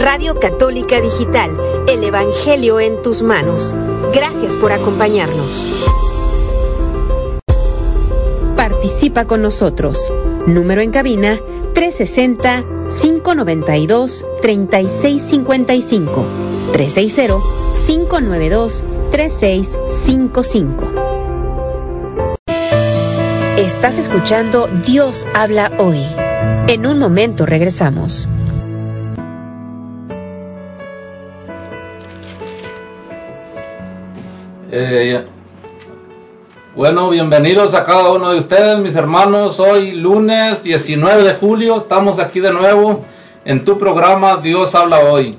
Radio Católica Digital, el Evangelio en tus manos. Gracias por acompañarnos. Participa con nosotros. Número en cabina 360-592-3655. 360-592-3655. Estás escuchando Dios habla hoy. En un momento regresamos. Bueno, bienvenidos a cada uno de ustedes, mis hermanos. Hoy lunes 19 de julio estamos aquí de nuevo en tu programa Dios habla hoy.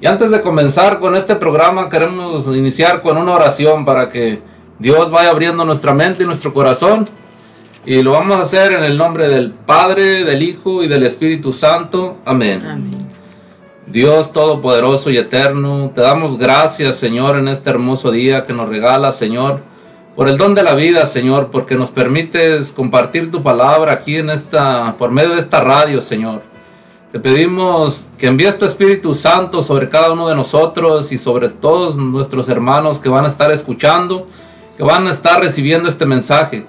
Y antes de comenzar con este programa queremos iniciar con una oración para que Dios vaya abriendo nuestra mente y nuestro corazón y lo vamos a hacer en el nombre del Padre, del Hijo y del Espíritu Santo. Amén. Dios Todopoderoso y Eterno, te damos gracias, Señor, en este hermoso día que nos regala, Señor, por el don de la vida, Señor, porque nos permites compartir tu palabra aquí en esta, por medio de esta radio, Señor. Te pedimos que envíes tu Espíritu Santo sobre cada uno de nosotros y sobre todos nuestros hermanos que van a estar escuchando, que van a estar recibiendo este mensaje.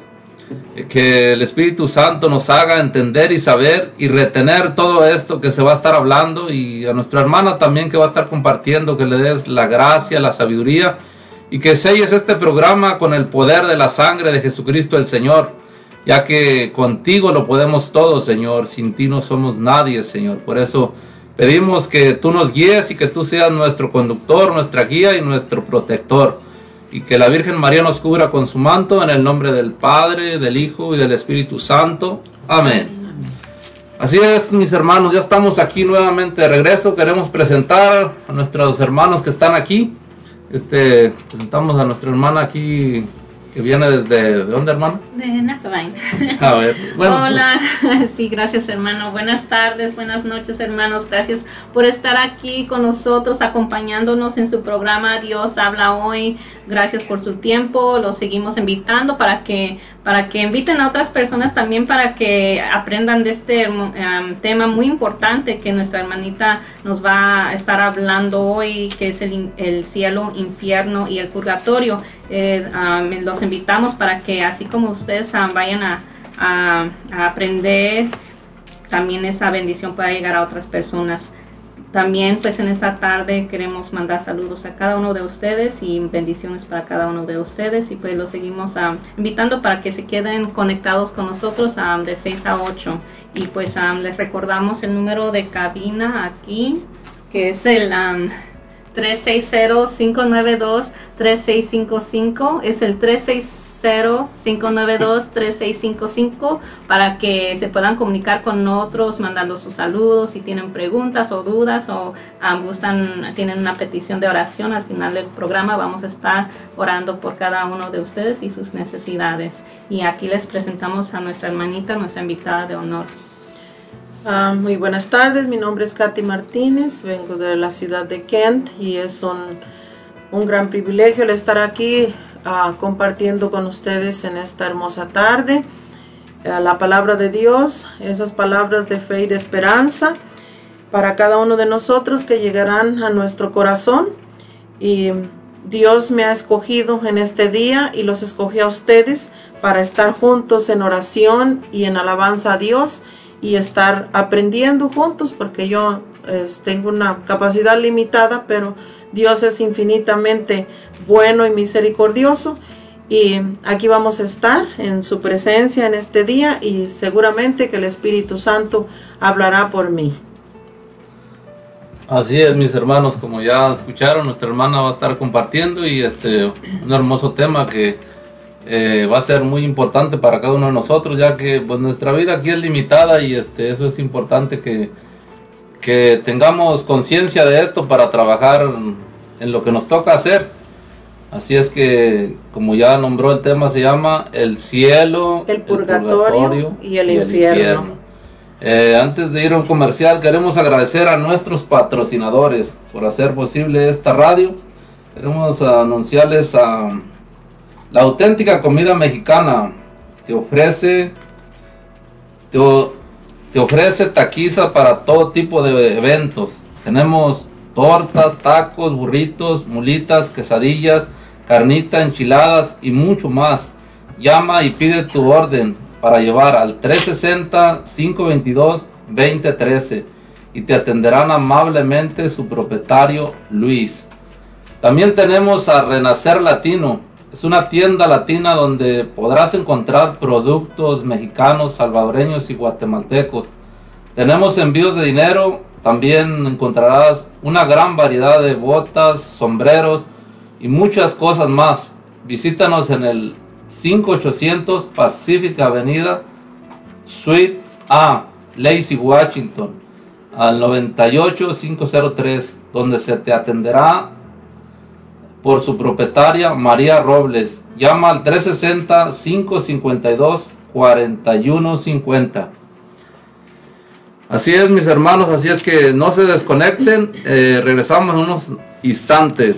Que el Espíritu Santo nos haga entender y saber y retener todo esto que se va a estar hablando y a nuestra hermana también que va a estar compartiendo, que le des la gracia, la sabiduría y que selles este programa con el poder de la sangre de Jesucristo el Señor ya que contigo lo podemos todo, Señor, sin ti no somos nadie, Señor. Por eso pedimos que tú nos guíes y que tú seas nuestro conductor, nuestra guía y nuestro protector. Y que la Virgen María nos cubra con su manto en el nombre del Padre, del Hijo y del Espíritu Santo. Amén. Así es, mis hermanos, ya estamos aquí nuevamente de regreso. Queremos presentar a nuestros hermanos que están aquí. Este, presentamos a nuestra hermana aquí que viene desde, ¿de dónde, hermano? De Nacabine. A ver, bueno. Hola, sí, gracias, hermano. Buenas tardes, buenas noches, hermanos. Gracias por estar aquí con nosotros, acompañándonos en su programa Dios habla hoy. Gracias por su tiempo. Los seguimos invitando para que para que inviten a otras personas también para que aprendan de este um, tema muy importante que nuestra hermanita nos va a estar hablando hoy, que es el, el cielo, infierno y el purgatorio. Eh, um, los invitamos para que así como ustedes um, vayan a, a aprender, también esa bendición pueda llegar a otras personas. También pues en esta tarde queremos mandar saludos a cada uno de ustedes y bendiciones para cada uno de ustedes. Y pues los seguimos ah, invitando para que se queden conectados con nosotros ah, de 6 a 8 y pues ah, les recordamos el número de cabina aquí que es el 360-592-3655 es el 360-592-3655 para que se puedan comunicar con nosotros mandando sus saludos si tienen preguntas o dudas o gustan, tienen una petición de oración al final del programa vamos a estar orando por cada uno de ustedes y sus necesidades y aquí les presentamos a nuestra hermanita, nuestra invitada de honor. Ah, muy buenas tardes, mi nombre es Katy Martínez, vengo de la ciudad de Kent y es un, un gran privilegio el estar aquí uh, compartiendo con ustedes en esta hermosa tarde uh, la palabra de Dios, esas palabras de fe y de esperanza para cada uno de nosotros que llegarán a nuestro corazón. Y Dios me ha escogido en este día y los escogió a ustedes para estar juntos en oración y en alabanza a Dios y estar aprendiendo juntos porque yo tengo una capacidad limitada, pero Dios es infinitamente bueno y misericordioso. Y aquí vamos a estar en su presencia en este día y seguramente que el Espíritu Santo hablará por mí. Así es, mis hermanos, como ya escucharon, nuestra hermana va a estar compartiendo y este un hermoso tema que eh, va a ser muy importante para cada uno de nosotros, ya que pues, nuestra vida aquí es limitada y este, eso es importante que, que tengamos conciencia de esto para trabajar en lo que nos toca hacer. Así es que, como ya nombró el tema, se llama el cielo, el purgatorio, y, el infierno. Eh, antes de ir a un comercial, queremos agradecer a nuestros patrocinadores por hacer posible esta radio. Queremos anunciarles a la auténtica comida mexicana te ofrece, te, ofrece taquiza para todo tipo de eventos. Tenemos tortas, tacos, burritos, mulitas, quesadillas, carnita, enchiladas y mucho más. Llama y pide tu orden para llevar al 360-522-2013 y te atenderán amablemente su propietario Luis. También tenemos a Renacer Latino es una tienda latina donde podrás encontrar productos mexicanos, salvadoreños y guatemaltecos. Tenemos envíos de dinero, también encontrarás una gran variedad de botas, sombreros y muchas cosas más. Visítanos en el 5800 Pacific Avenida, Suite A, Lacey, Washington, al 98503, donde se te atenderá por su propietaria María Robles. Llama al 360-552-4150. Así es, mis hermanos, así es que no se desconecten. Eh, regresamos en unos instantes.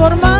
Transformada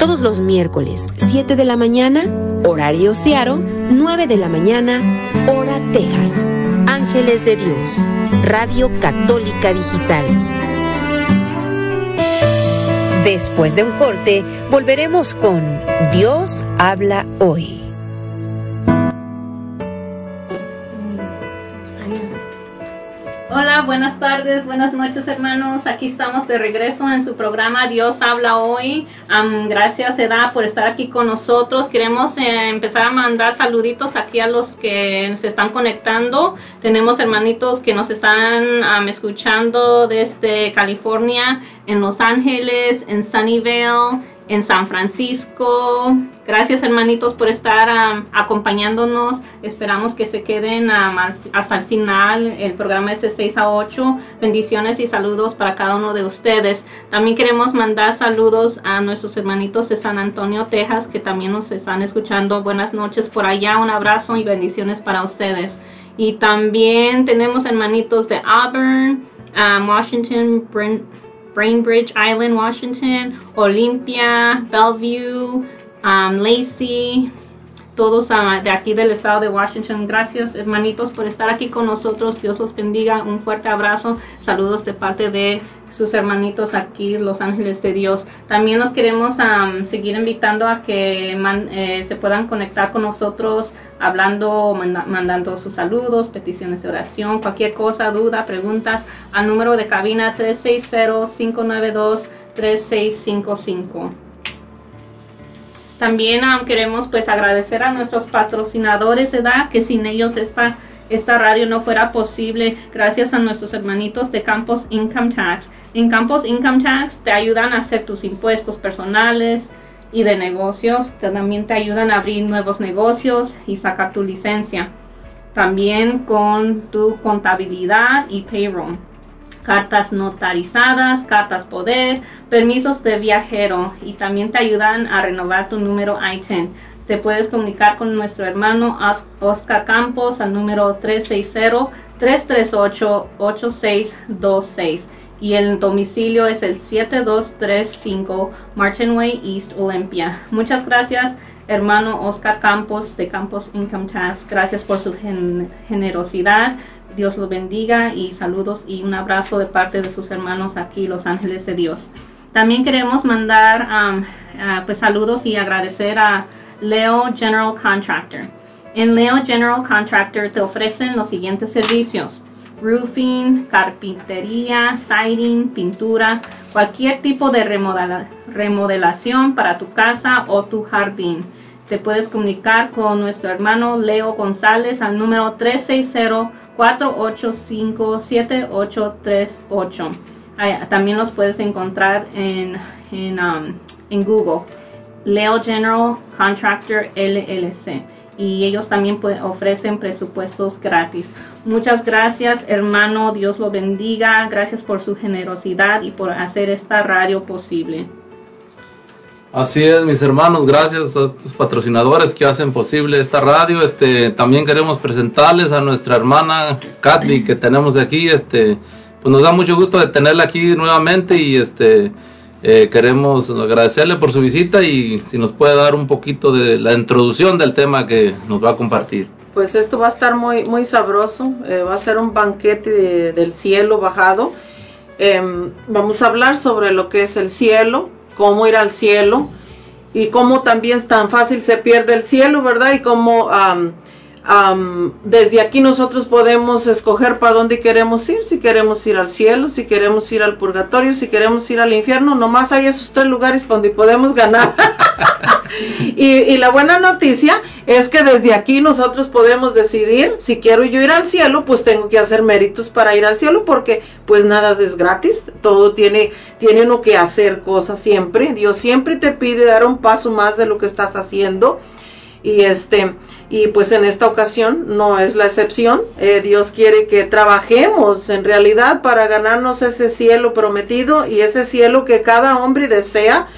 Todos los miércoles, 7 de la mañana, horario Searo, 9 de la mañana, hora Texas. Ángeles de Dios, Radio Católica Digital. Después de un corte, volveremos con Dios habla hoy. Buenas tardes, buenas noches hermanos. Aquí estamos de regreso en su programa Dios habla hoy. Am, gracias Eda por estar aquí con nosotros. Queremos eh, empezar a mandar saluditos aquí a los que se están conectando. Tenemos hermanitos que nos están escuchando desde California, en Los Ángeles, en Sunnyvale, en San Francisco. Gracias hermanitos por estar um, acompañándonos. Esperamos que se queden um, hasta el final. El programa es de 6 a 8. Bendiciones y saludos para cada uno de ustedes. También queremos mandar saludos a nuestros hermanitos de San Antonio, Texas, que también nos están escuchando. Buenas noches por allá. Un abrazo y bendiciones para ustedes. Y también tenemos hermanitos de Auburn, um, Washington, Brent, Brainbridge Island, Washington, Olympia, Bellevue, um, Lacey, todos ah, de aquí del estado de Washington. Gracias, hermanitos, por estar aquí con nosotros. Dios los bendiga. Un fuerte abrazo. Saludos de parte de sus hermanitos aquí, Los Ángeles de Dios. También los queremos am, seguir invitando a que man- eh, se puedan conectar con nosotros hablando, manda- mandando sus saludos, peticiones de oración, cualquier cosa, duda, preguntas al número de cabina 360-592-3655. También um, queremos pues agradecer a nuestros patrocinadores, ¿verdad? Que sin ellos esta, esta radio no fuera posible. Gracias a nuestros hermanitos de Campos Income Tax. En Campos Income Tax te ayudan a hacer tus impuestos personales y de negocios. También te ayudan a abrir nuevos negocios y sacar tu licencia. También con tu contabilidad y payroll cartas notarizadas, cartas poder, permisos de viajero y también te ayudan a renovar tu número ITIN. Te puedes comunicar con nuestro hermano Os- Oscar Campos al número 360-338-8626 y el domicilio es el 7235 Martin Way East Olympia. Muchas gracias hermano Oscar Campos de Campos Income Tax. Gracias por su gen- generosidad. Dios los bendiga y saludos y un abrazo de parte de sus hermanos aquí, Los Ángeles de Dios. También queremos mandar um, ah, pues saludos y agradecer a Leo General Contractor. En Leo General Contractor te ofrecen los siguientes servicios. Roofing, carpintería, siding, pintura, cualquier tipo de remodela- remodelación para tu casa o tu jardín. Te puedes comunicar con nuestro hermano Leo González al número 360-485-7838. Ah, También los puedes encontrar en, en, um, Google. Leo General Contractor LLC. Y ellos también ofrecen presupuestos gratis. Muchas gracias, hermano. Dios lo bendiga. Gracias por su generosidad y por hacer esta radio posible. Así es, mis hermanos, gracias a estos patrocinadores que hacen posible esta radio. Este, también queremos presentarles a nuestra hermana Kathy que tenemos aquí. Este, pues nos da mucho gusto de tenerla aquí nuevamente y este, eh, queremos agradecerle por su visita y si nos puede dar un poquito de la introducción del tema que nos va a compartir. Pues esto va a estar muy, muy sabroso, eh, va a ser un banquete de- del cielo bajado. Em, vamos a hablar sobre lo que es el cielo, cómo ir al cielo y cómo también es tan fácil se pierde el cielo, ¿verdad? Y cómo desde aquí nosotros podemos escoger para dónde queremos ir, si queremos ir al cielo, si queremos ir al purgatorio, si queremos ir al infierno, nomás hay esos tres lugares donde podemos ganar. Y, y la buena noticia es que desde aquí nosotros podemos decidir si quiero yo ir al cielo, pues tengo que hacer méritos para ir al cielo porque pues nada es gratis, todo tiene, tiene uno que hacer cosas siempre, Dios siempre te pide dar un paso más de lo que estás haciendo. Y este y pues en esta ocasión no es la excepción. Eh, Dios quiere que trabajemos en realidad para ganarnos ese cielo prometido y ese cielo que cada hombre desea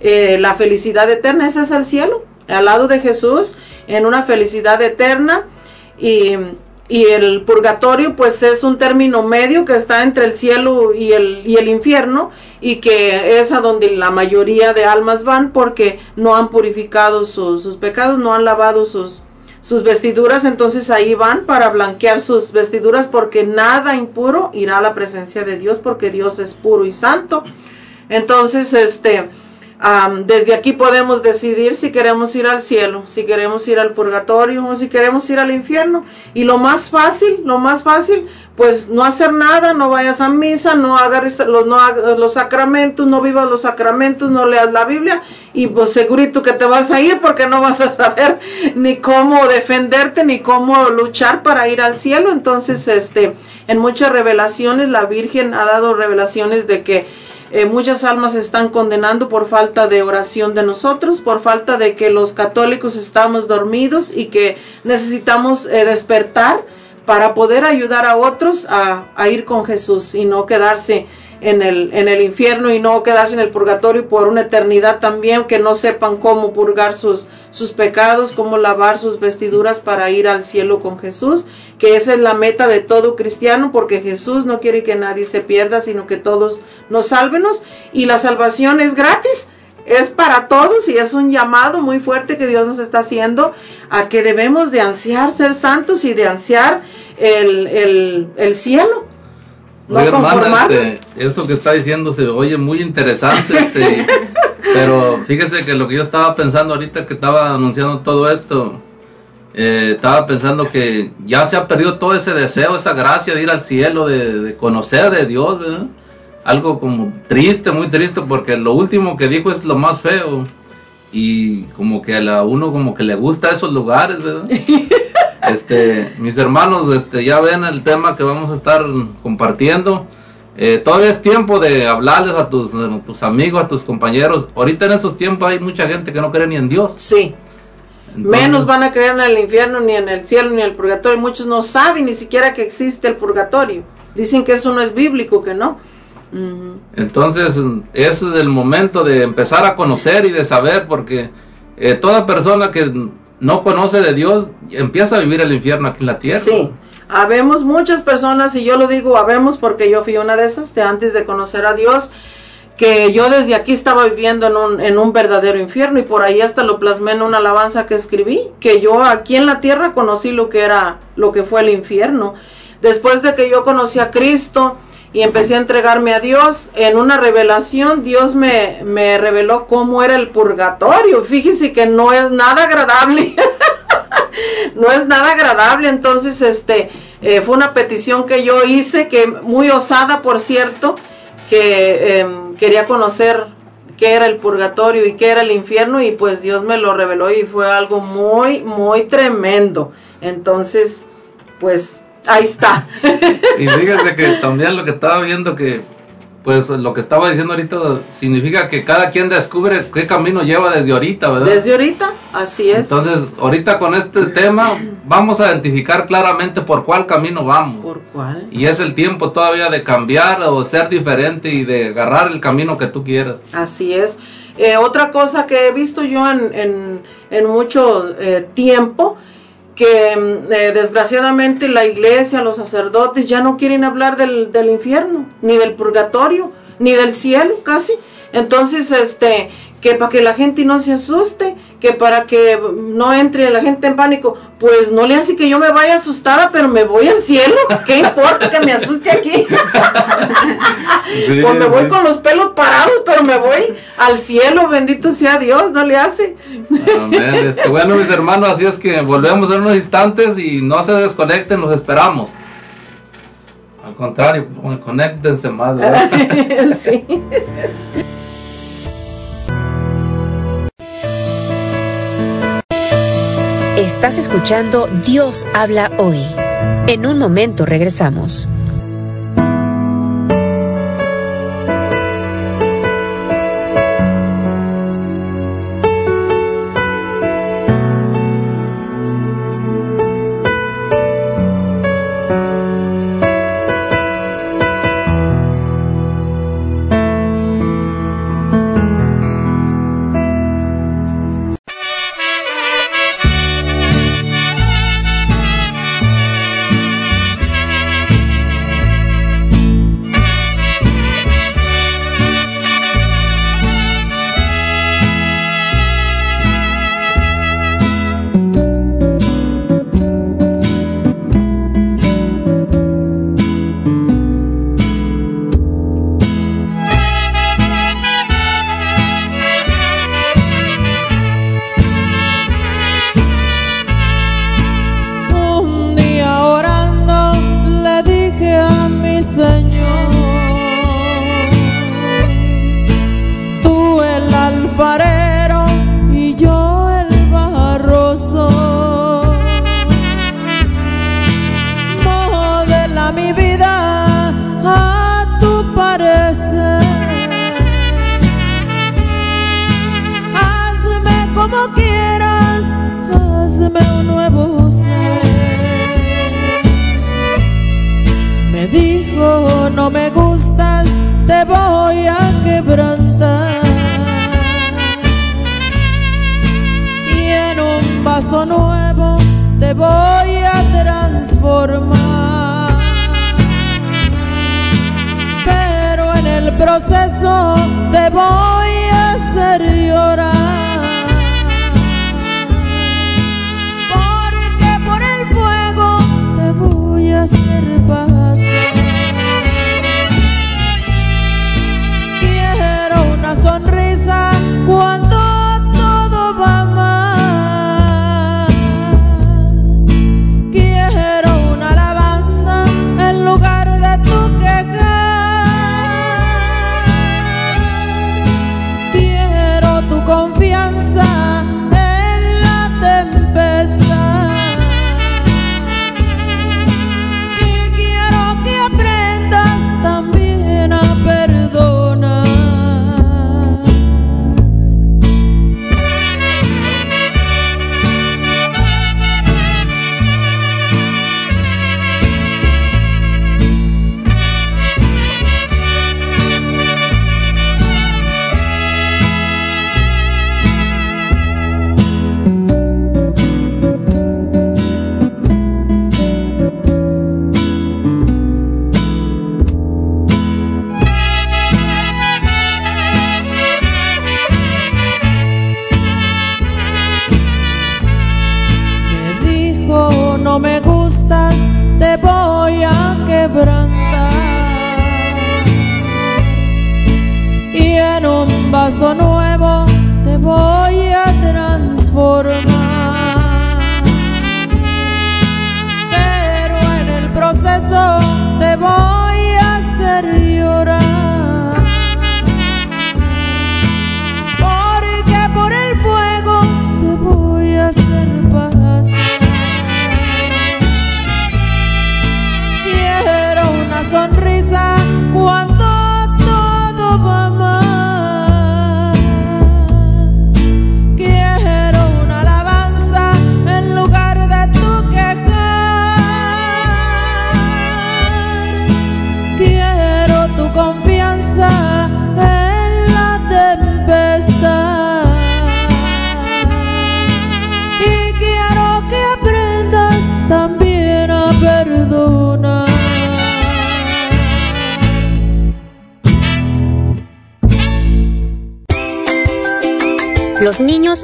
eh, la felicidad eterna. Ese es el cielo al lado de Jesús en una felicidad eterna. Y, y el purgatorio pues es un término medio que está entre el cielo y el, y el infierno y que es a donde la mayoría de almas van porque no han purificado sus, sus pecados, no han lavado sus, sus vestiduras, entonces ahí van para blanquear sus vestiduras porque nada impuro irá a la presencia de Dios porque Dios es puro y santo. Entonces, este, Am, desde aquí podemos decidir si queremos ir al cielo, si queremos ir al purgatorio o si queremos ir al infierno. Y lo más fácil, lo más fácil, pues no hacer nada, no vayas a misa, no hagas los sacramentos, no vivas los sacramentos, no leas la Biblia y pues segurito que te vas a ir porque no vas a saber ni cómo defenderte ni cómo luchar para ir al cielo. Entonces, este, en muchas revelaciones la Virgen ha dado revelaciones de que eh, muchas almas están condenando por falta de oración de nosotros, por falta de que los católicos estamos dormidos y que necesitamos eh, despertar para poder ayudar a otros a ir con Jesús y no quedarse en el, en el infierno y no quedarse en el purgatorio por una eternidad también, que no sepan cómo purgar sus, sus pecados, cómo lavar sus vestiduras para ir al cielo con Jesús, que esa es la meta de todo cristiano, porque Jesús no quiere que nadie se pierda, sino que todos nos salvenos y la salvación es gratis. Es para todos y es un llamado muy fuerte que Dios nos está haciendo a que debemos de ansiar ser santos y de ansiar el, el cielo. No Oiga, hermana, conformarnos. este, eso que está diciendo se oye muy interesante, este, pero fíjese que lo que yo estaba pensando ahorita que estaba anunciando todo esto, eh, estaba pensando que ya se ha perdido todo ese deseo, esa gracia de ir al cielo, de, de conocer de Dios, ¿verdad? Algo como triste, muy triste, porque lo último que dijo es lo más feo. Y como que a la uno como que le gusta esos lugares, ¿verdad? Este, mis hermanos, este, ya ven el tema que vamos a estar compartiendo. Eh, todavía es tiempo de hablarles a tus, a tus amigos, a tus compañeros. Ahorita en esos tiempos hay mucha gente que no cree ni en Dios. Sí. Entonces, Menos van a creer en el infierno, ni en el cielo, ni en el purgatorio. Muchos no saben ni siquiera que existe el purgatorio. Dicen que eso no es bíblico, que no. Entonces, es el momento de empezar a conocer y de saber, porque eh, toda persona que no conoce de Dios empieza a vivir el infierno aquí en la tierra. Sí. Habemos muchas personas, y yo lo digo habemos porque yo fui una de esas, de antes de conocer a Dios, que yo desde aquí estaba viviendo en un, en un verdadero infierno y por ahí hasta lo plasmé en una alabanza que escribí, que yo aquí en la tierra conocí lo que era, lo que fue el infierno. Después de que yo conocí a Cristo y empecé a entregarme a Dios, en una revelación Dios me, me reveló cómo era el purgatorio. Fíjese que no es nada agradable. no es nada agradable. Entonces, este, eh, fue una petición que yo hice, que muy osada, por cierto, que em, quería conocer qué era el purgatorio y qué era el infierno y pues Dios me lo reveló y fue algo muy, muy tremendo. Entonces, pues ahí está. Y fíjese que también lo que estaba viendo que, pues lo que estaba diciendo ahorita significa que cada quien descubre qué camino lleva desde ahorita, ¿verdad? Desde ahorita, así es. Entonces, ahorita con este tema vamos a identificar claramente por cuál camino vamos. ¿Por cuál? Y es el tiempo todavía de cambiar o ser diferente y de agarrar el camino que tú quieras. Así es. Eh, otra cosa que he visto yo en, en, en mucho eh, tiempo, que mm, eh, desgraciadamente la iglesia, los sacerdotes ya no quieren hablar del, del infierno, ni del purgatorio, ni del cielo casi. Entonces, este, que para que la gente no se asuste, que para que no entre la gente en pánico, pues no le hace que yo me vaya asustada, pero me voy al cielo. ¿Qué importa que me asuste aquí? pues me voy con los pelos parados, pero me voy al cielo, bendito sea Dios, no le hace. Amén. Este, bueno, mis hermanos, así es que volvemos en unos instantes y no se desconecten, los esperamos. Al contrario, conéctense más. ¿verdad? sí. Estás escuchando Dios habla hoy. En un momento regresamos.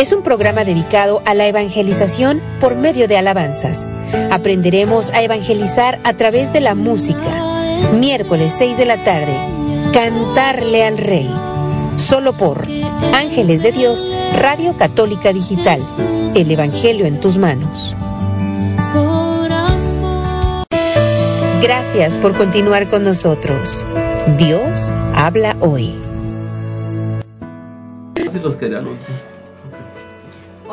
Es un programa dedicado a la evangelización por medio de alabanzas. Aprenderemos a evangelizar a través de la música. Miércoles 6 de la tarde, Cantarle al Rey. Solo por Ángeles de Dios, Radio Católica Digital. El Evangelio en tus manos. Gracias por continuar con nosotros. Dios habla hoy.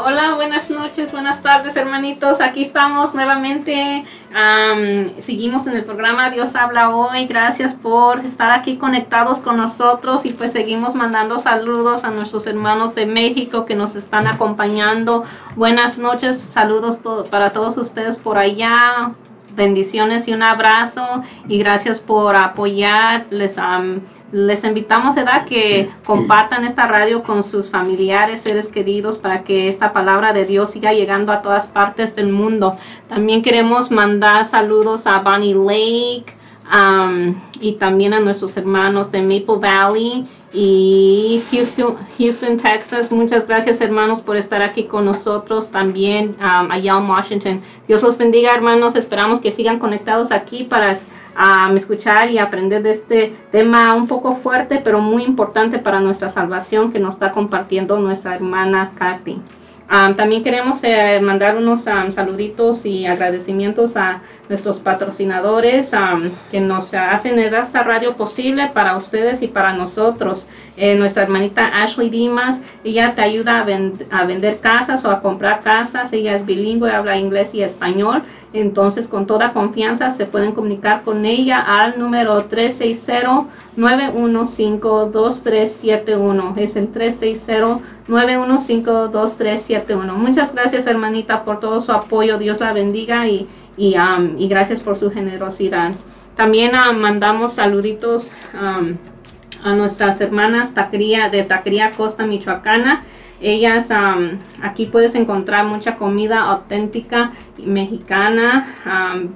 Hola, buenas noches, buenas tardes, hermanitos. Aquí estamos nuevamente. am, seguimos en el programa Dios habla hoy. Gracias por estar aquí conectados con nosotros y pues seguimos mandando saludos a nuestros hermanos de México que nos están acompañando. Buenas noches, saludos para todos ustedes por allá. Bendiciones y un abrazo y gracias por apoyar. Les, am, les invitamos ¿verdad? que compartan esta radio con sus familiares, seres queridos, para que esta palabra de Dios siga llegando a todas partes del mundo. También queremos mandar saludos a Bonnie Lake am, y también a nuestros hermanos de Maple Valley y Houston, Houston, Texas. Muchas gracias hermanos por estar aquí con nosotros también am, allá en Washington. Dios los bendiga hermanos. Esperamos que sigan conectados aquí para am, escuchar y aprender de este tema un poco fuerte pero muy importante para nuestra salvación que nos está compartiendo nuestra hermana Kathy. Am, también queremos eh, mandar unos am, saluditos y agradecimientos a nuestros patrocinadores que nos hacen esta radio posible para ustedes y para nosotros. Eh, nuestra hermanita Ashley Dimas, ella te ayuda a, a vender casas o a comprar casas. Ella es bilingüe, habla inglés y español. Entonces, con toda confianza se pueden comunicar con ella al número 360 915-2371. Es el 915-2371. Muchas gracias, hermanita, por todo su apoyo. Dios la bendiga y, y, y gracias por su generosidad. También um, mandamos saluditos a nuestras hermanas de Tacría Costa Michoacana. Ellas, um, aquí puedes encontrar mucha comida auténtica mexicana.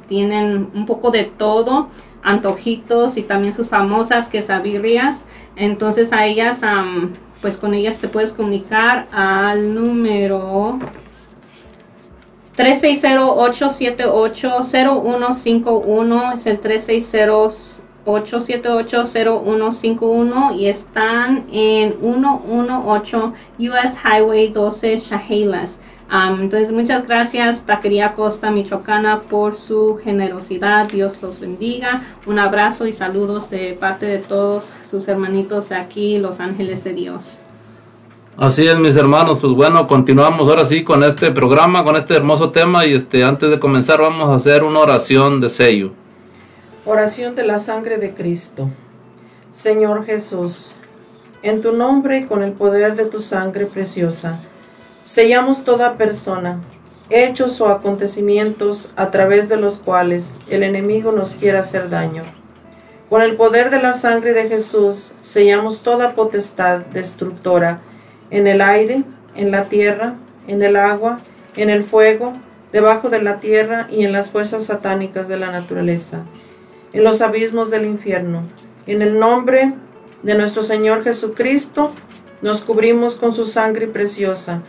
tienen un poco de todo, antojitos y también sus famosas quesadillas. Entonces a ellas, pues con ellas te puedes comunicar al número 360-878-0151 es el 360-878-0151 y están en 118 US Highway 12 Shahelas. Um, entonces, muchas gracias, Taquería Costa Michoacana, por su generosidad. Dios los bendiga. Un abrazo y saludos de parte de todos sus hermanitos de aquí, Los Ángeles de Dios. Así es, mis hermanos, pues bueno, continuamos ahora sí con este programa, con este hermoso tema y este antes de comenzar vamos a hacer una oración de sello. Oración de la sangre de Cristo. Señor Jesús, en tu nombre y con el poder de tu sangre preciosa, sellamos toda persona, hechos o acontecimientos a través de los cuales el enemigo nos quiera hacer daño. Con el poder de la sangre de Jesús, sellamos toda potestad destructora en el aire, en la tierra, en el agua, en el fuego, debajo de la tierra y en las fuerzas satánicas de la naturaleza, en los abismos del infierno. En el nombre de nuestro Señor Jesucristo, nos cubrimos con su sangre preciosa.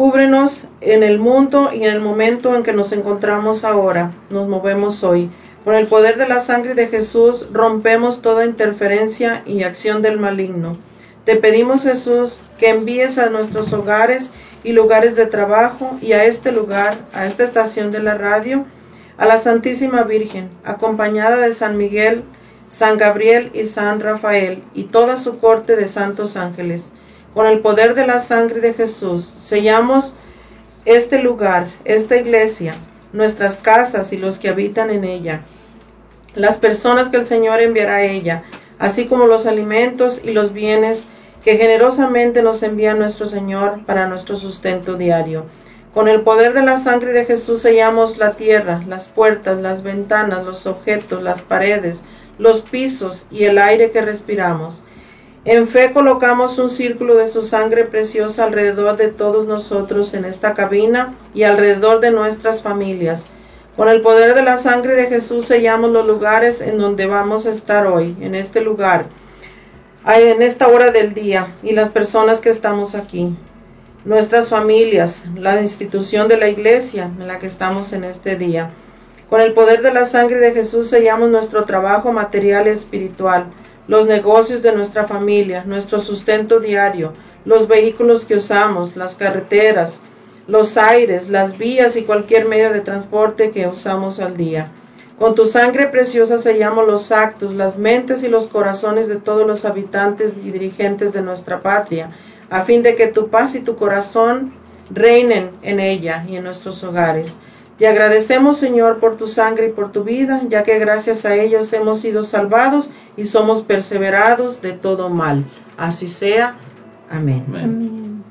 Cúbrenos en el mundo y en el momento en que nos encontramos ahora, nos movemos hoy. Por el poder de la sangre de Jesús rompemos toda interferencia y acción del maligno. Te pedimos, Jesús, que envíes a nuestros hogares y lugares de trabajo y a este lugar, a esta estación de la radio, a la Santísima Virgen, acompañada de San Miguel, San Gabriel y San Rafael y toda su corte de santos ángeles. Con el poder de la sangre de Jesús, sellamos este lugar, esta iglesia, nuestras casas y los que habitan en ella, las personas que el Señor enviará a ella, así como los alimentos y los bienes que generosamente nos envía nuestro Señor para nuestro sustento diario. Con el poder de la sangre de Jesús sellamos la tierra, las puertas, las ventanas, los objetos, las paredes, los pisos y el aire que respiramos. En fe colocamos un círculo de su sangre preciosa alrededor de todos nosotros en esta cabina y alrededor de nuestras familias. Con el poder de la sangre de Jesús sellamos los lugares en donde vamos a estar hoy, en este lugar, en esta hora del día y las personas que estamos aquí, nuestras familias, la institución de la iglesia en la que estamos en este día. Con el poder de la sangre de Jesús sellamos nuestro trabajo material y espiritual, los negocios de nuestra familia, nuestro sustento diario, los vehículos que usamos, las carreteras, los aires, las vías y cualquier medio de transporte que usamos al día. Con tu sangre preciosa sellamos los actos, las mentes y los corazones de todos los habitantes y dirigentes de nuestra patria, a fin de que tu paz y tu corazón reinen en ella y en nuestros hogares. Te agradecemos, Señor, por tu sangre y por tu vida, ya que gracias a ellos hemos sido salvados y somos perseverados de todo mal. Así sea. Amén. Amén.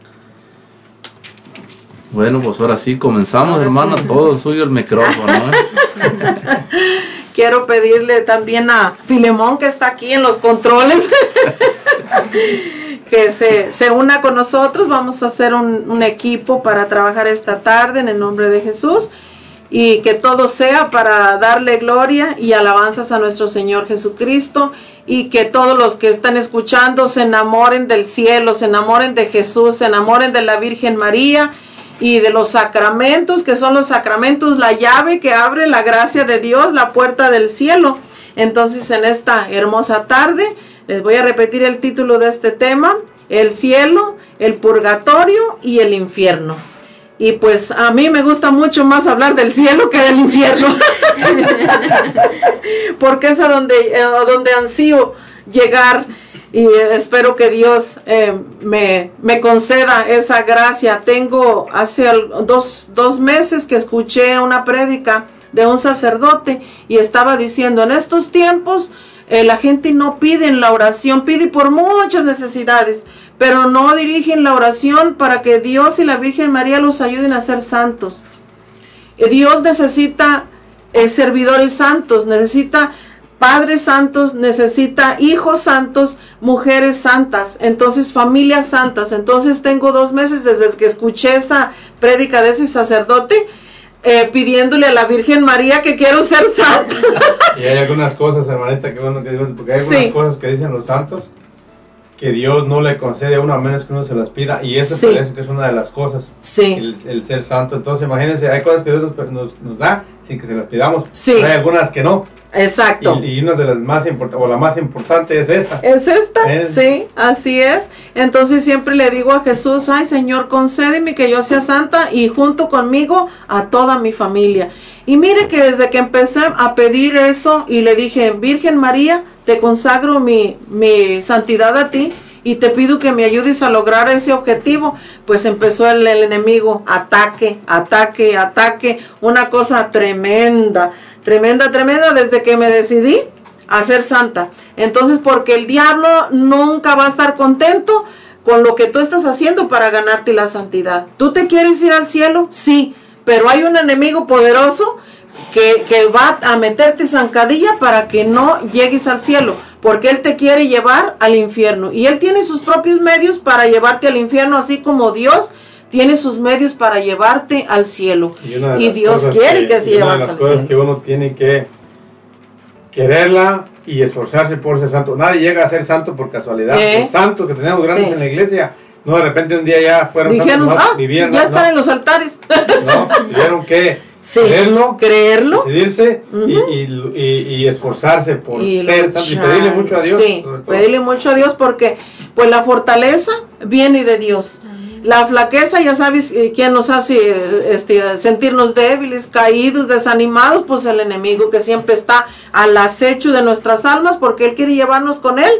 Bueno, pues ahora sí comenzamos, Ahora hermano. sí. Todo suyo el micrófono. ¿eh? Quiero pedirle también a Filemón, que está aquí en los controles, que se, se una con nosotros. Vamos a hacer un, un equipo para trabajar esta tarde en el nombre de Jesús y que todo sea para darle gloria y alabanzas a nuestro Señor Jesucristo y que todos los que están escuchando se enamoren del cielo, se enamoren de Jesús, se enamoren de la Virgen María y de los sacramentos, que son los sacramentos, la llave que abre la gracia de Dios, la puerta del cielo. Entonces, en esta hermosa tarde, les voy a repetir el título de este tema, el cielo, el purgatorio y el infierno. Y pues a mí me gusta mucho más hablar del cielo que del infierno, porque es a donde, eh, a donde ansío llegar y eh, espero que Dios eh, me, me conceda esa gracia. Tengo hace dos, dos meses que escuché una prédica de un sacerdote y estaba diciendo, en estos tiempos la gente no pide en la oración, pide por muchas necesidades, pero no dirigen la oración para que Dios y la Virgen María los ayuden a ser santos. Dios necesita eh, servidores santos, necesita padres santos, necesita hijos santos, mujeres santas, entonces familias santas. Entonces tengo dos meses desde que escuché esa prédica de ese sacerdote eh, pidiéndole a la Virgen María que quiero ser santa. Y hay algunas cosas, hermanita, que bueno que digo, porque hay algunas Sí. cosas que dicen los santos que Dios no le concede a uno a menos que uno se las pida. Y eso Sí. parece que es una de las cosas, Sí, el, el ser santo. Entonces, imagínense, hay cosas que Dios nos, nos- nos da sin que se las pidamos. Sí. Hay algunas que no. exacto. Y, y una de las más importantes, o la más importante es esa. ¿Es esta? Es- Sí, así es. Entonces siempre le digo a Jesús, ay Señor, concédeme que yo sea santa y junto conmigo a toda mi familia. Y mire que desde que empecé a pedir eso y le dije, Virgen María, te consagro mi, mi santidad a ti y te pido que me ayudes a lograr ese objetivo, pues empezó el, el enemigo, ataque, ataque, ataque, una cosa tremenda, tremenda, tremenda desde que me decidí a ser santa. Entonces, porque el diablo nunca va a estar contento con lo que tú estás haciendo para ganarte la santidad. ¿Tú te quieres ir al cielo? Sí, pero hay un enemigo poderoso que, que va a meterte zancadilla para que no llegues al cielo, porque él te quiere llevar al infierno. Y él tiene sus propios medios para llevarte al infierno, así como Dios tiene sus medios para llevarte al cielo. Y, una Y Dios quiere que se y una llevas de las al cosas cielo. que uno tiene que quererla y esforzarse por ser santo. Nadie llega a ser santo por casualidad. ¿Eh? Los santos que tenemos grandes Sí. en la iglesia, no de repente un día ya fueron Dijeron, santos, ah, no, vivían, ya no, están en los altares. no, tuvieron que Sí, creerlo, creerlo. decidirse y- Ujú. y, y- y esforzarse por y ser santo y pedirle mucho a Dios. Sí, pedirle mucho a Dios porque pues la fortaleza viene de Dios. La flaqueza, ya sabes eh, quién nos hace eh, este, sentirnos débiles, caídos, desanimados, pues el enemigo que siempre está al acecho de nuestras almas porque él quiere llevarnos con él.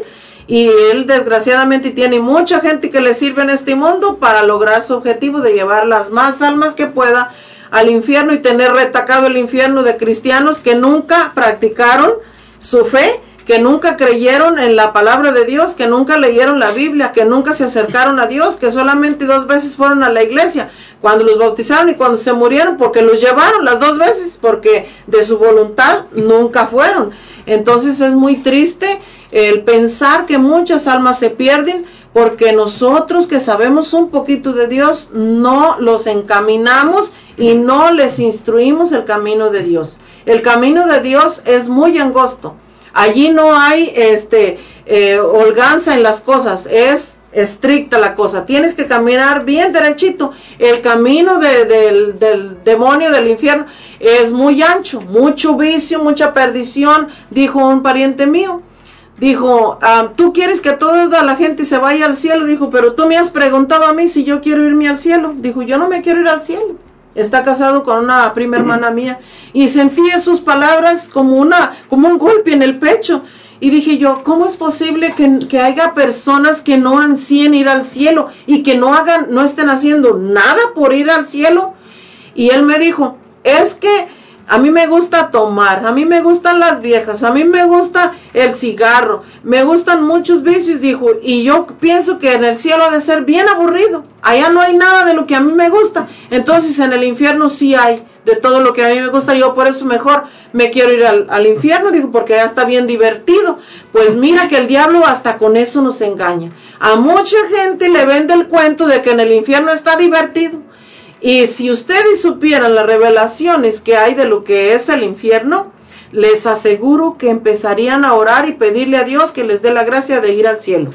Y él desgraciadamente tiene mucha gente que le sirve en este mundo para lograr su objetivo de llevar las más almas que pueda al infierno y tener retacado el infierno de cristianos que nunca practicaron su fe, que nunca creyeron en la palabra de Dios, que nunca leyeron la Biblia, que nunca se acercaron a Dios, que solamente dos veces fueron a la iglesia, cuando los bautizaron y cuando se murieron, porque los llevaron las dos veces, porque de su voluntad nunca fueron. Entonces es muy triste el pensar que muchas almas se pierden porque nosotros que sabemos un poquito de Dios no los encaminamos y no les instruimos el camino de Dios. El camino de Dios es muy angosto. Allí no hay este eh, holganza en las cosas, es estricta la cosa. Tienes que caminar bien derechito. El camino de- del, del demonio del infierno es muy ancho, mucho vicio, mucha perdición, dijo un pariente mío. Dijo, ah, tú quieres que toda la gente se vaya al cielo. Dijo, pero tú me has preguntado a mí si yo quiero irme al cielo. Dijo, yo no me quiero ir al cielo. Está casado con una prima hermana mía. Y sentí sus palabras como, una, como un golpe en el pecho. Y dije yo, ¿cómo es posible que, que haya personas que no ansíen ir al cielo y que no hagan, no estén haciendo nada por ir al cielo? Y él me dijo, es que a mí me gusta tomar, a mí me gustan las viejas, a mí me gusta el cigarro, me gustan muchos vicios, dijo, y yo pienso que en el cielo ha de ser bien aburrido. Allá no hay nada de lo que a mí me gusta. Entonces en el infierno sí hay de todo lo que a mí me gusta. Yo por eso mejor me quiero ir al, al infierno, dijo, porque ya está bien divertido. Pues mira que el diablo hasta con eso nos engaña. A mucha gente le vende el cuento de que en el infierno está divertido. Y si ustedes supieran las revelaciones que hay de lo que es el infierno, les aseguro que empezarían a orar y pedirle a Dios que les dé la gracia de ir al cielo.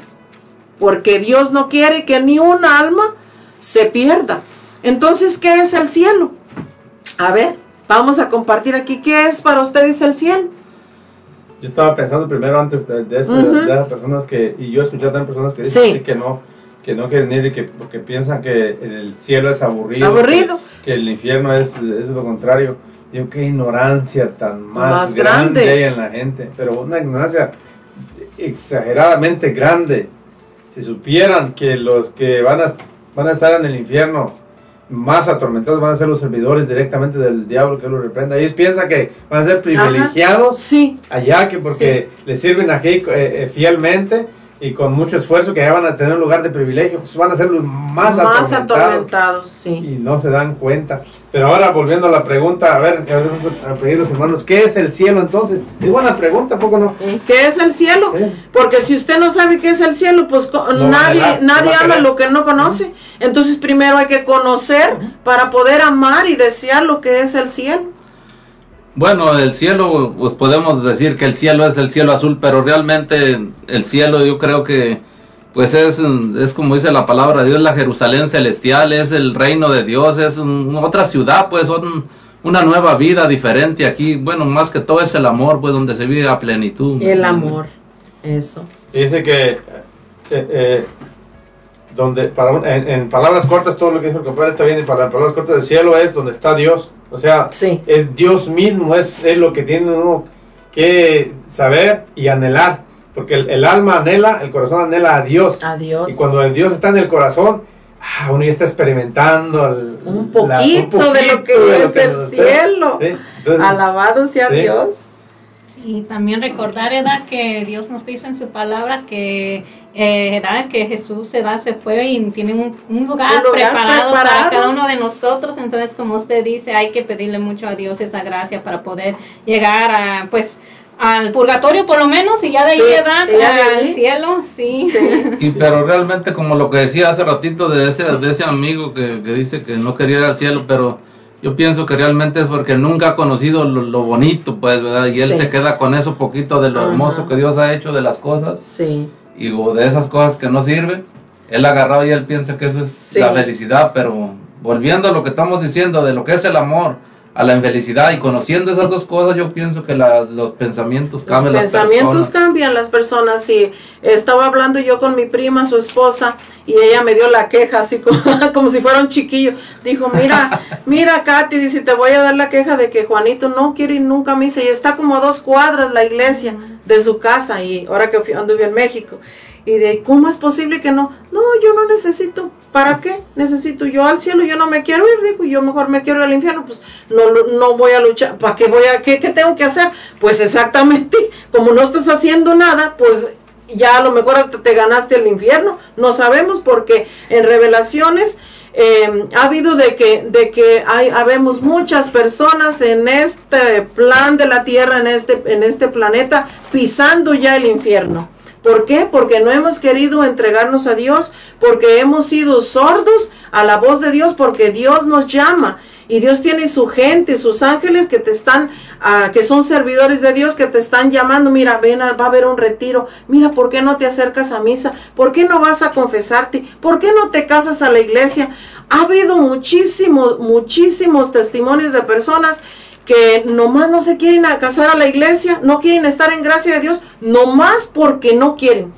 Porque Dios no quiere que ni un alma se pierda. Entonces, ¿qué es el cielo? A ver, vamos a compartir aquí qué es para ustedes el cielo. Yo estaba pensando primero antes de, de eso, de, personas que, y yo escuchado también personas que dicen sí, que no, que no quieren ir y que porque piensan que el cielo es aburrido, Aburrido. Que, que el infierno es, es lo contrario. Digo, qué ignorancia tan más, Más grande. grande. hay en la gente, pero una ignorancia exageradamente grande. Si supieran que los que van a, van a estar en el infierno más atormentados van a ser los servidores directamente del diablo que los reprenda. Ellos piensan que van a ser privilegiados Sí, allá que porque le sirven aquí eh, eh, fielmente y con mucho esfuerzo que ya van a tener un lugar de privilegio, pues van a ser los más, Más atormentados atormentados, sí. y no se dan cuenta. Pero ahora volviendo a la pregunta, a ver, a ver, vamos a pedir los hermanos, ¿qué es el cielo entonces? Es buena pregunta, ¿poco no? ¿Qué es el cielo? Porque si usted no sabe qué es el cielo, pues No nadie, no nadie ama lo que no conoce. Entonces primero hay que conocer para poder amar y desear lo que es el cielo. Bueno, el cielo, pues podemos decir que el cielo es el cielo azul, pero realmente el cielo yo creo que pues es, es como dice la palabra de Dios, la Jerusalén celestial, es el reino de Dios, es un- otra ciudad, pues son una nueva vida diferente aquí. Bueno, más que todo es el amor, pues donde se vive a plenitud. El amor, eso. Dice que eh, eh, donde para un- en, en palabras cortas todo lo que dijo el compadre está bien y para palabras cortas el cielo es donde está Dios o sea Sí. es Dios mismo es, es lo que tiene uno que saber y anhelar porque el, el alma anhela el corazón anhela a Dios Adiós. y cuando el Dios está en el corazón ah, uno ya está experimentando el- Un la- poquito de lo que de es el nos- cielo. ¿sí? Entonces, Alabado sea sí. Dios. Y también recordar, edad que Dios nos dice en su palabra que, eh, edad que Jesús edad se fue y tiene un, un lugar, Un lugar preparado, para cada uno de nosotros. Entonces, como usted dice, hay que pedirle mucho a Dios esa gracia para poder llegar a, pues, al purgatorio por lo menos y ya de ahí edad ya de al ahí. cielo, sí. Sí. Y pero realmente como lo que decía hace ratito de ese, de ese amigo que, que dice que no quería ir al cielo, pero yo pienso que realmente es porque nunca ha conocido lo, lo bonito, pues, ¿verdad? Y él Sí. se queda con eso poquito de lo Ajá. hermoso que Dios ha hecho de las cosas Sí. Y o de esas cosas que no sirven. Él agarrado y él piensa que eso es Sí. la felicidad, pero volviendo a lo que estamos diciendo de lo que es el amor, a la infelicidad y conociendo esas dos cosas, yo pienso que la- los pensamientos Los cambian las pensamientos personas. cambian las personas y estaba hablando yo con mi prima, su esposa, y ella me dio la queja así como, como si fuera un chiquillo. Dijo, mira, mira Katy, dice, te voy a dar la queja de que Juanito no quiere ir nunca a misa y está como a dos cuadras la iglesia de su casa y ahora que fui, anduve en México. Y de, ¿cómo es posible que no? No, yo no necesito. ¿Para qué? Necesito yo al cielo, yo no me quiero ir, digo, yo mejor me quiero ir al infierno, pues no, no voy a luchar. ¿Para qué voy a, qué, qué tengo que hacer? Pues exactamente, como no estás haciendo nada, pues ya a lo mejor hasta te ganaste el infierno. No sabemos porque en revelaciones eh, ha habido de que, de que hay, habemos muchas personas en este plan de la tierra, en este, en este planeta, pisando ya el infierno. ¿Por qué? Porque no hemos querido entregarnos a Dios, porque hemos sido sordos a la voz de Dios, porque Dios nos llama. Y Dios tiene su gente, sus ángeles que te están, ah, que son servidores de Dios, que te están llamando. Mira, ven, a- va a haber un retiro. Mira, ¿por qué no te acercas a misa? ¿Por qué no vas a confesarte? ¿Por qué no te casas a la iglesia? Ha habido muchísimos, muchísimos testimonios de personas que nomás no se quieren casar a la iglesia, no quieren estar en gracia de Dios, nomás porque no quieren.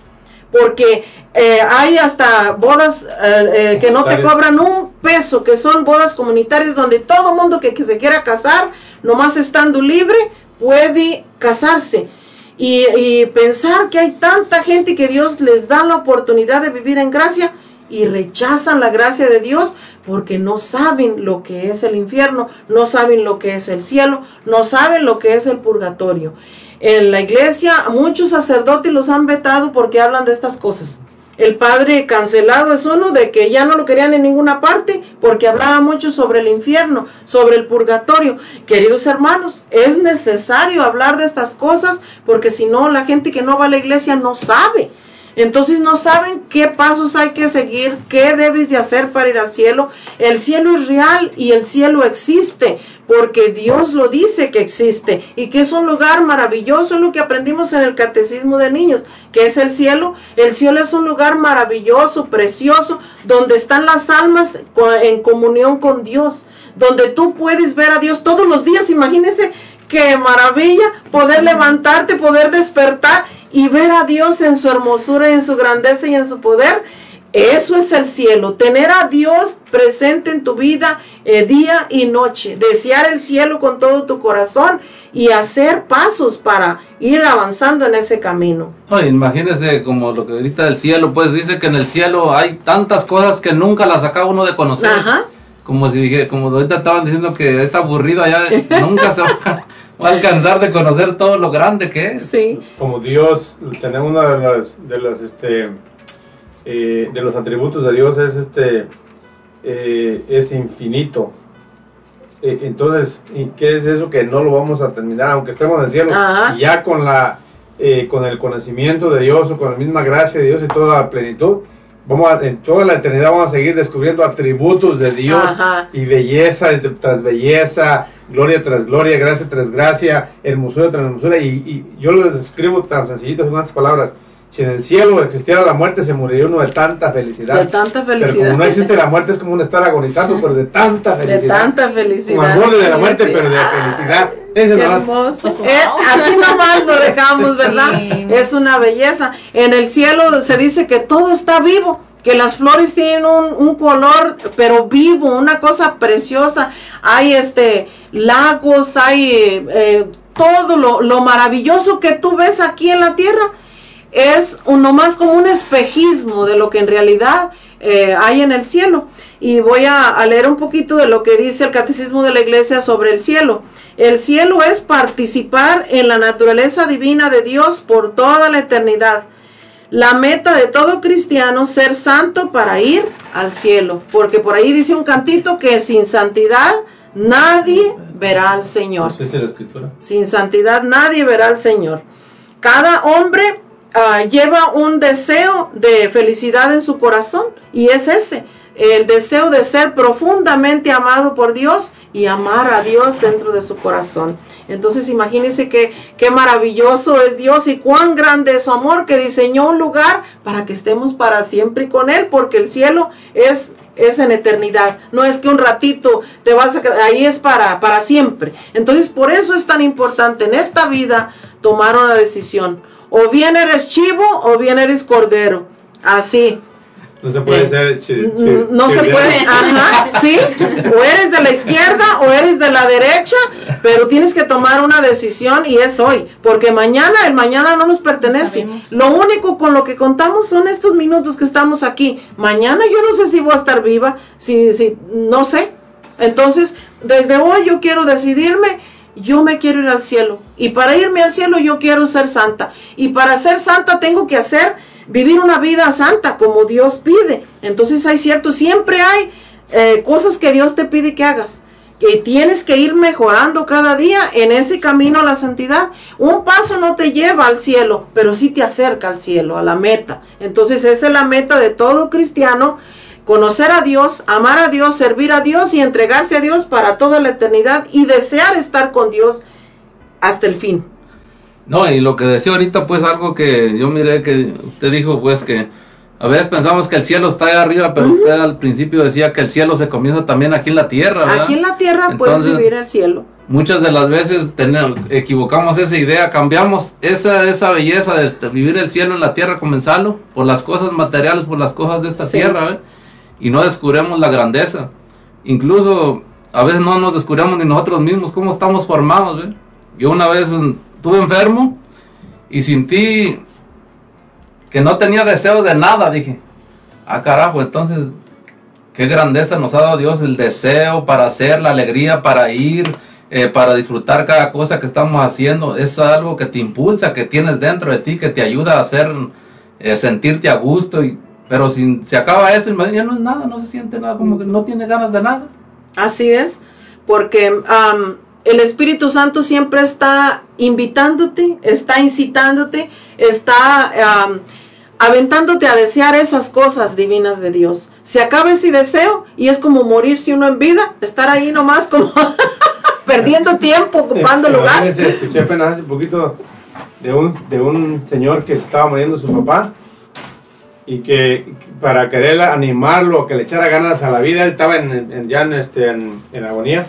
Porque eh, hay hasta bodas eh, eh, que no te cobran un peso, que son bodas comunitarias donde todo mundo que, que se quiera casar, nomás estando libre, puede casarse. Y, y pensar que hay tanta gente que Dios les da la oportunidad de vivir en gracia y rechazan la gracia de Dios porque no saben lo que es el infierno, no saben lo que es el cielo, no saben lo que es el purgatorio. En la iglesia muchos sacerdotes los han vetado porque hablan de estas cosas. El padre cancelado es uno de que ya no lo querían en ninguna parte porque hablaba mucho sobre el infierno, sobre el purgatorio. Queridos hermanos, es necesario hablar de estas cosas porque si no la gente que no va a la iglesia no sabe. Entonces no saben qué pasos hay que seguir, qué debes de hacer para ir al cielo. El cielo es real y el cielo existe porque Dios lo dice que existe y que es un lugar maravilloso, es lo que aprendimos en el catecismo de niños, que es el cielo. El cielo es un lugar maravilloso, precioso, donde están las almas en comunión con Dios, donde tú puedes ver a Dios todos los días. Imagínense qué maravilla poder levantarte, poder despertar y ver a Dios en su hermosura, en su grandeza y en su poder. Eso es el cielo, tener a Dios presente en tu vida eh, día y noche, desear el cielo con todo tu corazón y hacer pasos para ir avanzando en ese camino. No, imagínese como lo que ahorita del cielo, pues dice que en el cielo hay tantas cosas que nunca las acaba uno de conocer. Ajá. Como si dije, como ahorita estaban diciendo que es aburrido allá, nunca se va, va a alcanzar de conocer todo lo grande que es. Sí. Como Dios, tenemos una de las, de las, este, eh, de los atributos de Dios es este, eh, es infinito. Eh, entonces, ¿y ¿qué es eso que no lo vamos a terminar, aunque estemos en el cielo? Ajá. Y ya con la, con el conocimiento de Dios o con la misma gracia de Dios y toda la plenitud, vamos a- en toda la eternidad vamos a seguir descubriendo atributos de Dios Ajá. y belleza tras belleza, gloria tras gloria, gracia tras gracia, hermosura tras hermosura. Y, y yo lo describo tan sencillito en unas palabras. Si en el cielo existiera la muerte, se moriría uno de tanta felicidad. De tanta Pero felicidad. como no existe la muerte, es como un estar agonizando, pero de tanta De felicidad. tanta felicidad. Como al borde de la muerte, pero de felicidad. Ese Qué hermoso. Pues, Eh, así nomás lo dejamos, ¿verdad? Sí. Es una belleza. En el cielo se dice que todo está vivo, que las flores tienen un, un color, pero vivo, una cosa preciosa. Hay este lagos, hay eh, eh, todo lo, lo maravilloso que tú ves aquí en la tierra. Es un, nomás como un espejismo de lo que en realidad eh, hay en el cielo. Y voy a, a leer un poquito de lo que dice el Catecismo de la Iglesia sobre el cielo. El cielo es participar en la naturaleza divina de Dios por toda la eternidad. La meta de todo cristiano ser santo para ir al cielo, porque por ahí dice un cantito que sin santidad nadie verá al Señor. Sin santidad nadie verá al Señor. Cada hombre ah, lleva un deseo de felicidad en su corazón y es ese, el deseo de ser profundamente amado por Dios y amar a Dios dentro de su corazón. Entonces imagínense que qué maravilloso es Dios y cuán grande es su amor que diseñó un lugar para que estemos para siempre con Él, porque el cielo es es en eternidad. No es que un ratito te vas a quedar, ahí es para, para siempre. Entonces, por eso es tan importante en esta vida tomar una decisión. O bien eres chivo o bien eres cordero. Así. No se puede Eh, ser. chi- chi- No se puede, ajá, sí, o eres de la izquierda o eres de la derecha, pero tienes que tomar una decisión y es hoy, porque mañana, el mañana no nos pertenece. sabemos. Lo único con lo que contamos son estos minutos que estamos aquí. Mañana yo no sé si voy a estar viva, si, si, no sé. Entonces, desde hoy yo quiero decidirme, yo me quiero ir al cielo. Y para irme al cielo yo quiero ser santa. Y para ser santa tengo que hacer, vivir una vida santa como Dios pide. Entonces hay cierto, siempre hay eh, cosas que Dios te pide que hagas. Que tienes que ir mejorando cada día en ese camino a la santidad. Un paso no te lleva al cielo, pero sí te acerca al cielo, a la meta. Entonces esa es la meta de todo cristiano conocer a Dios, amar a Dios, servir a Dios y entregarse a Dios para toda la eternidad y desear estar con Dios hasta el fin. No, y lo que decía ahorita, pues algo que yo miré que usted dijo, pues que a veces pensamos que el cielo está allá arriba, pero usted al principio decía que el cielo se comienza también aquí en la tierra, ¿verdad? Aquí en la tierra puedes vivir el cielo. Muchas de las veces tenemos, equivocamos esa idea, cambiamos esa, esa belleza de este- vivir el cielo en la tierra, comenzarlo por las cosas materiales, por las cosas de esta Sí. tierra, ¿ve? Y no descubrimos la grandeza. Incluso a veces no nos descubrimos ni nosotros mismos cómo estamos formados. ¿ve? Yo una vez estuve enfermo y sentí que no tenía deseo de nada, dije, ah carajo, entonces qué grandeza nos ha dado Dios el deseo para hacer, la alegría para ir, eh, para disfrutar cada cosa que estamos haciendo. Es algo que te impulsa, que tienes dentro de ti, que te ayuda a hacer, eh, sentirte a gusto. Y, pero si se acaba eso, ya no es nada, no se siente nada, como que no tiene ganas de nada. Así es, porque el Espíritu Santo siempre está invitándote, está incitándote, está aventándote a desear esas cosas divinas de Dios. Se acaba ese deseo y es como morirse uno en vida, estar ahí nomás como perdiendo tiempo, ocupando lugar. escuché apenas hace poquito de un, de un señor que estaba muriendo su papá y que para querer animarlo, que le echara ganas a la vida, él estaba en, en- ya en, este, en, en agonía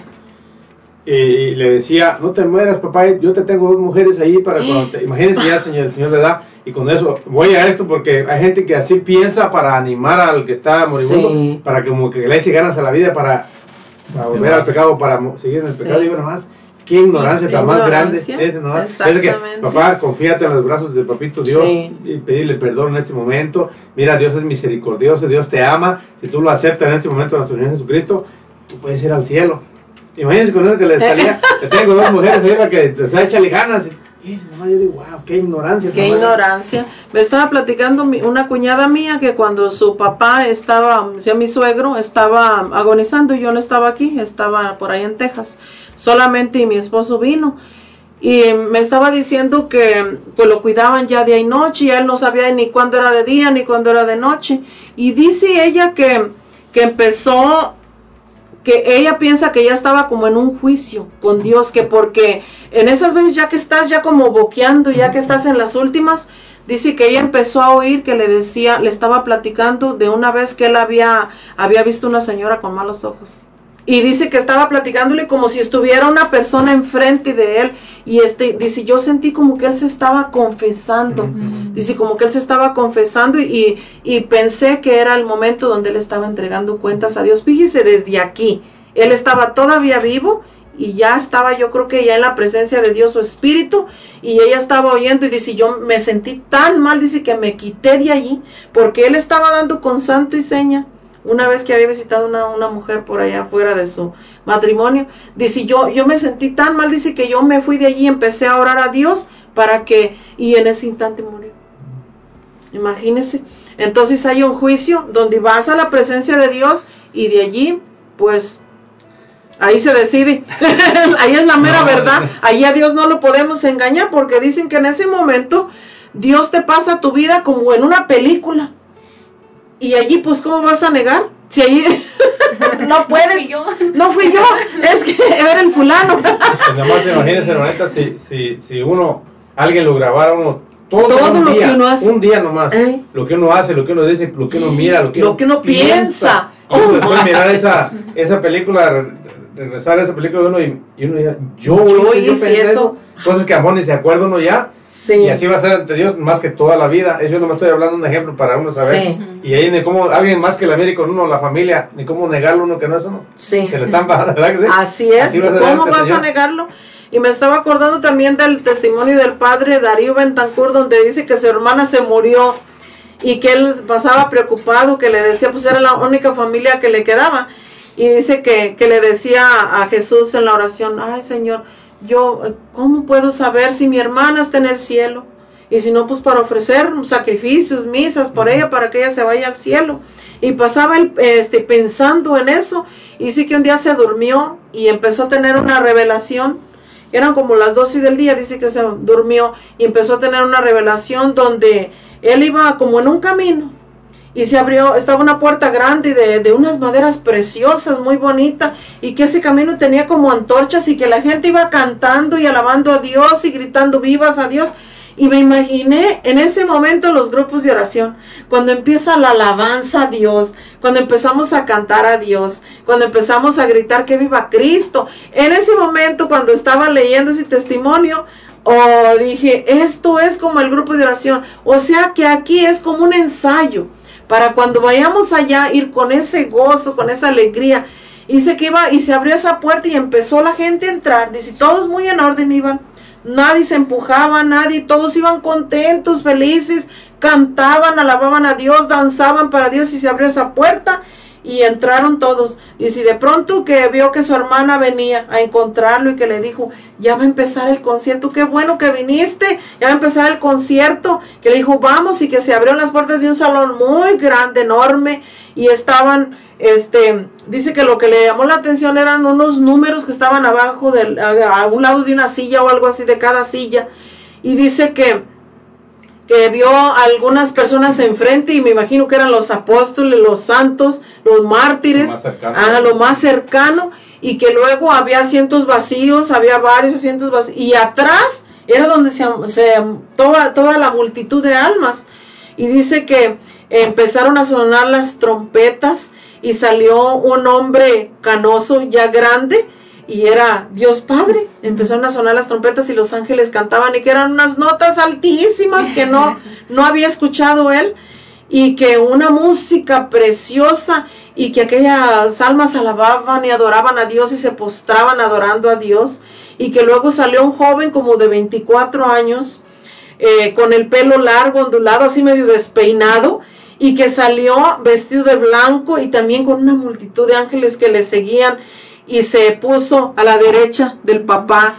y le decía, no te mueras papá, yo te tengo dos mujeres ahí para cuando te... Imagínense ya señor, el señor le da y con eso voy a esto porque hay gente que así piensa para animar al que está moribundo, Sí. para que como que le eche ganas a la vida, para, para volver al pecado, para seguir en el Sí. pecado. Digo nomás, qué ignorancia tan más grande. Ese, ¿no? Es que, papá, confíate en los brazos del papito Dios Sí. y pedirle perdón en este momento. Mira, Dios es misericordioso, Dios te ama. Si tú lo aceptas en este momento, nuestro Señor Jesucristo, tú puedes ir al cielo. Imagínense con eso que le salía, que tengo dos mujeres arriba que o sea, échale ganas. Y dice, no, yo digo, wow, qué ignorancia. Qué tan mala". ignorancia. Me estaba platicando mi- una cuñada mía que cuando su papá estaba, o sea, mi suegro estaba agonizando y yo no estaba aquí, estaba por ahí en Texas. Solamente mi esposo vino. Y me estaba diciendo que pues lo cuidaban ya día y noche y él no sabía ni cuándo era de día ni cuándo era de noche. Y dice ella que, que empezó que ella piensa que ya estaba como en un juicio con Dios, que porque en esas veces ya que estás ya como boqueando, ya que estás en las últimas, dice que ella empezó a oír que le decía, le estaba platicando de una vez que él había, había visto una señora con malos ojos. Y dice que estaba platicándole como si estuviera una persona enfrente de él. Y este, dice, yo sentí como que él se estaba confesando. Dice, como que él se estaba confesando y, y pensé que era el momento donde él estaba entregando cuentas a Dios. Fíjese, desde aquí, él estaba todavía vivo y ya estaba, yo creo que ya en la presencia de Dios su espíritu y ella estaba oyendo y dice, yo me sentí tan mal, dice que me quité de allí porque él estaba dando con santo y seña una vez que había visitado una, una mujer por allá afuera de su matrimonio, dice yo, yo me sentí tan mal, dice que yo me fui de allí y empecé a orar a Dios para que, y en ese instante murió. Imagínese. Entonces hay un juicio donde vas a la presencia de Dios y de allí, pues, ahí se decide. ahí es la mera No, verdad. Ahí a Dios no lo podemos engañar porque dicen que en ese momento Dios te pasa tu vida como en una película. Y allí, pues, ¿cómo vas a negar? Si allí no puedes. fui yo. No fui yo, es que era el fulano. Pues nada más imagínense, hermanita, si, si, si uno, alguien lo grabara uno todo, Todo un lo día, que uno hace. un día nomás, Ey. lo que uno hace, lo que uno dice, lo que uno mira, lo que, Lo que uno piensa. Y uno después mirar esa, esa película, regresar a esa película de uno y, y uno dice, yo, Yo hice, yo hice pensé eso. Cosas que a ni se acuerda uno ya. Sí. Y así va a ser ante Dios más que toda la vida. Eso yo no me estoy hablando de un ejemplo para uno saber. Sí. Y ahí ni cómo alguien más que la mire con uno, la familia, ni cómo negarlo uno que no es uno. Sí. Que le están bajando, ¿verdad que sí? Así es. Así va a ¿Cómo ante el vas a Señor. negarlo? Y me estaba acordando también del testimonio del padre Darío Bentancur, donde dice que su hermana se murió y que él pasaba preocupado, que le decía, pues era la única familia que le quedaba. Y dice que, que le decía a Jesús en la oración, ay Señor, yo, ¿cómo puedo saber si mi hermana está en el cielo? Y si no, pues para ofrecer sacrificios, misas por ella, para que ella se vaya al cielo. Y pasaba él este, pensando en eso. Y sí que un día se durmió y empezó a tener una revelación. Eran como las 12 del día, dice que se durmió y empezó a tener una revelación donde él iba como en un camino y se abrió, estaba una puerta grande de, de unas maderas preciosas, muy bonita, y que ese camino tenía como antorchas y que la gente iba cantando y alabando a Dios y gritando vivas a Dios. Y me imaginé en ese momento los grupos de oración, cuando empieza la alabanza a Dios, cuando empezamos a cantar a Dios, cuando empezamos a gritar que viva Cristo. En ese momento, cuando estaba leyendo ese testimonio, oh, dije, esto es como el grupo de oración. O sea que aquí es como un ensayo para cuando vayamos allá ir con ese gozo, con esa alegría. Dice que iba y se abrió esa puerta y empezó la gente a entrar. Dice, todos muy en orden iban. Nadie se empujaba, nadie, todos iban contentos, felices, cantaban, alababan a Dios, danzaban para Dios y se abrió esa puerta y entraron todos. Y si de pronto que vio que su hermana venía a encontrarlo y que le dijo, ya va a empezar el concierto, qué bueno que viniste, ya va a empezar el concierto, que le dijo, vamos, y que se abrieron las puertas de un salón muy grande, enorme, y estaban, este, dice que lo que le llamó la atención eran unos números que estaban abajo, del, a, a un lado de una silla o algo así de cada silla, y dice que que vio a algunas personas enfrente y me imagino que eran los apóstoles, los santos, los mártires, Lo más cercano. ah, lo más cercano, y que luego había asientos vacíos, había varios asientos vacíos, y atrás era donde se, se toda, toda la multitud de almas. Y dice que empezaron a sonar las trompetas y salió un hombre canoso ya grande y era Dios Padre. Empezaron a sonar las trompetas y los ángeles cantaban y que eran unas notas altísimas que no, no había escuchado él y que una música preciosa y que aquellas almas alababan y adoraban a Dios y se postraban adorando a Dios y que luego salió un joven como de 24 años eh, con el pelo largo, ondulado, así medio despeinado y que salió vestido de blanco y también con una multitud de ángeles que le seguían y se puso a la derecha del papá.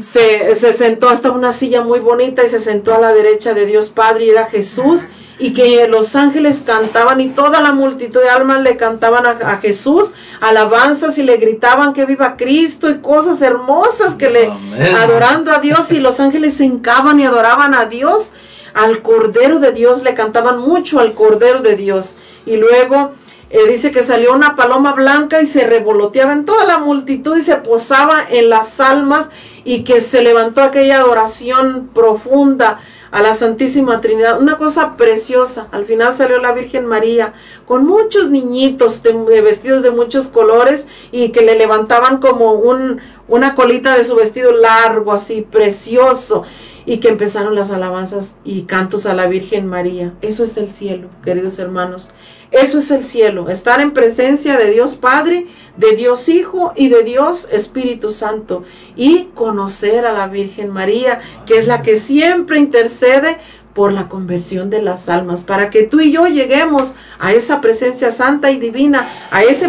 Se, se sentó hasta una silla muy bonita y se sentó a la derecha de Dios Padre y era Jesús y que los ángeles cantaban y toda la multitud de almas le cantaban a, a Jesús alabanzas y le gritaban que viva Cristo y cosas hermosas que le Amén. adorando a Dios y los ángeles se hincaban y adoraban a Dios al Cordero de Dios le cantaban mucho al Cordero de Dios y luego eh, dice que salió una paloma blanca y se revoloteaba en toda la multitud y se posaba en las almas y que se levantó aquella adoración profunda a la Santísima Trinidad, una cosa preciosa. Al final salió la Virgen María con muchos niñitos de vestidos de muchos colores y que le levantaban como un, una colita de su vestido largo, así precioso, y que empezaron las alabanzas y cantos a la Virgen María. Eso es el cielo, queridos hermanos. Eso es el cielo, estar en presencia de Dios Padre, de Dios Hijo y de Dios Espíritu Santo y conocer a la Virgen María, que es la que siempre intercede por la conversión de las almas, para que tú y yo lleguemos a esa presencia santa y divina, a ese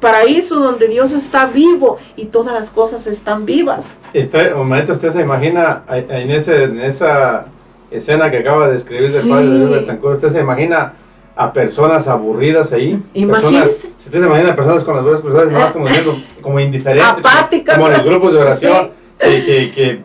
paraíso donde Dios está vivo y todas las cosas están vivas. Está, hermanita, usted se imagina a- en, ese, en esa escena que acaba de describir del Sí. padre de Luis usted se imagina a personas aburridas ahí. Imagínese. Personas, usted se imagina a personas con las buenas personas, nomás como, como indiferentes. como- Apáticas. Como, en los grupos de oración. Que, que, que,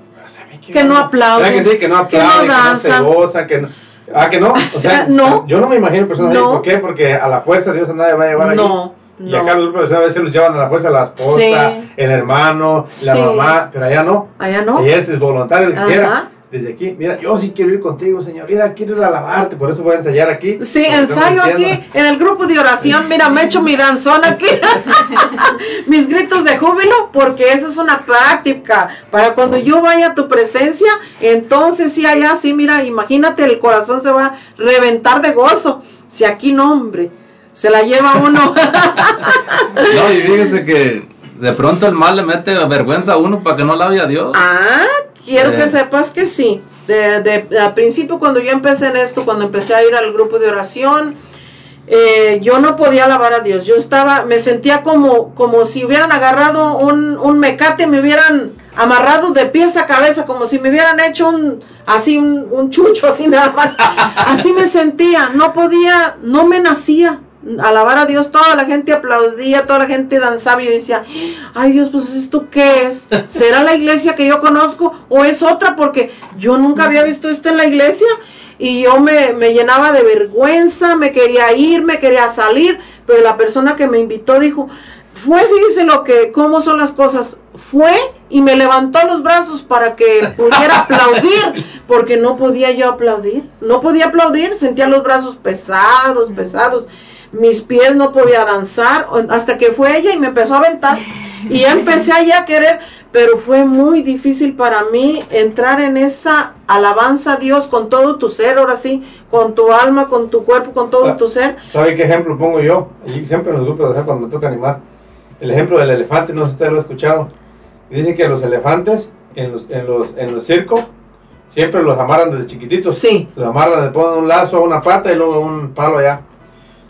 o sea, ¿qué Que no aplauden, ¿Verdad que sí? Que no que no aplauden, que no, se gozan, que no... Ah, que no. O sea, No. yo no me imagino personas No. ahí. ¿Por qué? Porque a la fuerza Dios a nadie va a llevar. No, Y no. acá los grupos a veces los llevan a la fuerza la esposa, Sí. el hermano, la Sí. mamá, pero allá no. Allá no. Ella es voluntario el que Ajá. quiera. Desde aquí, mira, yo sí quiero ir contigo, Señor. Mira, quiero ir a alabarte, por eso voy a ensayar aquí. Sí, ensayo aquí en el grupo de oración. Mira, me echo mi danzón aquí. Mis gritos de júbilo, porque eso es una práctica. Para cuando yo vaya a tu presencia, entonces sí, allá sí, mira, imagínate, el corazón se va a reventar de gozo. Si aquí no, hombre, se la lleva uno. No, y fíjense que de pronto el mal le mete vergüenza a uno para que no lave a Dios. Ah, quiero Eh. que sepas que sí. De, de- al principio, cuando yo empecé en esto, cuando empecé a ir al grupo de oración, eh, yo no podía alabar a Dios. Yo estaba, me sentía como, como si hubieran agarrado un, un mecate, me hubieran amarrado de pies a cabeza, como si me hubieran hecho un, así, un, un chucho, así nada más. Así me sentía, no podía, no me nacía alabar a Dios, toda la gente aplaudía, toda la gente danzaba y decía, ay Dios, pues esto qué es, ¿será la iglesia que yo conozco o es otra? Porque yo nunca había visto esto en la iglesia y yo me, me llenaba de vergüenza, me quería ir, me quería salir, pero la persona que me invitó dijo, fue, fíjese lo que, cómo son las cosas, fue y me levantó los brazos para que pudiera aplaudir, porque no podía yo aplaudir, no podía aplaudir, sentía los brazos pesados, pesados, mis pies no podía danzar, hasta que fue ella y me empezó a aventar, y empecé allá a querer, pero fue muy difícil para mí entrar en esa alabanza a Dios con todo tu ser, ahora sí, con tu alma, con tu cuerpo, con todo Sa- tu ser. ¿Sabe qué ejemplo pongo yo? Y siempre en los grupos de cuando me toca animar. El ejemplo del elefante, no sé si usted lo ha escuchado. Dice que los elefantes en los, en los, en los circos siempre los amarran desde chiquititos. Sí. Los amarran, le ponen un lazo a una pata y luego un palo allá.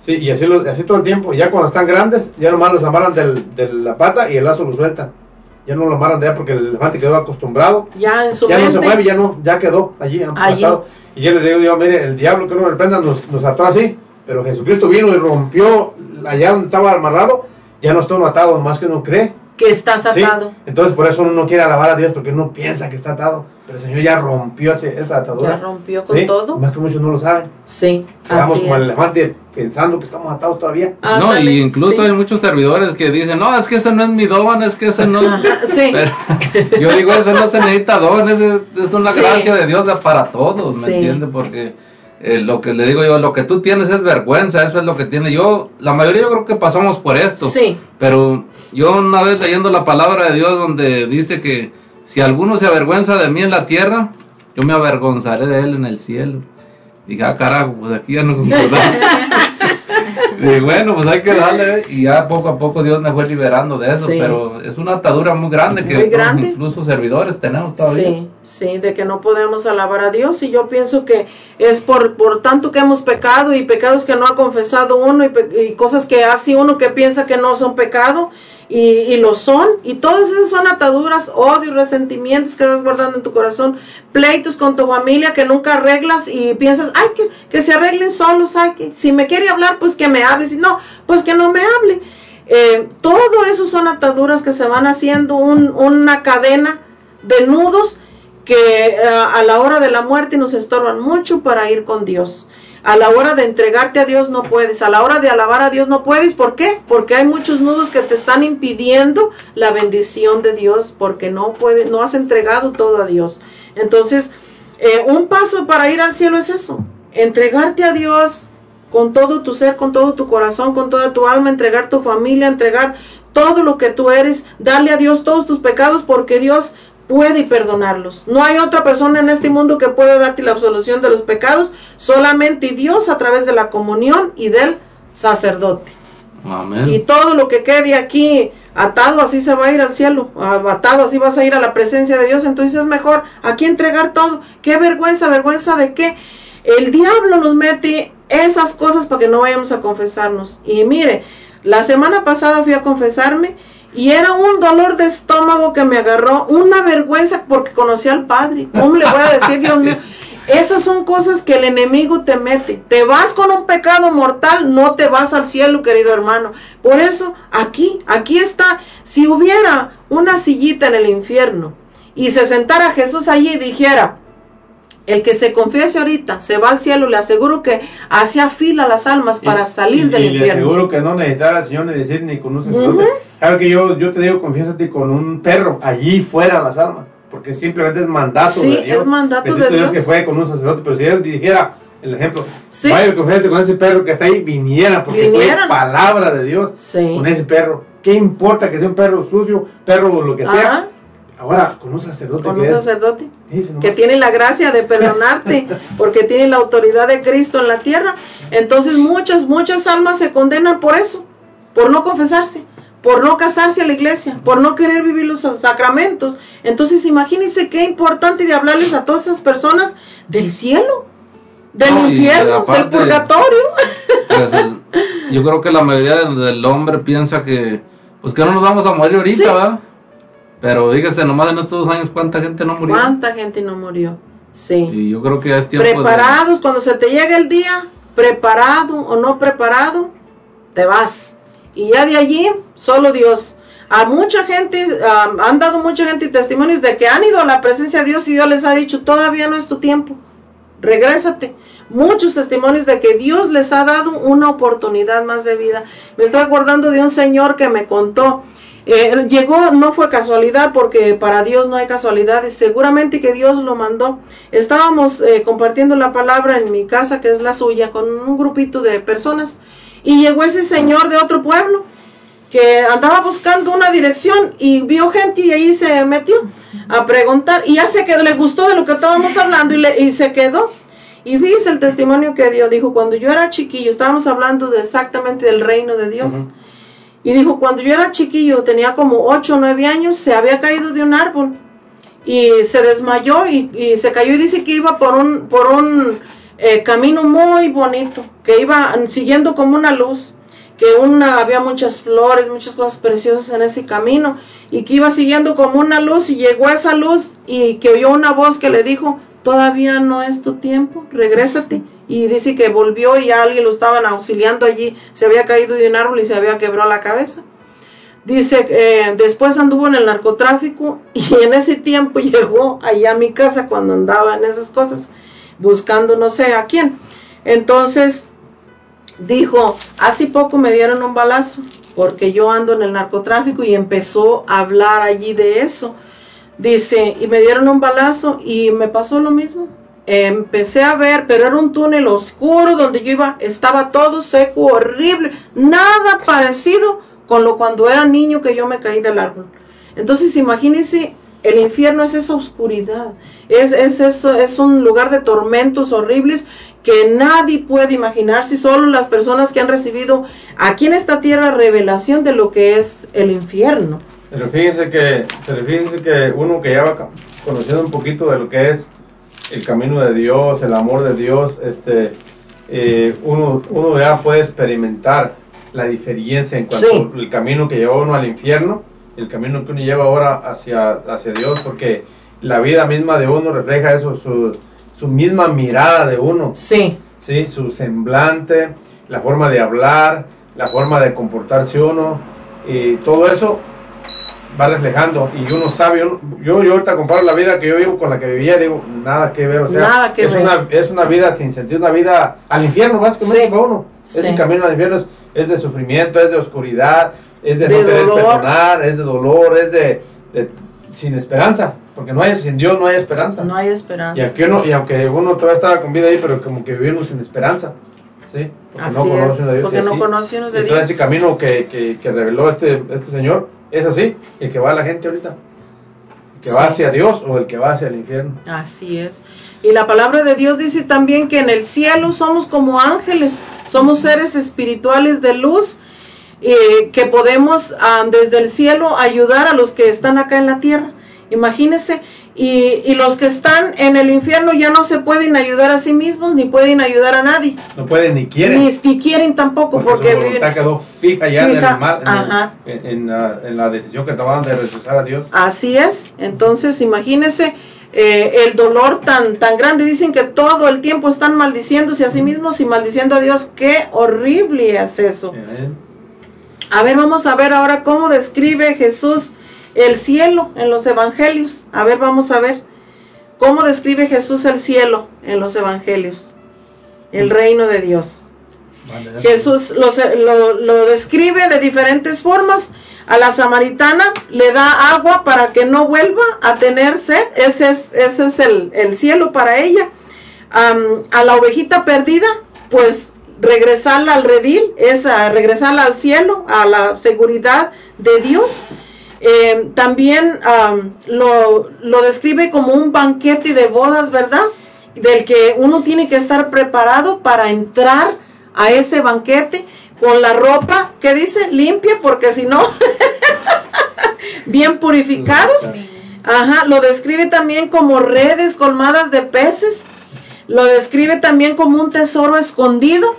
Sí, y así, los- así todo el tiempo. Ya cuando están grandes, ya nomás los amarran del- de la pata y el lazo lo sueltan. Ya no lo amarran de allá porque el elefante quedó acostumbrado. Ya en su Ya no mente. se mueve, ya no, ya quedó allí aplastado. Y yo les digo yo, mire, el diablo que no reprenda nos, nos ató así, pero Jesucristo vino y rompió allá donde estaba amarrado, ya no está uno atado, más que uno cree. que estás ¿sí? atado. Entonces por eso uno no quiere alabar a Dios porque uno piensa que está atado, pero el Señor ya rompió ese- esa atadura. Ya rompió con ¿sí? todo. Más que muchos no lo saben. Sí, Quedamos así como el elefante pensando que estamos atados todavía. No, y incluso sí. hay muchos servidores que dicen, no, es que ese no es mi don, es que ese no... Sí. Pero yo digo, ese no se necesita don, ese es una Sí. gracia de Dios para todos, ¿me Sí. entiendes? Porque eh, lo que le digo yo, lo que tú tienes es vergüenza, eso es lo que tiene. Yo, la mayoría yo creo que pasamos por esto. Sí. Pero yo una vez leyendo la palabra de Dios donde dice que si alguno se avergüenza de mí en la tierra, yo me avergonzaré de él en el cielo. Dije, ah, carajo, pues aquí ya no concordamos. y bueno, pues hay que darle. ¿eh? Y ya poco a poco Dios me fue liberando de eso. Sí. Pero es una atadura muy grande que Muy grande. incluso servidores tenemos todavía. Sí, sí, de que no podemos alabar a Dios y yo pienso que es por, por tanto que hemos pecado y pecados que no ha confesado uno y, pe- y cosas que hace uno que piensa que no son pecado y, y lo son, y todas esas son ataduras, odios, resentimientos que vas guardando en tu corazón, pleitos con tu familia que nunca arreglas y piensas, ay, que, que se arreglen solos, ay, que si me quiere hablar, pues que me hable, si no, pues que no me hable. Eh, todo eso son ataduras que se van haciendo un- una cadena de nudos que eh, a la hora de la muerte nos estorban mucho para ir con Dios. A la hora de entregarte a Dios no puedes, a la hora de alabar a Dios no puedes. ¿Por qué? Porque hay muchos nudos que te están impidiendo la bendición de Dios porque no puedes, no has entregado todo a Dios. Entonces, eh, un paso para ir al cielo es eso, entregarte a Dios con todo tu ser, con todo tu corazón, con toda tu alma, entregar tu familia, entregar todo lo que tú eres, darle a Dios todos tus pecados porque Dios puede perdonarlos. No hay otra persona en este mundo que pueda darte la absolución de los pecados, solamente Dios a través de la comunión y del sacerdote. Amén. Y todo lo que quede aquí atado, así se va a ir al cielo. Atado, así vas a ir a la presencia de Dios. Entonces es mejor aquí entregar todo. Qué vergüenza, vergüenza de que el diablo nos mete esas cosas para que no vayamos a confesarnos. Y mire, la semana pasada fui a confesarme y era un dolor de estómago que me agarró, una vergüenza porque conocí al Padre. ¿Cómo le voy a decir, Dios mío? Esas son cosas que el enemigo te mete. Te vas con un pecado mortal, no te vas al cielo, querido hermano. Por eso, aquí, aquí está. Si hubiera una sillita en el infierno y se sentara Jesús allí y dijera, el que se confiese ahorita se va al cielo, le aseguro que hacía fila las almas para salir y, del y le infierno. aseguro que no necesitará al Señor ni decir ni con un sacerdote. Claro que yo, yo te digo, confiésate con un perro, allí fuera las almas, porque simplemente es mandato Sí, de Dios. es mandato Bendito de Dios Dios. que fue con un sacerdote, pero si él dijera el ejemplo, Sí. vaya confiésate con ese perro que está ahí, viniera, porque Vinieran. fue palabra de Dios Sí. con ese perro. ¿Qué importa que sea un perro sucio, perro o lo que sea? Ahora, con un sacerdote Con que un sacerdote. Que tiene la gracia de perdonarte, porque tiene la autoridad de Cristo en la tierra. Entonces muchas, muchas almas se condenan por eso, por no confesarse, por no casarse a la iglesia, por no querer vivir los sacramentos. Entonces imagínense qué importante de hablarles a todas esas personas del cielo, del No, infierno, del purgatorio. Pues, el- yo creo que la mayoría del, del hombre piensa que, pues que no nos vamos a morir ahorita, Sí. ¿verdad? Pero fíjese, nomás en estos dos años, ¿cuánta gente no murió? ¿Cuánta gente no murió? Sí. Y yo creo que ya es tiempo de- preparados cuando se te llega el día, preparado o no preparado, te vas. Y ya de allí, solo Dios. A mucha gente, han dado mucha gente testimonios de que han ido a la presencia de Dios y Dios les ha dicho, todavía no es tu tiempo, regrésate. Muchos testimonios de que Dios les ha dado una oportunidad más de vida. Me estoy acordando de un señor que me contó, eh, llegó, no fue casualidad, porque para Dios no hay casualidades, seguramente que Dios lo mandó. Estábamos eh, compartiendo la palabra en mi casa, que es la suya, con un grupito de personas, y llegó ese señor de otro pueblo que andaba buscando una dirección y vio gente y ahí se metió a preguntar y ya se quedó, le gustó de lo que estábamos hablando y, le- y se quedó. Y fíjese el testimonio que dio, dijo, cuando yo era chiquillo, estábamos hablando de exactamente del reino de Dios. Y dijo, cuando yo era chiquillo, tenía como 8 o 9 años, se había caído de un árbol y se desmayó y, se cayó y dice que iba por un, por un eh, camino muy bonito, que iba siguiendo como una luz, que una, había muchas flores, muchas cosas preciosas en ese camino y que iba siguiendo como una luz y llegó a esa luz y que oyó una voz que le dijo, todavía no es tu tiempo, regrésate. Y dice que volvió y alguien lo estaban auxiliando allí, se había caído de un árbol y se había quebrado la cabeza. Dice, eh, después anduvo en el narcotráfico y en ese tiempo llegó allá a mi casa cuando andaba en esas cosas, buscando no sé a quién. Entonces dijo, hace poco me dieron un balazo porque yo ando en el narcotráfico y empezó a hablar allí de eso. Dice, y me dieron un balazo y me pasó lo mismo. Empecé a ver, pero era un túnel oscuro donde yo iba, estaba todo seco, horrible, nada parecido con lo cuando era niño que yo me caí del árbol. Entonces imagínense, el infierno es esa oscuridad, es, es, eso, es un lugar de tormentos horribles que nadie puede imaginarse, solo las personas que han recibido aquí en esta tierra revelación de lo que es el infierno. Pero fíjense que, pero fíjense que uno que ya va conociendo un poquito de lo que es el camino de Dios, el amor de Dios, este, eh, uno, uno ya puede experimentar la diferencia en cuanto Sí. al camino que lleva uno al infierno, el camino que uno lleva ahora hacia, hacia Dios, porque la vida misma de uno refleja eso, su, su misma mirada de uno, Sí, ¿sí? su semblante, la forma de hablar, la forma de comportarse uno, y todo eso va reflejando y uno sabe, uno- yo, yo ahorita comparo la vida que yo vivo con la que vivía, digo, nada que ver, o sea, Nada que es, ver. Una, es una vida sin sentido, una vida al infierno básicamente Sí. para uno. Sí. Ese camino al infierno es, es de sufrimiento, es de oscuridad, es de, De no querer perdonar, es de dolor, es de, de- sin esperanza, porque no hay, sin Dios no hay esperanza. no hay esperanza. Y, aquí uno, y aunque uno todavía estaba con vida ahí, pero como que vivimos sin esperanza. ¿sí? Porque Así no conocen es, a Dios. porque no ese camino que, que, que reveló este, este señor es así, el que va a la gente ahorita. El que va hacia Dios o el que va hacia el infierno. Así es. Y la palabra de Dios dice también que en el cielo somos como ángeles, somos seres espirituales de luz, eh, que podemos ah, desde el cielo ayudar a los que están acá en la tierra. Imagínense, y, y los que están en el infierno ya no se pueden ayudar a sí mismos ni pueden ayudar a nadie, No pueden ni quieren. ni, ni quieren tampoco porque, su quedó fija ya en, el mal, en, el- en- en la, en la decisión que tomaban de rechazar a Dios. Así es. Entonces, imagínense eh, el dolor tan, tan grande. Dicen que todo el tiempo están maldiciéndose a sí mismos y maldiciendo a Dios. Qué horrible es eso. A ver, vamos a ver ahora cómo describe Jesús el cielo en los evangelios. A ver, vamos a ver cómo describe Jesús el cielo en los evangelios. El reino de Dios. Vale. Jesús lo, lo, lo describe de diferentes formas. A la samaritana le da agua para que no vuelva a tener sed. Ese es, ese es el, el cielo para ella. A la ovejita perdida, pues regresarla al redil, es a regresarla al cielo, a la seguridad de Dios. Eh, también am, lo, lo describe como un banquete de bodas, ¿verdad? Del que uno tiene que estar preparado para entrar a ese banquete con la ropa, que dice? Limpia, porque si no, bien purificados. Ajá, lo describe también como redes colmadas de peces. Lo describe también como un tesoro escondido.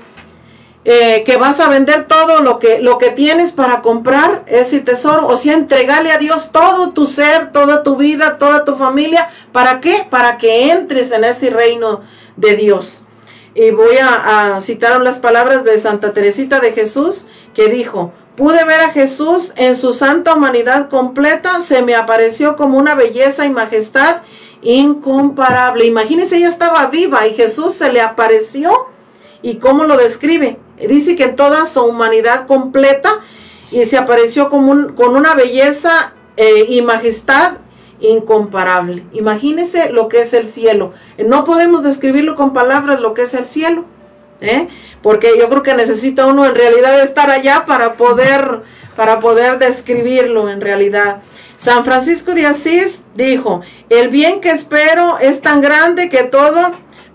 Eh, que vas a vender todo lo que, lo que tienes para comprar ese tesoro. O sea, entregarle a Dios todo tu ser, toda tu vida, toda tu familia. ¿Para qué? Para que entres en ese reino de Dios. Y voy a, a citar las palabras de Santa Teresita de Jesús, que dijo, pude ver a Jesús en su santa humanidad completa, se me apareció como una belleza y majestad incomparable. Imagínense, ella estaba viva y Jesús se le apareció. ¿Y cómo lo describe? Dice que en toda su humanidad completa y se apareció como un- con una belleza eh, y majestad incomparable. Imagínese lo que es el cielo. No podemos describirlo con palabras lo que es el cielo. ¿eh? Porque yo creo que necesita uno en realidad estar allá para poder, para poder describirlo en realidad. San Francisco de Asís dijo, el bien que espero es tan grande que todo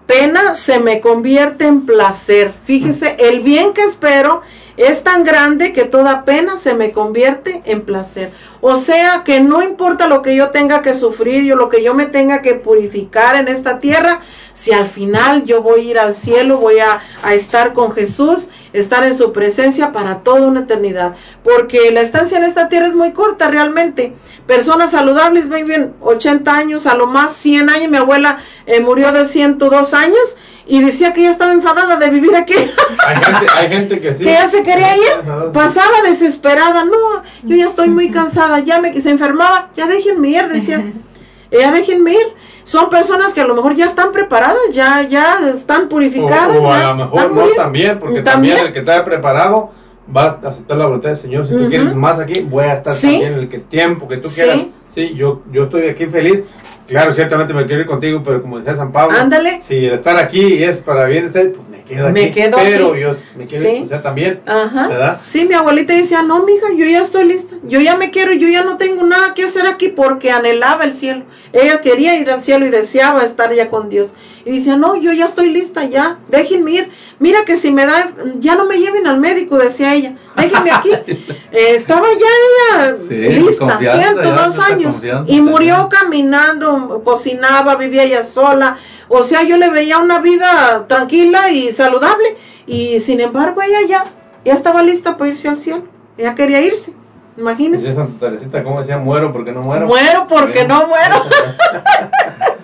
pena se me convierte en placer. Fíjese, el bien que espero es tan grande que toda pena se me convierte en placer. O sea que no importa lo que yo tenga que sufrir, o lo que yo me tenga que purificar en esta tierra, si al final yo voy a ir al cielo, voy a, estar con Jesús, estar en su presencia para toda una eternidad. Porque la estancia en esta tierra es muy corta realmente. Personas saludables viven 80 años, a lo más 100 años. Mi abuela eh, murió de 102 años y decía que ya estaba enfadada de vivir aquí. Hay gente, hay gente que sí. que ya se quería ir, pasaba desesperada, no, yo ya estoy muy cansada, ya me se enfermaba, ya déjenme ir, decía, ya déjenme ir. Son personas que a lo mejor ya están preparadas, ya, ya están O, purificadas. o ya a lo mejor no también, porque También. también, el que está preparado va a aceptar la voluntad del Señor. Si tú quieres más aquí, voy a estar Sí. también el que tiempo que tú Sí. quieras. Sí, yo, yo estoy aquí feliz. Claro, ciertamente me quiero ir contigo, pero como decía San Pablo, Ándale. si el estar aquí es para bien de ustedes, pues me quedo aquí. Me quedo pero aquí. yo me quiero Sí. también. Ajá. ¿Verdad? Sí, mi abuelita decía, no, mija, yo ya estoy lista. Yo ya me quiero, yo ya no tengo nada que hacer aquí porque anhelaba el cielo. Ella quería ir al cielo y deseaba estar ya con Dios. Dice, no, yo ya estoy lista, ya, déjenme ir. Mira que si me da, ya no me lleven al médico, decía ella, déjenme aquí. estaba ya ella sí, lista, 102 años. Y murió caminando, cocinaba, vivía ella sola. O sea, yo le veía una vida tranquila y saludable. Y sin embargo, ella ya, ya estaba lista para irse al cielo. Ella quería irse. Imagínense. Dice Santa Teresita, ¿cómo decía? Muero porque no muero. Muero porque no muero.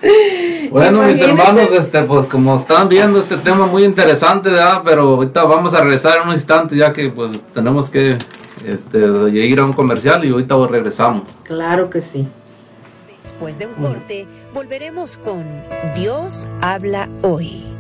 bueno, mis hermanos, este, pues como están viendo este tema muy interesante, ¿verdad? Pero ahorita vamos a regresar en un instante ya que pues tenemos que este, ir a un comercial y ahorita regresamos. Claro que sí. Después de un corte, volveremos con Dios habla hoy.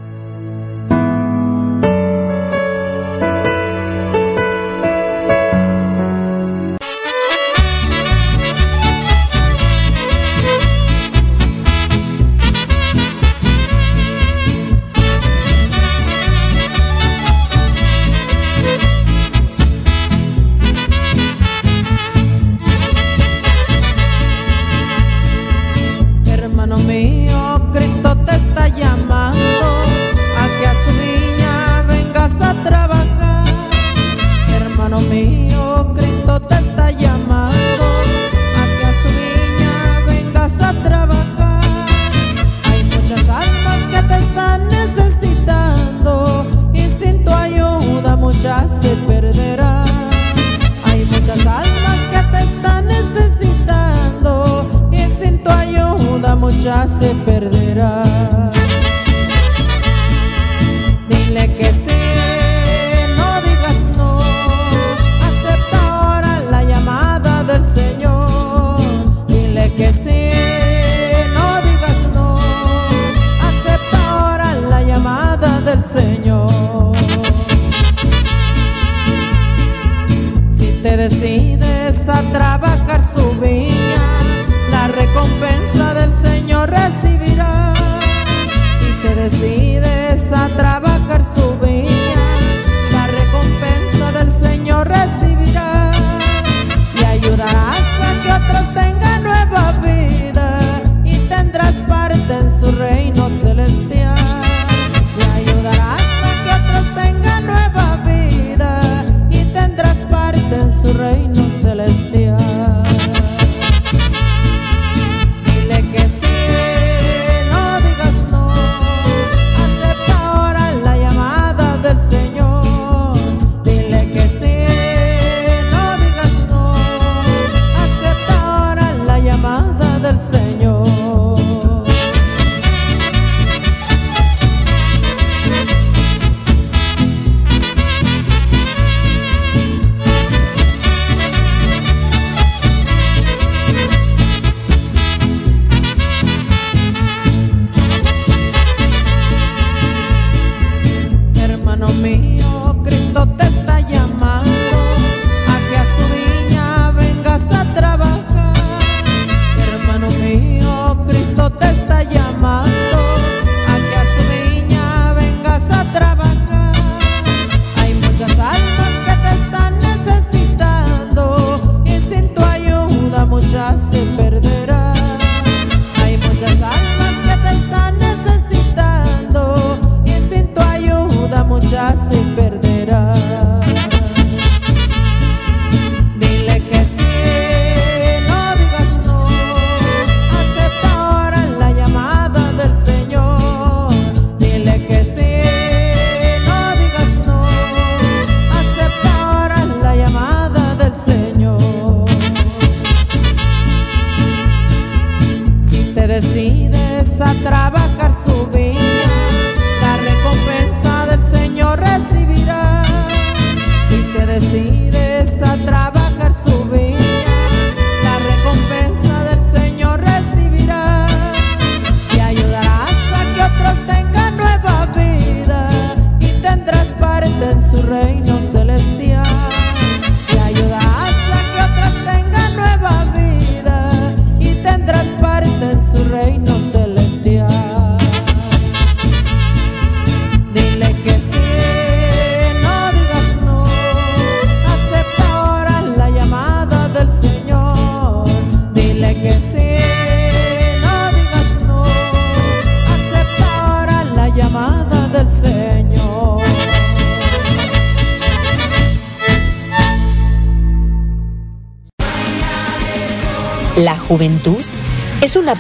perderá.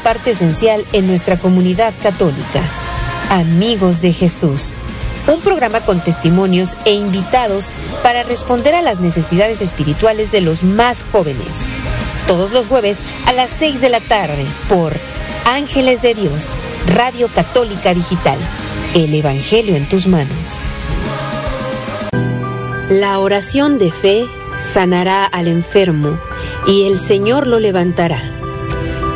parte esencial en nuestra comunidad católica. Amigos de Jesús. Un programa con testimonios e invitados para responder a las necesidades espirituales de los más jóvenes. Todos los jueves a las 6 de la tarde por Ángeles de Dios, Radio Católica Digital. El Evangelio en tus manos. La oración de fe sanará al enfermo y el Señor lo levantará.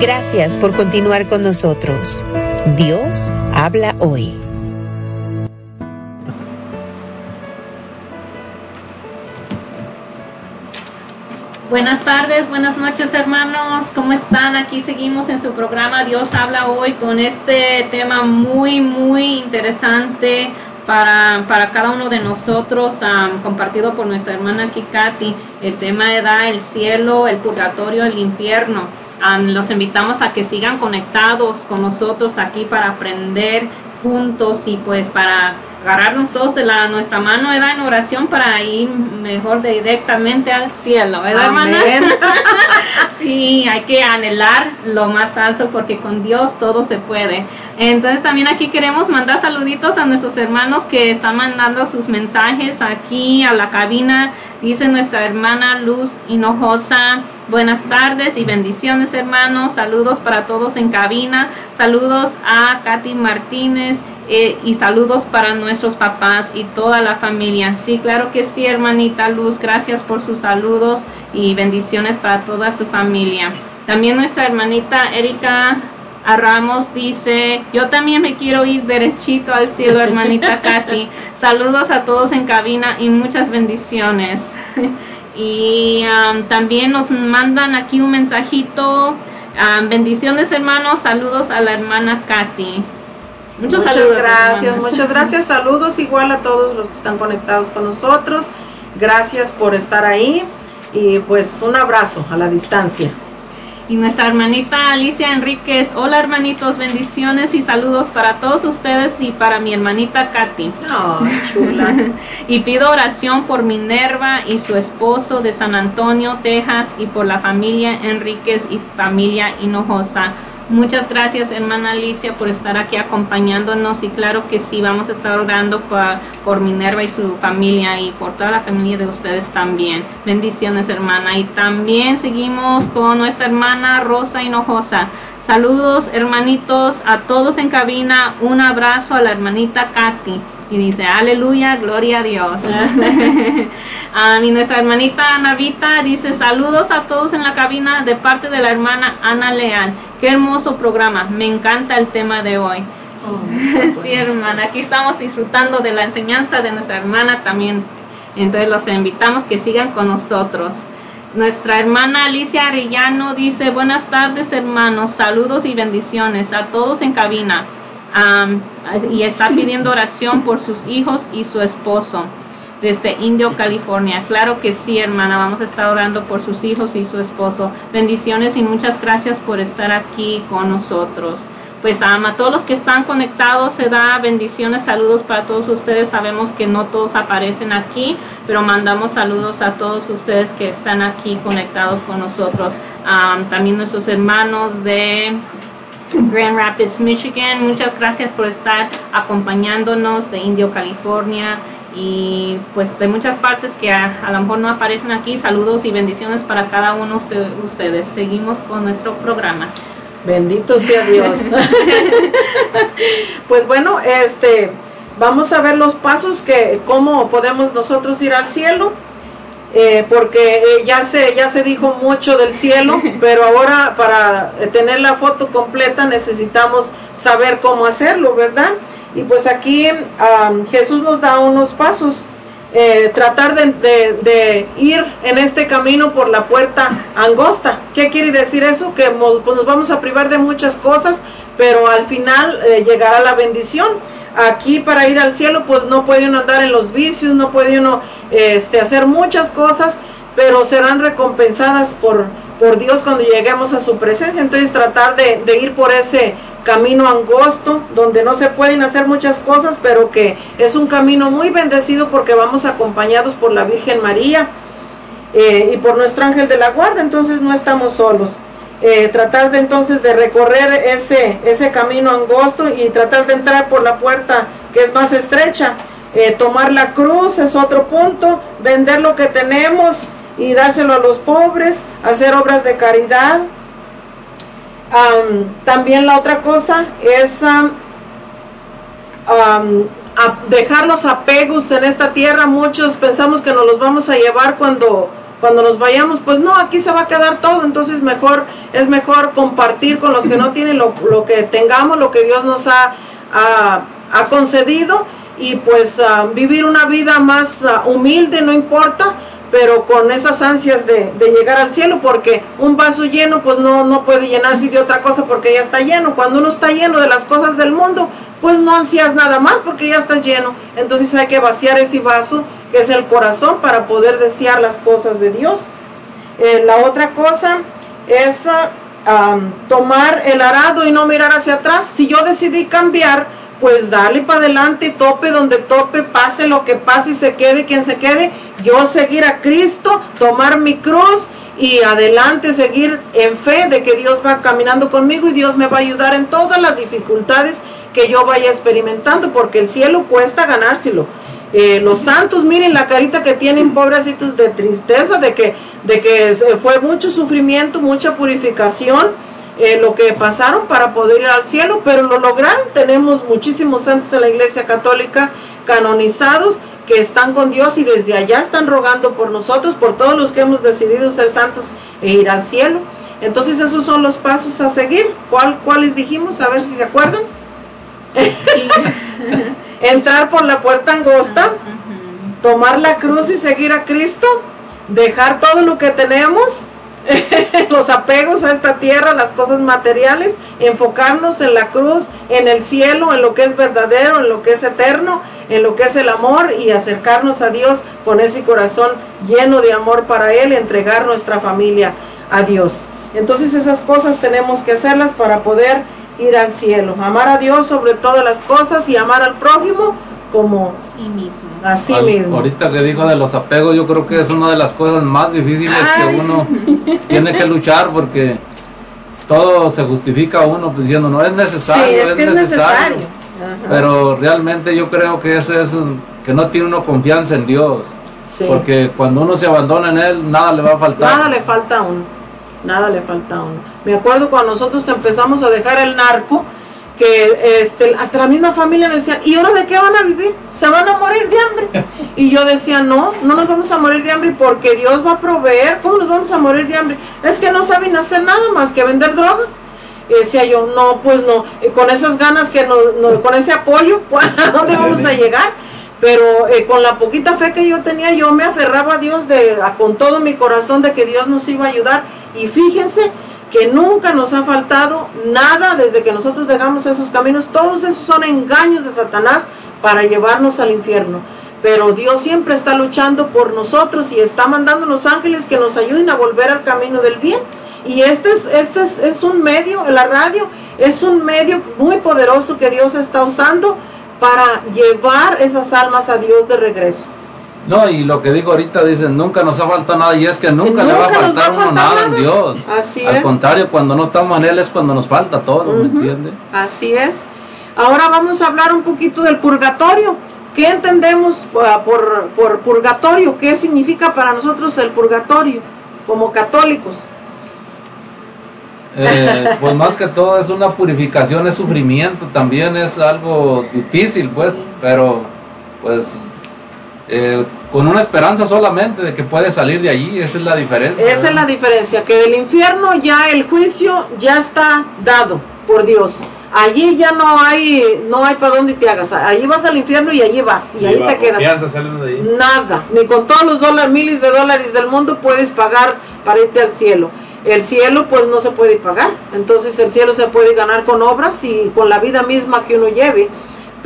Gracias por continuar con nosotros. Dios habla hoy. Buenas tardes, buenas noches hermanos, ¿cómo están? Aquí seguimos en su programa Dios habla hoy con este tema muy, muy interesante para, para cada uno de nosotros, um, compartido por nuestra hermana Kikati. El tema da el cielo, el purgatorio, el infierno. Los invitamos a que sigan conectados con nosotros aquí para aprender juntos y pues para agarrarnos todos de la nuestra mano era en oración para ir mejor directamente al cielo, ¿verdad, hermana? sí, hay que anhelar lo más alto porque con Dios todo se puede. Entonces también aquí queremos mandar saluditos a nuestros hermanos que están mandando sus mensajes aquí a la cabina. Dice nuestra hermana Luz Hinojosa, buenas tardes y bendiciones hermanos, saludos para todos en cabina, saludos a Katy Martínez eh, y saludos para nuestros papás y toda la familia. Sí, claro que sí, hermanita Luz, gracias por sus saludos y bendiciones para toda su familia. También nuestra hermanita Erika a Ramos dice, yo también me quiero ir derechito al cielo, hermanita Katy. Saludos a todos en cabina y muchas bendiciones. y um, también nos mandan aquí un mensajito. Um, bendiciones hermanos, saludos a la hermana Katy. Muchos muchas saludos, gracias, muchas gracias. Saludos igual a todos los que están conectados con nosotros. Gracias por estar ahí y pues un abrazo a la distancia. Y nuestra hermanita Alicia Enríquez, hola hermanitos, bendiciones y saludos para todos ustedes y para mi hermanita Katy. Oh, chula. y pido oración por Minerva y su esposo de San Antonio, Texas, y por la familia Enríquez y familia Hinojosa. Muchas gracias, hermana Alicia, por estar aquí acompañándonos y claro que sí, vamos a estar orando por, por, Minerva y su familia y por toda la familia de ustedes también. Bendiciones, hermana. Y también seguimos con nuestra hermana Rosa Hinojosa. Saludos, hermanitos, a todos en cabina. Un abrazo a la hermanita Katy y dice, aleluya, gloria a Dios. Ah, y nuestra hermanita Anavita dice, saludos a todos en la cabina de parte de la hermana Ana Leal. Qué hermoso programa, me encanta el tema de hoy. Oh, sí, hermana, aquí estamos disfrutando de la enseñanza de nuestra hermana también. Entonces los invitamos que sigan con nosotros. Nuestra hermana Alicia Arellano dice, buenas tardes hermanos, saludos y bendiciones a todos en cabina y está pidiendo oración por sus hijos y su esposo desde Indio, California. Claro que sí, hermana, vamos a estar orando por sus hijos y su esposo. Bendiciones y muchas gracias por estar aquí con nosotros. Pues a todos los que están conectados, se da bendiciones, saludos para todos ustedes. Sabemos que no todos aparecen aquí, pero mandamos saludos a todos ustedes que están aquí conectados con nosotros. también nuestros hermanos de Grand Rapids, Michigan. Muchas gracias por estar acompañándonos de Indio, California y pues de muchas partes que a, lo mejor no aparecen aquí. Saludos y bendiciones para cada uno de ustedes. Seguimos con nuestro programa. Bendito sea Dios. pues bueno, este vamos a ver los pasos que cómo podemos nosotros ir al cielo. Eh, porque eh, ya se ya se dijo mucho del cielo, pero ahora para eh, tener la foto completa necesitamos saber cómo hacerlo, ¿verdad? Y pues aquí Jesús nos da unos pasos. tratar de, ir en este camino por la puerta angosta. ¿Qué quiere decir eso? Que nos, pues nos vamos a privar de muchas cosas, pero al final llegará la bendición. Aquí para ir al cielo, pues no puede uno andar en los vicios, no puede uno este, hacer muchas cosas, pero serán recompensadas por, Dios cuando lleguemos a su presencia. Entonces tratar de, de ir por ese camino angosto, donde no se pueden hacer muchas cosas, pero que es un camino muy bendecido porque vamos acompañados por la Virgen María eh, y por nuestro ángel de la guarda, entonces no estamos solos. Eh, tratar de entonces de recorrer ese, ese camino angosto y tratar de entrar por la puerta que es más estrecha. Eh, tomar la cruz es otro punto, vender lo que tenemos y dárselo a los pobres, hacer obras de caridad. también la otra cosa es dejar los apegos en esta tierra. Muchos pensamos que nos los vamos a llevar cuando cuando nos vayamos, pues no, aquí se va a quedar todo, entonces mejor, es mejor compartir con los que no tienen lo, que tengamos, lo que Dios nos ha, ha, concedido y pues ah, vivir una vida más ah, humilde, no importa, pero con esas ansias de, de, llegar al cielo, porque un vaso lleno pues no, no puede llenarse de otra cosa porque ya está lleno. Cuando uno está lleno de las cosas del mundo, pues no ansías nada más porque ya está lleno. Entonces hay que vaciar ese vaso que es el corazón para poder desear las cosas de Dios. Eh, la otra cosa es ah, tomar el arado y no mirar hacia atrás. Si yo decidí cambiar, pues dale para adelante, tope donde tope, pase lo que pase y se quede quien se quede. Yo seguir a Cristo, tomar mi cruz y adelante seguir en fe de que Dios va caminando conmigo y Dios me va a ayudar en todas las dificultades que yo vaya experimentando, porque el cielo cuesta ganárselo. Eh, los santos, miren la carita que tienen, pobrecitos de tristeza, de que, de que fue mucho sufrimiento, mucha purificación, eh, lo que pasaron para poder ir al cielo, pero lo lograron. Tenemos muchísimos santos en la iglesia católica canonizados que están con Dios y desde allá están rogando por nosotros, por todos los que hemos decidido ser santos e ir al cielo. Entonces esos son los pasos a seguir. ¿Cuál, ¿Cuáles dijimos? A ver si se acuerdan. Entrar por la puerta angosta, tomar la cruz y seguir a Cristo, dejar todo lo que tenemos, los apegos a esta tierra, las cosas materiales, enfocarnos en la cruz, en el cielo, en lo que es verdadero, en lo que es eterno, en lo que es el amor y acercarnos a Dios con ese corazón lleno de amor para Él, entregar nuestra familia a Dios. Entonces esas cosas tenemos que hacerlas para poder ir al cielo. Amar a Dios sobre todas las cosas y amar al prójimo como sí mismo. a sí mismo. Ahorita que dijo de los apegos, yo creo que es una de las cosas más difíciles que uno tiene que luchar porque todo se justifica uno diciendo no es necesario, es, necesario. Pero realmente yo creo que eso es que no tiene uno confianza en Dios. Porque cuando uno se abandona en Él, nada le va a faltar. Nada le falta a uno. Nada le falta a uno. Me acuerdo cuando nosotros empezamos a dejar el narco, que este, hasta la misma familia nos decía, ¿y ahora de qué van a vivir? Se van a morir de hambre. Y yo decía, no, no nos vamos a morir de hambre porque Dios va a proveer. ¿Cómo nos vamos a morir de hambre? Es que no saben hacer nada más que vender drogas. Y decía yo, no, pues no, con esas ganas que no, con ese apoyo, ¿a dónde vamos a llegar? Pero eh, con la poquita fe que yo tenía, yo me aferraba a Dios de, con todo mi corazón de que Dios nos iba a ayudar. Y fíjense que nunca nos ha faltado nada desde que nosotros dejamos esos caminos. Todos esos son engaños de Satanás para llevarnos al infierno. Pero Dios siempre está luchando por nosotros y está mandando los ángeles que nos ayuden a volver al camino del bien. Y este es, este es, un medio, la radio es un medio muy poderoso que Dios está usando para llevar esas almas a Dios de regreso. No, y lo que digo ahorita, dicen, nunca nos ha faltado nada, y es que nunca, le va a faltar, uno nada, en Dios. Así Al contrario, cuando no estamos en Él es cuando nos falta todo, ¿me entiende? Así es. Ahora vamos a hablar un poquito del purgatorio. ¿Qué entendemos ah, por, por purgatorio? ¿Qué significa para nosotros el purgatorio como católicos? Eh, pues más que todo es una purificación, es sufrimiento, también es algo difícil, pues, pero pues eh, con una esperanza solamente de que puede salir de allí, esa es la diferencia. Esa es la diferencia, que del infierno ya el juicio ya está dado por Dios. Allí ya no hay no hay para dónde te hagas. Allí vas al infierno y allí vas y, ahí te quedas. Nada, ni con todos los dólares, miles de dólares del mundo puedes pagar para irte al cielo. El cielo pues no se puede pagar. Entonces el cielo se puede ganar con obras y con la vida misma que uno lleve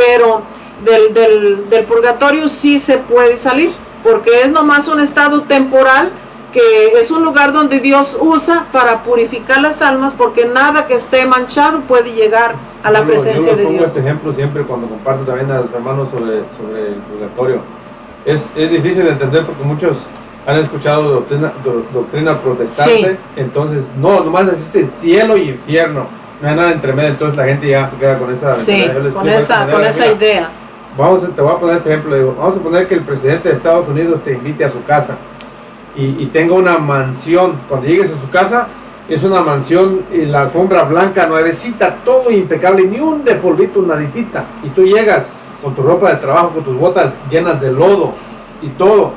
pero del, del, del purgatorio sí se puede salir, porque es nomás un estado temporal que es un lugar donde Dios usa para purificar las almas, porque nada que esté manchado puede llegar a la Yo- presencia yo de pongo Dios. este ejemplo siempre cuando comparto también a los hermanos sobre, sobre el purgatorio. Es, es difícil de entender porque muchos han escuchado doctrina, do- doctrina protestante, Sí. entonces no, nomás existe cielo y infierno, no hay nada entre medio, entonces la gente ya se queda con esa Sí, con esa, con esa idea. Vamos, te voy a poner este ejemplo. Digo, vamos a poner que el presidente de Estados Unidos te invite a su casa y, y tenga una mansión. Cuando llegues a su casa, es una mansión y la alfombra blanca, nuevecita, todo impecable, ni un de polvito, naditita. Y tú llegas con tu ropa de trabajo, con tus botas llenas de lodo y todo.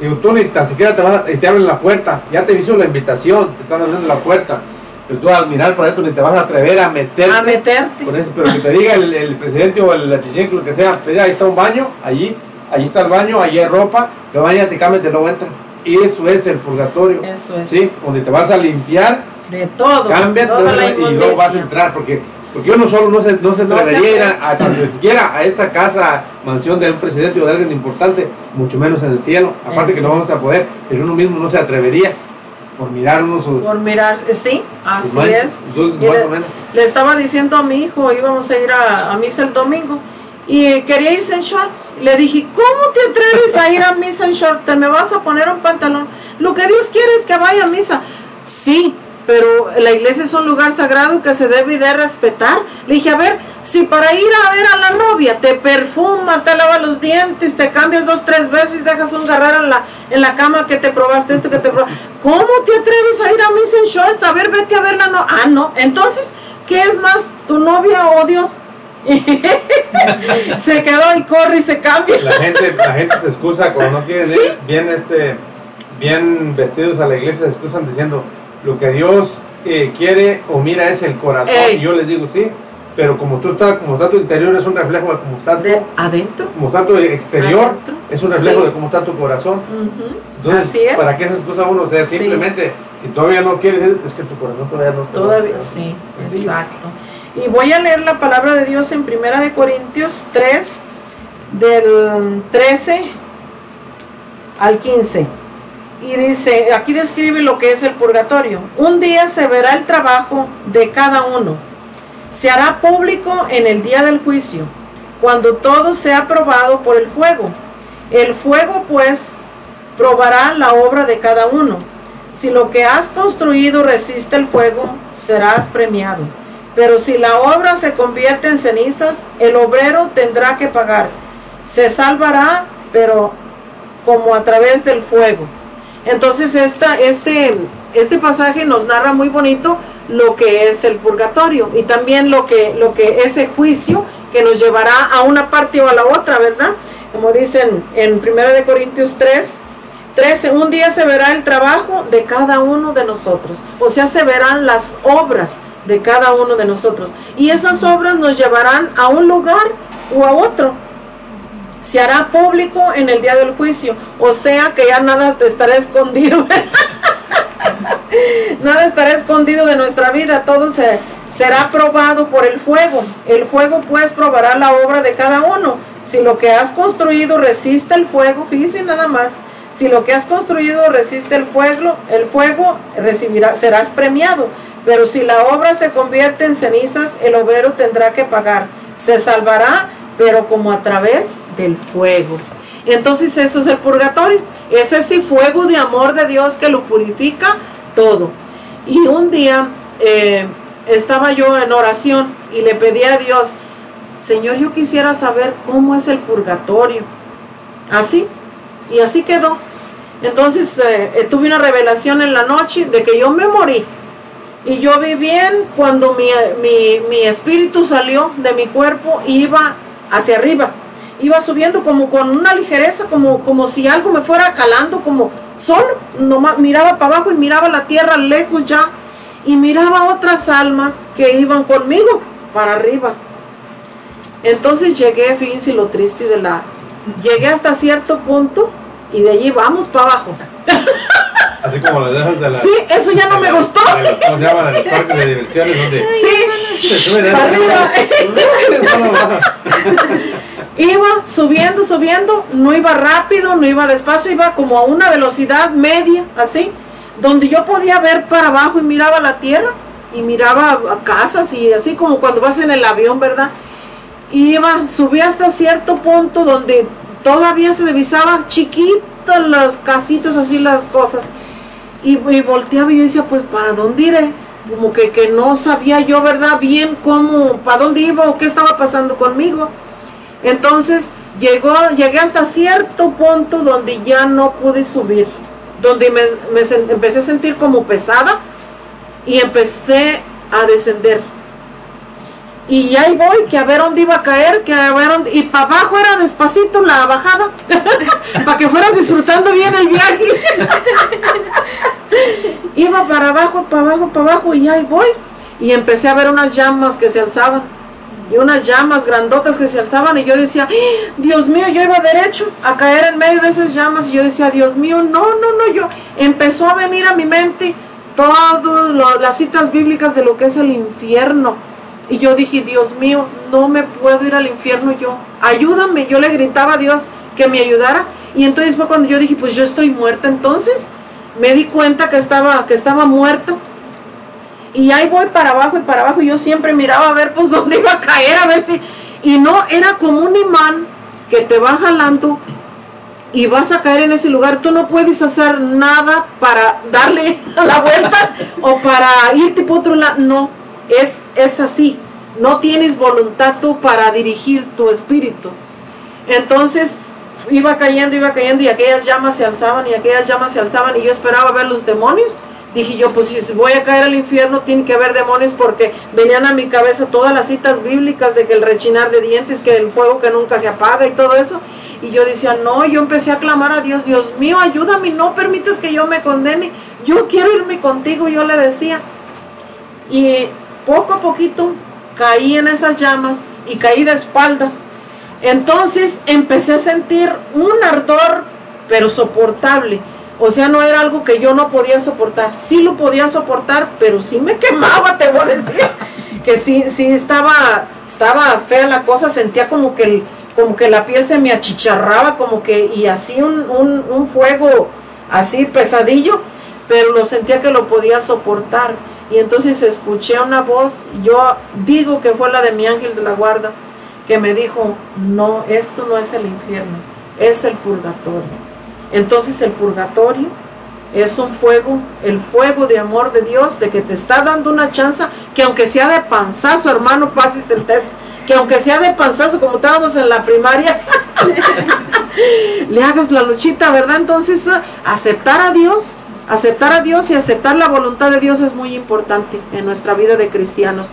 Y tú ni tan siquiera te vas y te abren la puerta. Ya te hizo la invitación, te están abriendo la puerta. Pero tú al mirar por ahí, tú ni te vas a atrever a meterte. A meterte. Con eso, pero que te diga el, el presidente o el chichen, lo que sea, mira, ahí está un baño, allí, allí está el baño, allí hay ropa, que bañate, cámete, luego entra. Y eso es el purgatorio. Eso es. Sí, donde te vas a limpiar, De todo. cámbiate toda la y luego vas a entrar, porque porque uno solo no se, no se No se atrevería a ir a, a- ni siquiera a esa casa, mansión de un presidente o de alguien importante, mucho menos en el cielo. Aparte que no vamos a poder, pero uno mismo no se atrevería por mirar uno sus, Por mirar, sí, sus así es. Entonces, más le- o menos. Le estaba diciendo a mi hijo, íbamos a ir a, a misa el domingo, y quería irse en shorts. Le dije, ¿cómo te atreves a ir a misa en shorts? ¿Te me vas a poner un pantalón? Lo que Dios quiere es que vaya a misa. Sí, pero la iglesia es un lugar sagrado que se debe de respetar. Le dije, a ver, si para ir a ver a la novia te perfumas, te lavas los dientes, te cambias dos, tres veces, dejas un garrar en la, en la cama que te probaste esto, que te probaste. ¿Cómo te atreves a ir a misa en shorts? A ver, vete a verla. No. Ah, no. Entonces, ¿qué es más, tu novia o Dios? se quedó y corre y se cambia. La gente, la gente se excusa cuando no quieren Sí. ir bien, este, bien vestidos a la iglesia, se excusan diciendo lo que Dios eh, quiere o mira es el corazón. Ey. Y yo les digo sí, pero como tú estás, como está tu interior es un reflejo de cómo está tu, De adentro. como está tu exterior, Adentro. es un reflejo Sí. de cómo está tu corazón. Entonces, Así es. ¿para qué se excusa uno? O sea, Sí. simplemente, si todavía no quieres es que tu corazón todavía no está. Todavía, sí, Sencillo. exacto. Y voy a leer la palabra de Dios en Primera de Corintios 3, del 13 al 15. Y dice, aquí describe lo que es el purgatorio. Un día se verá el trabajo de cada uno. Se hará público en el día del juicio, cuando todo sea probado por el fuego. El fuego, pues, probará la obra de cada uno. Si lo que has construido resiste el fuego, serás premiado. Pero si la obra se convierte en cenizas, el obrero tendrá que pagar. Se salvará, pero como a través del fuego. Entonces esta, este, este pasaje nos narra muy bonito lo que es el purgatorio y también lo que, lo que ese juicio que nos llevará a una parte o a la otra, ¿verdad? Como dicen en 1 de Corintios 3, 13, un día se verá el trabajo de cada uno de nosotros, o sea, se verán las obras de cada uno de nosotros. Y esas obras nos llevarán a un lugar o a otro. Se hará público en el día del juicio, o sea que ya nada estará escondido. nada estará escondido de nuestra vida, todo se, será probado por el fuego. El fuego pues probará la obra de cada uno. Si lo que has construido resiste el fuego, fíjense nada más, si lo que has construido resiste el fuego, el fuego recibirá, serás premiado. Pero si la obra se convierte en cenizas, el obrero tendrá que pagar. Se salvará, pero como a través del fuego. Entonces eso es el purgatorio. Es ese fuego de amor de Dios que lo purifica todo. Y un día eh, estaba yo en oración y le pedí a Dios, Señor, yo quisiera saber cómo es el purgatorio. Así. Y así quedó. Entonces eh, eh, tuve una revelación en la noche de que yo me morí. Y yo vi bien cuando mi, mi, mi espíritu salió de mi cuerpo iba hacia arriba. Iba subiendo como con una ligereza, como, como si algo me fuera jalando, como solo. Nomás miraba para abajo y miraba la tierra lejos ya. Y miraba otras almas que iban conmigo para arriba. Entonces llegué, fíjense lo triste de la... Llegué hasta cierto punto y de allí vamos para abajo. Así como las de esas de las. Sí, eso ya no me gustó. de ¿Cómo se llama? De los parques de diversiones donde. Sí, se suben arriba. Iba subiendo, subiendo, no iba rápido, no iba despacio, iba como a una velocidad media, así, donde yo podía ver para abajo y miraba la tierra y miraba a casas y así como cuando vas en el avión, ¿verdad? Y iba, subí hasta cierto punto donde todavía se divisaba chiquitas las casitas, así las cosas. Y, volteaba y decía, pues, ¿para dónde iré? Como que, que no sabía yo, ¿verdad? Bien cómo, para dónde iba o qué estaba pasando conmigo. Entonces llegó, llegué hasta cierto punto donde ya no pude subir, donde me, me empecé a sentir como pesada y empecé a descender. Y ahí voy, que a ver dónde iba a caer, que a ver dónde, y para abajo era despacito la bajada, para que fueras disfrutando bien el viaje. iba para abajo, para abajo, para abajo, y ahí voy. Y empecé a ver unas llamas que se alzaban y unas llamas grandotas que se alzaban y yo decía, ¡Ah! Dios mío, yo iba derecho a caer en medio de esas llamas y yo decía, Dios mío, no, no, no, yo empezó a venir a mi mente todas las citas bíblicas de lo que es el infierno. Y yo dije, Dios mío, no me puedo ir al infierno yo. Ayúdame. Yo le gritaba a Dios que me ayudara. Y entonces fue cuando yo dije, pues yo estoy muerta entonces. Me di cuenta que estaba, que estaba muerta. Y ahí voy para abajo y para abajo. y Yo siempre miraba a ver pues dónde iba a caer, a ver si. Y no, era como un imán que te va jalando y vas a caer en ese lugar. Tú no puedes hacer nada para darle la vuelta o para irte por otro lado. No, es, es así. No tienes voluntad tú para dirigir tu espíritu. Entonces iba cayendo, iba cayendo y aquellas llamas se alzaban y aquellas llamas se alzaban y yo esperaba ver los demonios. Dije yo, pues si voy a caer al infierno tiene que haber demonios porque venían a mi cabeza todas las citas bíblicas de que el rechinar de dientes, que el fuego que nunca se apaga y todo eso. Y yo decía, no, yo empecé a clamar a Dios, Dios mío, ayúdame, no permites que yo me condene. Yo quiero irme contigo, yo le decía. Y poco a poquito caí en esas llamas y caí de espaldas. Entonces empecé a sentir un ardor, pero soportable. O sea, no era algo que yo no podía soportar. Sí lo podía soportar, pero sí me quemaba, te voy a decir. Que sí, sí estaba, estaba fea la cosa, sentía como que, el- como que la piel se me achicharraba, como que, y así un, un, un fuego así pesadillo, pero lo sentía que lo podía soportar. Y entonces escuché una voz, yo digo que fue la de mi ángel de la guarda, que me dijo, no, esto no es el infierno, es el purgatorio. Entonces el purgatorio es un fuego, el fuego de amor de Dios, de que te está dando una chance, que aunque sea de panzazo, hermano, pases el test, que aunque sea de panzazo, como estábamos en la primaria, le hagas la luchita, ¿verdad? Entonces, ah, aceptar a Dios, aceptar a Dios y aceptar la voluntad de Dios es muy importante en nuestra vida de cristianos.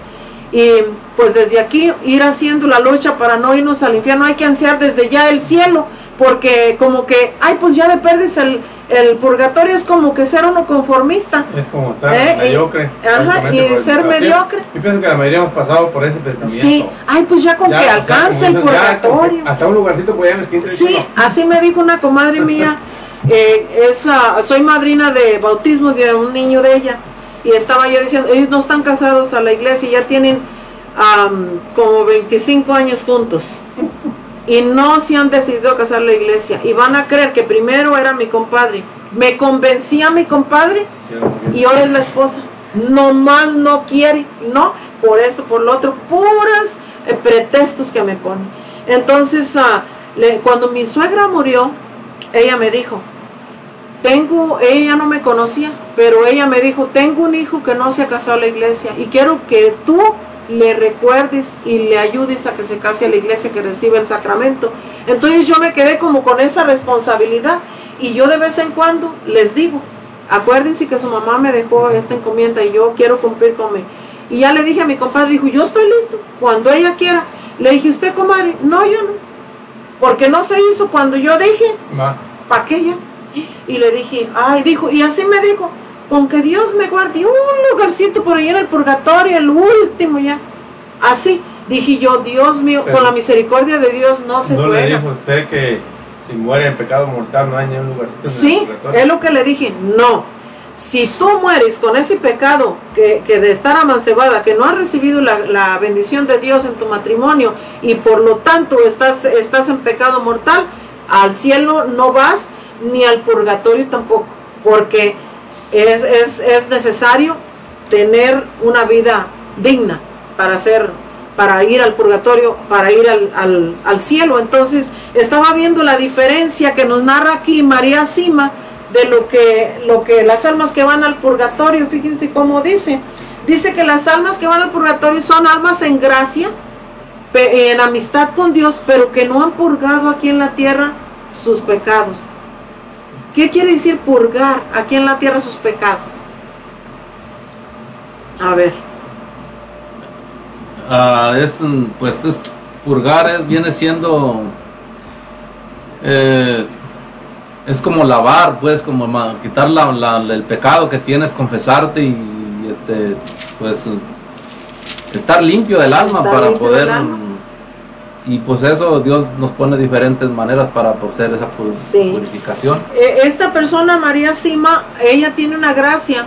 Y pues desde aquí ir haciendo la lucha para no irnos al infierno, hay que ansiar desde ya el cielo, porque como que, ay, pues ya de perdes el, el purgatorio, es como que ser uno conformista. Es como estar Eh, mediocre. ajá, y por el- ser mediocre. Yo pienso que la mayoría hemos pasado por ese pensamiento. Sí, ay, pues ya con Ya, que o sea, alcance el dices, ya, purgatorio. hasta un lugarcito pues ya en la esquina. Sí, así me dijo una comadre mía. eh, es, soy madrina de bautismo de un niño de ella. Y estaba yo diciendo, ellos no están casados a la iglesia, ya tienen como 25 años juntos. Y no se han decidido casar la iglesia. Y van a creer que primero era mi compadre. Me convencía mi compadre y ahora es la esposa. Nomás no quiere, no, por esto, por lo otro, puras eh, pretextos que me ponen. Entonces, ah, cuando mi suegra murió, ella me dijo, tengo, ella no me conocía, pero ella me dijo, tengo un hijo que no se ha casado a la iglesia y quiero que tú le recuerdes y le ayudes a que se case a la iglesia, que reciba el sacramento. Entonces yo me quedé como con esa responsabilidad y yo de vez en cuando les digo, acuérdense que su mamá me dejó esta encomienda y yo quiero cumplir con mi... Y ya le dije a mi compadre, dijo, yo estoy listo, cuando ella quiera. Le dije, ¿usted, comadre? No, yo no. Porque no se hizo cuando yo dije. ¿para qué ya? Y le dije, ay, dijo, y así me dijo, con que Dios me guarde un lugarcito por ahí en el purgatorio, el último ya. Así, dije yo, Dios mío, Pero- con la misericordia de Dios no se ¿No le juega. dijo usted que si muere en pecado mortal no hay ni un lugarcito en el Sí, purgatorio? es lo que le dije, no. Si tú mueres con ese pecado que, que de estar amancebada, que no has recibido la, la bendición de Dios en tu matrimonio y por lo tanto estás, estás en pecado mortal, al cielo no vas ni al purgatorio tampoco, porque es, es, es necesario tener una vida digna para ser para ir al purgatorio, para ir al, al, al, cielo. Entonces, estaba viendo la diferencia que nos narra aquí María Sima de lo que, lo que las almas que van al purgatorio, fíjense cómo dice. Dice que las almas que van al purgatorio son almas en gracia, en amistad con Dios, pero que no han purgado aquí en la tierra sus pecados. ¿Qué quiere decir purgar aquí en la tierra sus pecados? A ver. Uh, es, pues, es, purgar es, viene siendo, eh, es como lavar, pues, como quitar la, la, el pecado que tienes, confesarte y, y, este, pues, estar limpio del alma estar para poder, alma. y pues eso Dios nos pone diferentes maneras para hacer esa sí. purificación. Eh, esta persona, María Sima, ella tiene una gracia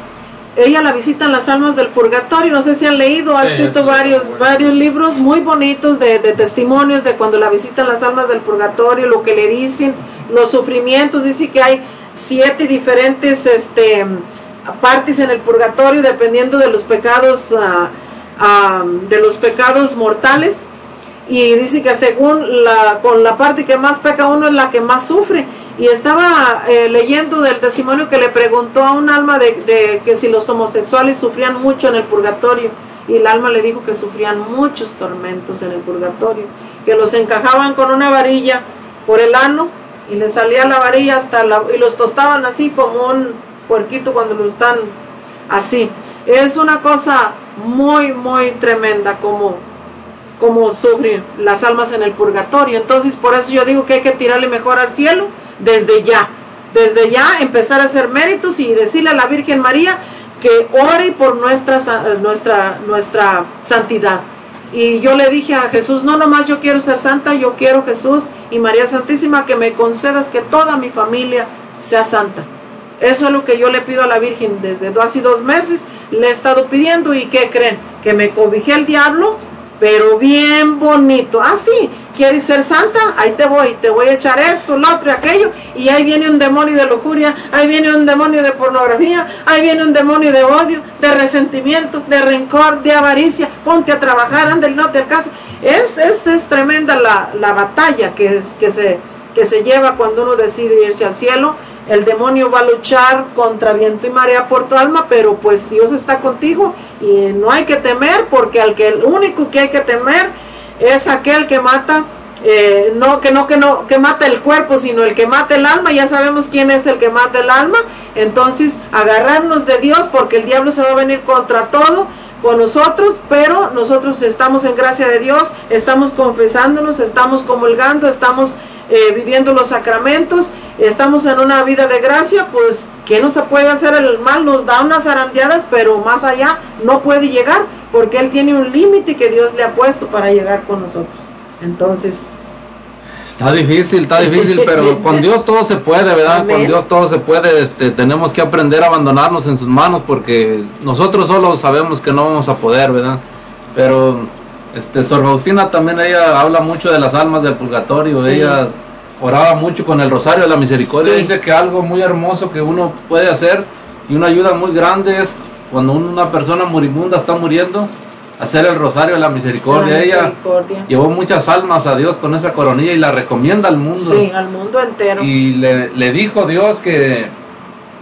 ella la visita en las almas del purgatorio, no sé si han leído, ha sí, escrito varios, bueno. varios libros muy bonitos de, de, testimonios de cuando la visitan las almas del purgatorio, lo que le dicen, los sufrimientos, dice que hay siete diferentes este, partes en el purgatorio dependiendo de los pecados, uh, uh, de los pecados mortales, y dice que según la, con la parte que más peca uno es la que más sufre, y estaba eh, leyendo del testimonio que le preguntó a un alma de, que si los homosexuales sufrían mucho en el purgatorio y el alma le dijo que sufrían muchos tormentos en el purgatorio, que los encajaban con una varilla por el ano y le salía la varilla hasta la y los tostaban así como un puerquito cuando lo están así. Es una cosa muy muy tremenda como como sufren las almas en el purgatorio. Entonces, por eso yo digo que hay que tirarle mejor al cielo desde ya, desde ya empezar a hacer méritos y decirle a la Virgen María que ore por nuestra, nuestra, nuestra santidad. Y yo le dije a Jesús, no nomás yo quiero ser santa, yo quiero Jesús y María Santísima que me concedas que toda mi familia sea santa. Eso es lo que yo le pido a la Virgen desde hace dos meses, le he estado pidiendo y ¿qué creen? Que me cobijé el diablo pero bien bonito. Ah, sí, ¿quieres ser santa? Ahí te voy, te voy a echar esto, lo otro, aquello, y ahí viene un demonio de lujuria, ahí viene un demonio de pornografía, ahí viene un demonio de odio, de resentimiento, de rencor, de avaricia, ponte a trabajar, anda no te alcanza. Es, es, es tremenda la, la batalla que, es, que, se, que se lleva cuando uno decide irse al cielo. El demonio va a luchar contra viento y marea por tu alma, pero pues Dios está contigo y no hay que temer porque al que el único que hay que temer es aquel que mata eh, no que no que no que mata el cuerpo sino el que mata el alma. Ya sabemos quién es el que mata el alma. Entonces agarrarnos de Dios porque el diablo se va a venir contra todo con nosotros, pero nosotros estamos en gracia de Dios, estamos confesándonos, estamos comulgando, estamos eh, viviendo los sacramentos, estamos en una vida de gracia, pues que no se puede hacer el mal, nos da unas zarandeadas, pero más allá no puede llegar, porque Él tiene un límite que Dios le ha puesto para llegar con nosotros. Entonces, Está difícil, está difícil, pero con Dios todo se puede, ¿verdad? Amén. Con Dios todo se puede. Este, tenemos que aprender a abandonarnos en sus manos porque nosotros solo sabemos que no vamos a poder, ¿verdad? Pero este Sor Faustina también ella habla mucho de las almas del purgatorio, sí. ella oraba mucho con el rosario de la misericordia, sí. dice que algo muy hermoso que uno puede hacer y una ayuda muy grande es cuando una persona moribunda está muriendo, hacer el rosario de la misericordia. La misericordia. Ella llevó muchas almas a Dios con esa coronilla y la recomienda al mundo. Sí, al mundo entero. Y le, le dijo Dios que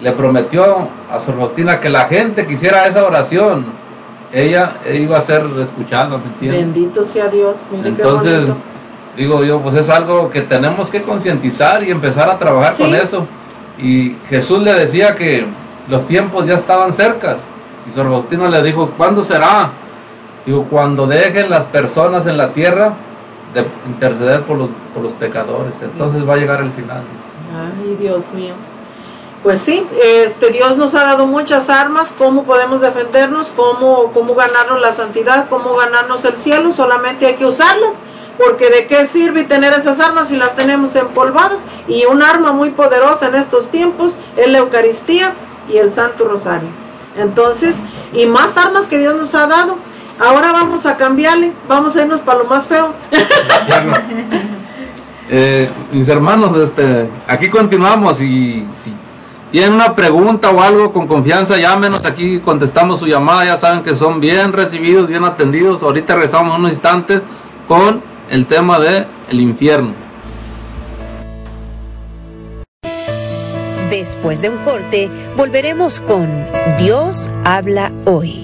le prometió a Sor Faustina que la gente quisiera esa oración. Ella iba a ser escuchada, ¿me entiendes? Bendito sea Dios. Mire Entonces, digo yo, pues es algo que tenemos que concientizar y empezar a trabajar sí. con eso. Y Jesús le decía que los tiempos ya estaban cercas. Y Sor Faustina le dijo, ¿cuándo será? Digo, cuando dejen las personas en la tierra de interceder por los, por los pecadores, entonces va a llegar el final. Dice. Ay, Dios mío. Pues sí, este Dios nos ha dado muchas armas, cómo podemos defendernos, cómo, cómo ganarnos la santidad, cómo ganarnos el cielo, solamente hay que usarlas, porque de qué sirve tener esas armas si las tenemos empolvadas, y un arma muy poderosa en estos tiempos es la Eucaristía, y el Santo Rosario. Entonces, y más armas que Dios nos ha dado. Ahora vamos a cambiarle, vamos a irnos para lo más feo. Eh, mis hermanos, este, aquí continuamos y si tienen una pregunta o algo con confianza, llámenos aquí, contestamos su llamada, ya saben que son bien recibidos, bien atendidos. Ahorita regresamos unos instantes con el tema de el infierno. Después de un corte, volveremos con Dios habla hoy.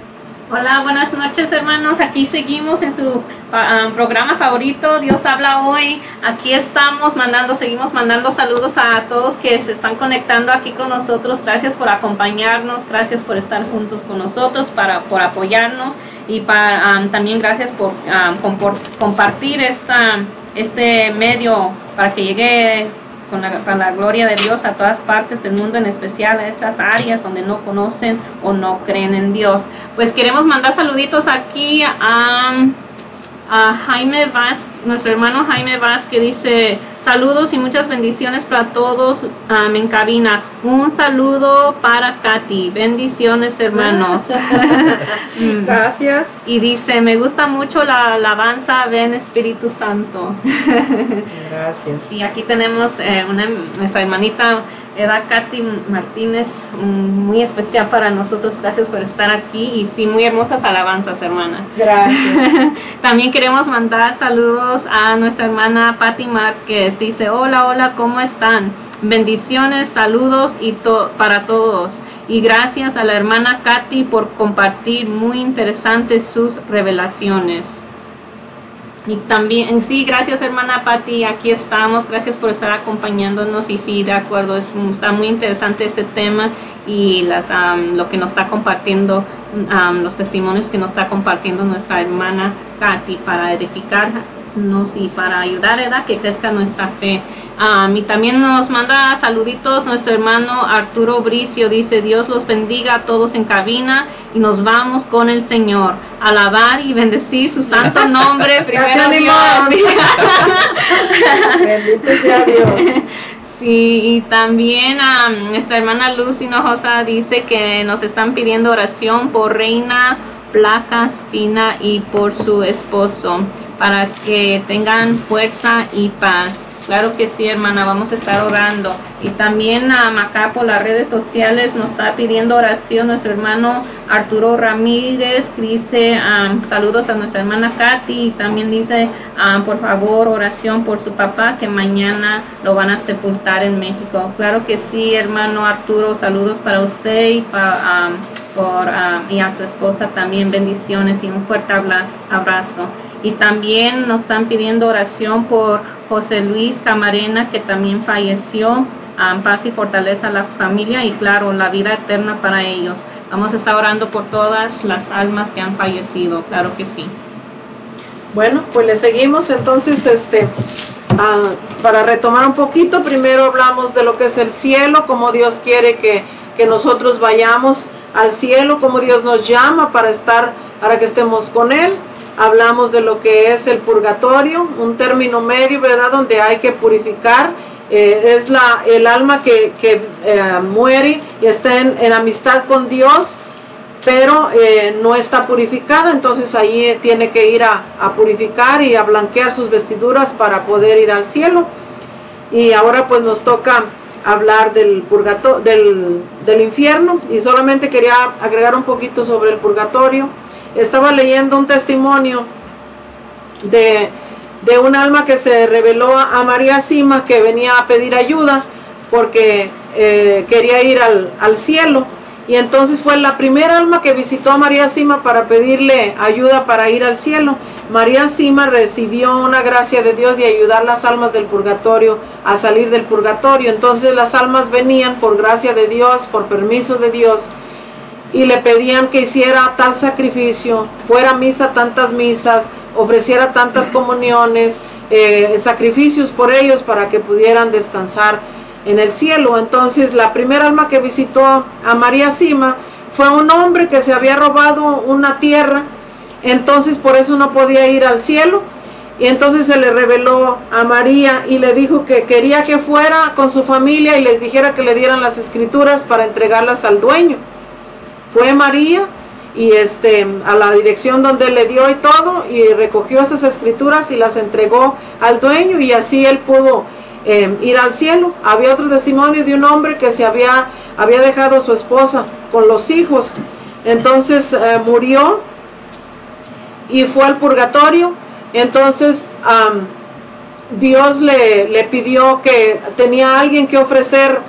Hola, buenas noches hermanos. Aquí seguimos en su ah, programa favorito, Dios habla hoy. Aquí estamos mandando, seguimos mandando saludos a todos que se están conectando aquí con nosotros. Gracias por acompañarnos, gracias por estar juntos con nosotros, para, por apoyarnos y para, ah, también gracias por, ah, por compartir esta, este medio para que llegue con la, gloria de Dios a todas partes del mundo, en especial a esas áreas donde no conocen o no creen en Dios. Pues queremos mandar saluditos aquí a, a Jaime Vázquez, nuestro hermano Jaime Vázquez dice, saludos y muchas bendiciones para todos um, en cabina. Un saludo para Katy, bendiciones hermanos. Gracias. y dice, me gusta mucho la alabanza, ven Espíritu Santo. Gracias. Y aquí tenemos eh, una, nuestra hermanita era Katy Martínez, muy especial para nosotros. Gracias por estar aquí y sí, muy hermosas alabanzas, hermana. Gracias. También queremos mandar saludos a nuestra hermana Patti Márquez. Dice, hola, hola, ¿cómo están? Bendiciones, saludos y to para todos. Y gracias a la hermana Katy por compartir muy interesantes sus revelaciones. Y también, sí, gracias hermana Patti, aquí estamos, gracias por estar acompañándonos. Y sí, de acuerdo, es, está muy interesante este tema y las, um, lo que nos está compartiendo, um, los testimonios que nos está compartiendo nuestra hermana Katy para edificarnos y para ayudar a que crezca nuestra fe. Um, y también nos manda saluditos nuestro hermano Arturo Bricio. Dice, Dios los bendiga a todos en cabina y nos vamos con el Señor. Alabar y bendecir su santo nombre. Primero Dios. Bendito sea Dios. Sí, y también um, nuestra hermana Luz Hinojosa dice que nos están pidiendo oración por Reina Placas Fina y por su esposo para que tengan fuerza y paz. Claro que sí, hermana, vamos a estar orando. Y también a acá por las redes sociales nos está pidiendo oración nuestro hermano Arturo Ramírez, dice saludos a nuestra hermana Katy y también dice por favor oración por su papá que mañana lo van a sepultar en México. Claro que sí, hermano Arturo, saludos para usted y, para, por, y a su esposa también bendiciones y un fuerte abrazo. Y también nos están pidiendo oración por José Luis Camarena, que también falleció. paz y fortaleza a la familia y claro, la vida eterna para ellos. Vamos a estar orando por todas las almas que han fallecido, claro que sí. Bueno, pues le seguimos entonces, este, ah, para retomar un poquito, primero hablamos de lo que es el cielo, cómo Dios quiere que, que nosotros vayamos al cielo, cómo Dios nos llama para estar, para que estemos con Él hablamos de lo que es el purgatorio, un término medio, ¿verdad? Donde hay que purificar. Eh, es la, el alma que, que eh, muere y está en, amistad con Dios, pero eh, no está purificada, entonces ahí tiene que ir a, a, purificar y a blanquear sus vestiduras para poder ir al cielo. Y ahora pues nos toca hablar del purgatorio, del, del infierno y solamente quería agregar un poquito sobre el purgatorio estaba leyendo un testimonio de, un alma que se reveló a, María Sima que venía a pedir ayuda porque eh, quería ir al, al, cielo. Y entonces fue la primera alma que visitó a María Sima para pedirle ayuda para ir al cielo. María Sima recibió una gracia de Dios de ayudar las almas del purgatorio a salir del purgatorio. Entonces las almas venían por gracia de Dios, por permiso de Dios, y le pedían que hiciera tal sacrificio, fuera misa tantas misas, ofreciera tantas comuniones, eh, sacrificios por ellos para que pudieran descansar en el cielo. Entonces la primera alma que visitó a María Sima fue un hombre que se había robado una tierra, entonces por eso no podía ir al cielo. Y entonces se le reveló a María y le dijo que quería que fuera con su familia y les dijera que le dieran las escrituras para entregarlas al dueño. Fue María y este a la dirección donde le dio y todo y recogió esas escrituras y las entregó al dueño y así él pudo eh, ir al cielo. Había otro testimonio de un hombre que se había, había dejado a su esposa con los hijos. Entonces eh, murió y fue al purgatorio. Entonces Dios le, le pidió que tenía alguien que ofrecer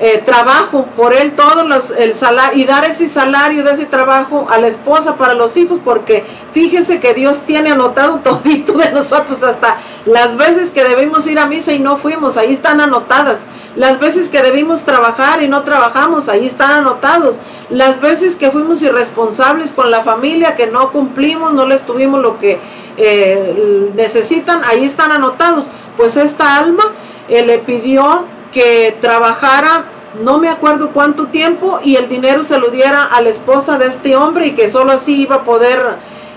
eh, trabajo por él todo los, el salario y dar ese salario de ese trabajo a la esposa para los hijos porque fíjese que Dios tiene anotado todito de nosotros hasta las veces que debimos ir a misa y no fuimos ahí están anotadas. Las veces que debimos trabajar y no trabajamos ahí están anotados. Las veces que fuimos irresponsables con la familia que no cumplimos no les tuvimos lo que eh, necesitan ahí están anotados. Pues esta alma eh, le pidió que trabajara no me acuerdo cuánto tiempo y el dinero se lo diera a la esposa de este hombre y que solo así iba a poder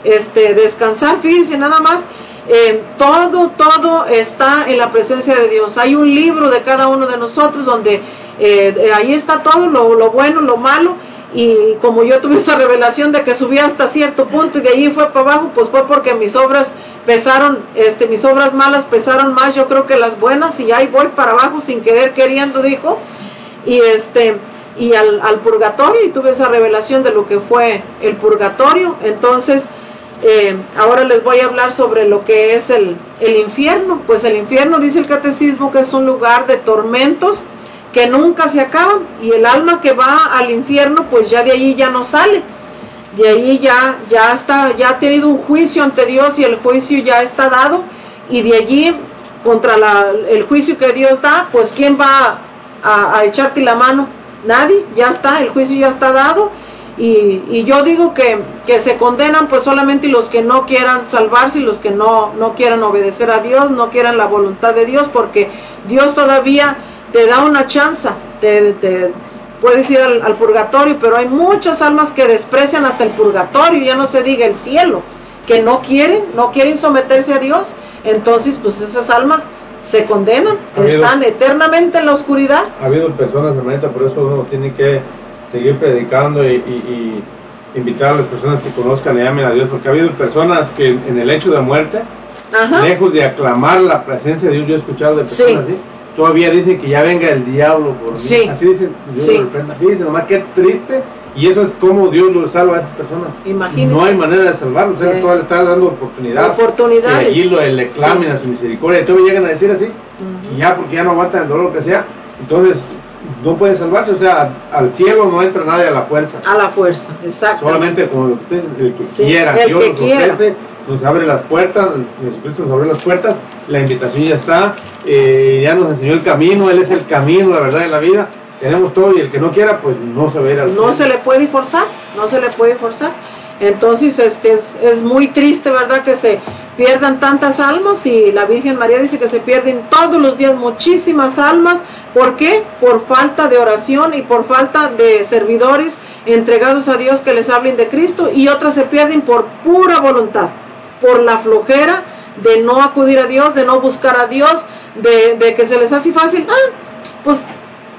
este, descansar. Fíjense nada más, eh, todo, todo está en la presencia de Dios. Hay un libro de cada uno de nosotros donde eh, ahí está todo, lo, lo bueno, lo malo y como yo tuve esa revelación de que subía hasta cierto punto y de ahí fue para abajo, pues fue porque mis obras pesaron, este, mis obras malas pesaron más, yo creo que las buenas, y ahí voy para abajo sin querer queriendo, dijo, y este, y al, al purgatorio, y tuve esa revelación de lo que fue el purgatorio, entonces, eh, ahora les voy a hablar sobre lo que es el, el infierno, pues el infierno dice el catecismo que es un lugar de tormentos, que nunca se acaban y el alma que va al infierno pues ya de allí ya no sale de ahí ya ya está ya ha tenido un juicio ante Dios y el juicio ya está dado. Y de allí contra la, el juicio que Dios da pues quién va a, echarte la mano nadie ya está el juicio ya está dado. Y, yo digo que, que, se condenan pues solamente los que no quieran salvarse los que no, no quieran obedecer a Dios, no quieran la voluntad de Dios, porque Dios todavía te da una chance, te puedes ir al, purgatorio, pero hay muchas almas que desprecian hasta el purgatorio, ya no se diga el cielo, que no quieren, no quieren someterse a Dios, entonces pues esas almas se condenan, están eternamente en la oscuridad. Ha habido personas, hermanita, por eso uno tiene que seguir predicando y, invitar a las personas que conozcan y amen a Dios, porque ha habido personas que en el hecho de muerte, lejos de aclamar la presencia de Dios, yo he escuchado de personas así, todavía dicen que ya venga el diablo por mí. Sí. Así dicen, Dios sí. lo reprenda. Fíjense nomás qué triste. Y eso es como Dios lo salva a esas personas. Imagínense. No hay manera de salvarlos. Él le está dando oportunidad. Oportunidades. Que allí lo, le clamen sí. a su misericordia. Y todavía llegan a decir así. Uh -huh. Y ya porque ya no aguantan el dolor que sea. Entonces no pueden salvarse. O sea, al cielo no entra nadie a la fuerza. A la fuerza, exacto. Solamente como ustedes, el que Sí, quiera. el Dios que nos quiera. ofrece, nos abre las puertas. Jesucristo nos abre las puertas. La invitación ya está. eh, ya nos enseñó el camino. Él es el camino, la verdad, de la vida. Tenemos todo y el que no quiera, pues no se va a ir al No se le puede forzar, no se le puede forzar. Entonces este es, es muy triste, ¿verdad? Que se pierdan tantas almas y la Virgen María dice que se pierden todos los días muchísimas almas. ¿Por qué? Por falta de oración y por falta de servidores entregados a Dios que les hablen de Cristo y otras se pierden por pura voluntad, por la flojera de no acudir a Dios, de no buscar a Dios, de, de que se les hace fácil, ah, pues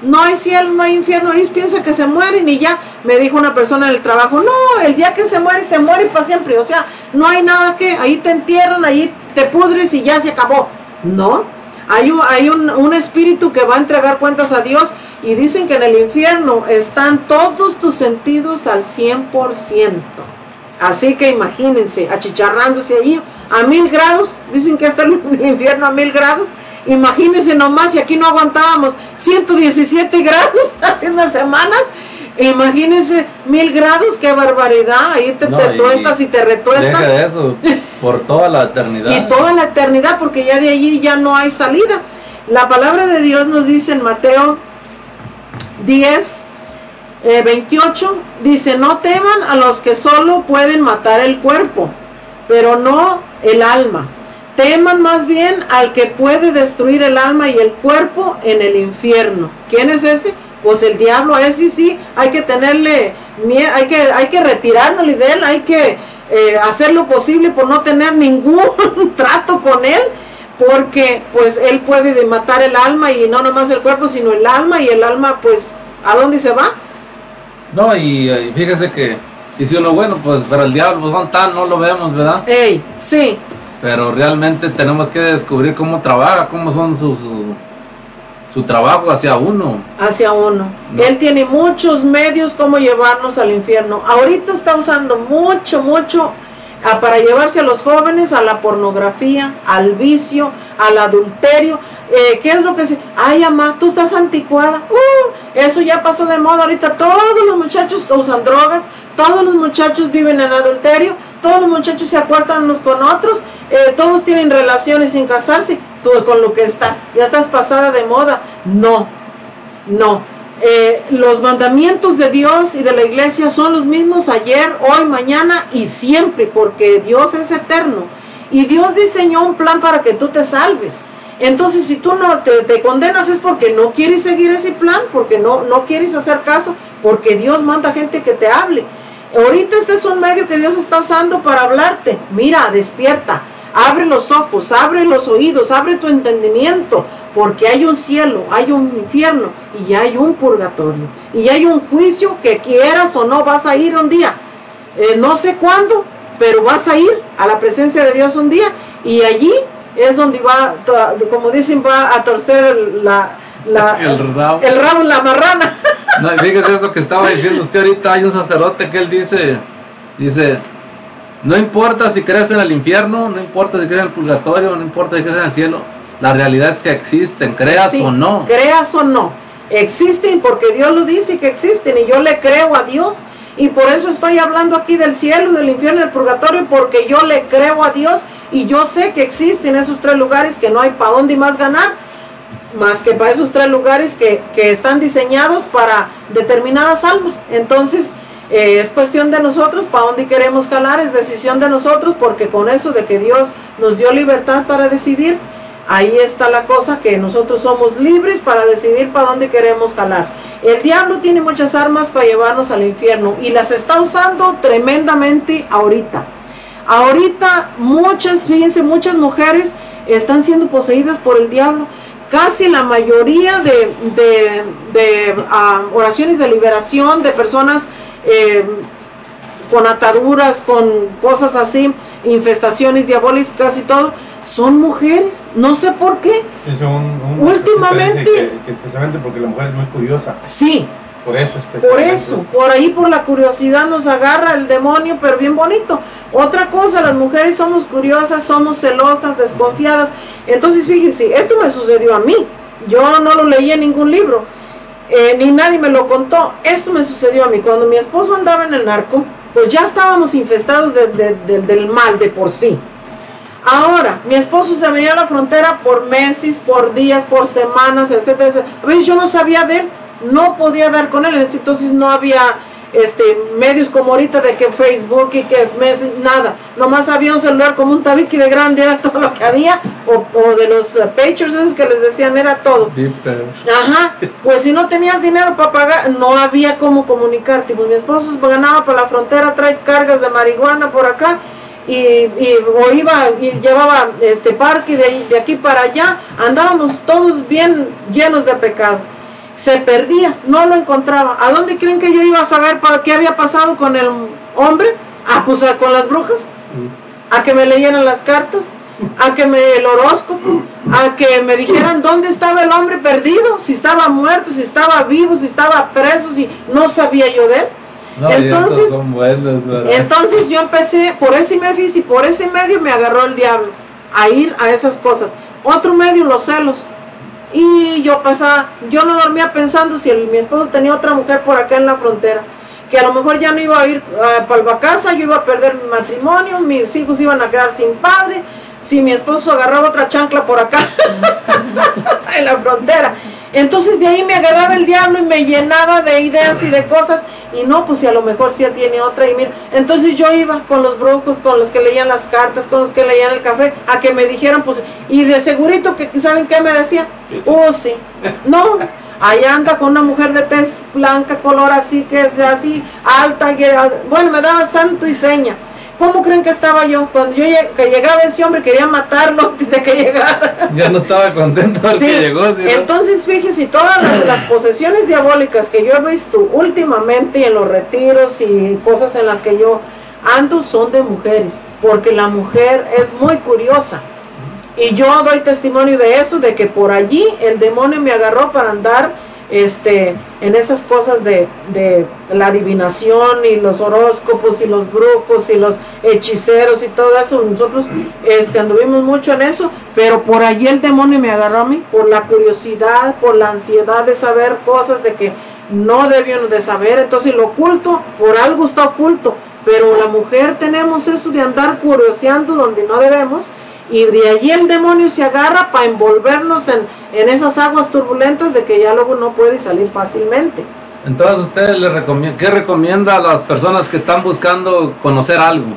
no hay cielo, no hay infierno, ellos piensan que se mueren y ya, me dijo una persona en el trabajo, no, el día que se muere, se muere para siempre, o sea, no hay nada que, ahí te entierran, ahí te pudres y ya se acabó, no, hay, un, hay un, un espíritu que va a entregar cuentas a Dios y dicen que en el infierno están todos tus sentidos al 100%, así que imagínense, achicharrándose allí a mil grados, dicen que está el infierno a mil grados, Imagínense nomás si aquí no aguantábamos 117 grados hace unas semanas. Imagínense mil grados, qué barbaridad. Ahí te, No, te y- tuestas y te retuestas. Deja de eso, por toda la eternidad. Y toda la eternidad, porque ya de allí ya no hay salida. La palabra de Dios nos dice en Mateo 10, eh, 28 dice, no teman a los que solo pueden matar el cuerpo, pero no el alma. Teman más bien al que puede destruir el alma y el cuerpo en el infierno. ¿Quién es ese? Pues el diablo, ese sí, hay que tenerle miedo, hay que, hay que retirarnos de él, hay que eh, hacer lo posible por no tener ningún trato con él, porque pues él puede matar el alma y no nomás el cuerpo, sino el alma y el alma pues, ¿a dónde se va? No, y, y fíjese que dice uno, bueno, pues para el diablo, pues no tan, no lo vemos, ¿verdad? Ey, sí, Pero realmente tenemos que descubrir cómo trabaja, cómo son sus, su, su trabajo hacia uno. hacia uno. No. Él tiene muchos medios como llevarnos al infierno. Ahorita está usando mucho, mucho ah, para llevarse a los jóvenes a la pornografía, al vicio, al adulterio. Eh, ¿Qué es lo que se... Ay, mamá, tú estás anticuada. Uh, eso ya pasó de moda. Ahorita todos los muchachos usan drogas, todos los muchachos viven en adulterio, todos los muchachos se acuestan unos con otros, eh, todos tienen relaciones sin casarse. Tú con lo que estás, ya estás pasada de moda. No, no. Eh, los mandamientos de Dios y de la iglesia son los mismos ayer, hoy, mañana y siempre, porque Dios es eterno. Y Dios diseñó un plan para que tú te salves. Entonces, si tú no te, condenas es porque no quieres seguir ese plan, porque no, no quieres hacer caso, porque Dios manda gente que te hable. Ahorita este es un medio que Dios está usando para hablarte. Mira, despierta, abre los ojos, abre los oídos, abre tu entendimiento, porque hay un cielo, hay un infierno y hay un purgatorio. Y hay un juicio que quieras o no vas a ir un día. Eh, no sé cuándo, pero vas a ir a la presencia de Dios un día y allí es donde va, como dicen, va a torcer el- la, la- El rabo. el rabo en la marrana. No, fíjese eso que estaba diciendo usted ahorita, hay un sacerdote que él dice, dice, no importa si crees en el infierno, no importa si crees en el purgatorio, no importa si crees en el cielo, la realidad es que existen, creas Sí, o no. Creas o no. Existen porque Dios lo dice que existen y yo le creo a Dios. Y por eso estoy hablando aquí del cielo, del infierno del purgatorio, porque yo le creo a Dios y yo sé que existen esos tres lugares que no hay para dónde más ganar, más que para esos tres lugares que, que están diseñados para determinadas almas. Entonces, eh, es cuestión de nosotros para dónde queremos jalar, es decisión de nosotros, porque con eso de que Dios nos dio libertad para decidir, ahí está la cosa que nosotros somos libres para decidir para dónde queremos jalar. El diablo tiene muchas armas para llevarnos al infierno y las está usando tremendamente ahorita. Ahorita muchas, fíjense, muchas mujeres están siendo poseídas por el diablo. Casi la mayoría de, de- ah, oraciones de liberación de personas eh, con ataduras, con cosas así, infestaciones diabólicas, casi todo, son mujeres. No sé por qué. Es un, un- Últimamente- dice Que, que especialmente porque la mujer es muy curiosa. Sí, Por eso por eso, por ahí por la curiosidad nos agarra el demonio, pero bien bonito. Otra cosa, las mujeres somos curiosas, somos celosas, desconfiadas. Entonces, fíjense, esto me sucedió a mí. Yo no lo leí en ningún libro, eh, ni nadie me lo contó. Esto me sucedió a mí. Cuando mi esposo andaba en el narco, pues ya estábamos infestados de- de- de- del mal de por sí. Ahora, mi esposo se venía a la frontera por meses, por días, por semanas, etcétera, etcétera. A veces yo no sabía de él, no podía ver con él, entonces no había este medios como ahorita de que Facebook y que mes- nada, nomás había un celular como un tabique de grande, era todo lo que había, o, o de los pagers esos que les decían, era todo. Ajá, pues si no tenías dinero para pagar, no había cómo comunicarte. Pues mi esposo ganaba para la frontera, trae cargas de marihuana por acá y, y- o iba y llevaba este parque de, de aquí para allá. Andábamos todos bien llenos de pecado. Se perdía, no lo encontraba. ¿A dónde creen que yo iba a saber para qué había pasado con el hombre? Ah, pues a- con las brujas a que me leyeran las cartas, a que me el horóscopo, a que me dijeran dónde estaba el hombre perdido, si estaba muerto, si estaba vivo, si estaba preso, si no sabía yo de él. No, Entonces, son buenos, entonces yo empecé por ese medio y por ese medio me agarró el diablo a ir a esas cosas. Otro medio, los celos. Y yo pasaba, yo no dormía pensando si el- mi esposo tenía otra mujer por acá en la frontera, que a lo mejor ya no iba a ir para la casa, yo iba a perder mi matrimonio, mis hijos iban a quedar sin padre, si mi esposo agarraba otra chancla por acá en la frontera. Entonces de ahí me agarraba el diablo y me llenaba de ideas y de cosas. Y no, pues si a lo mejor sí tiene otra. Y mira, entonces yo iba con los brujos, con los que leían las cartas, con los que leían el café, a que me dijeran, pues, y de segurito que, ¿saben qué me decía? Oh, sí. No, ahí anda con una mujer de tez blanca, color así, que es de así, alta, que, bueno, me daba santo y seña. ¿Cómo creen que estaba yo? Cuando yo que llegaba ese hombre quería matarlo antes de que llegara. Ya no estaba contento sí. que llegó. ¿sí? Entonces, fíjese, todas las, las, posesiones diabólicas que yo he visto últimamente en los retiros y cosas en las que yo ando son de mujeres, porque la mujer es muy curiosa. Y yo doy testimonio de eso, de que por allí el demonio me agarró para andar este, en esas cosas de, de, la adivinación y los horóscopos y los brujos y los hechiceros y todo eso. Nosotros este, anduvimos mucho en eso, pero por allí el demonio me agarró a mí, por la curiosidad, por la ansiedad de saber cosas de que no debían de saber. Entonces lo oculto, por algo está oculto, pero la mujer tenemos eso de andar curioseando donde no debemos y de allí el demonio se agarra para envolvernos en, en, esas aguas turbulentas de que ya luego no puede salir fácilmente. Entonces, ¿usted le recomienda, qué recomienda a las personas que están buscando conocer algo?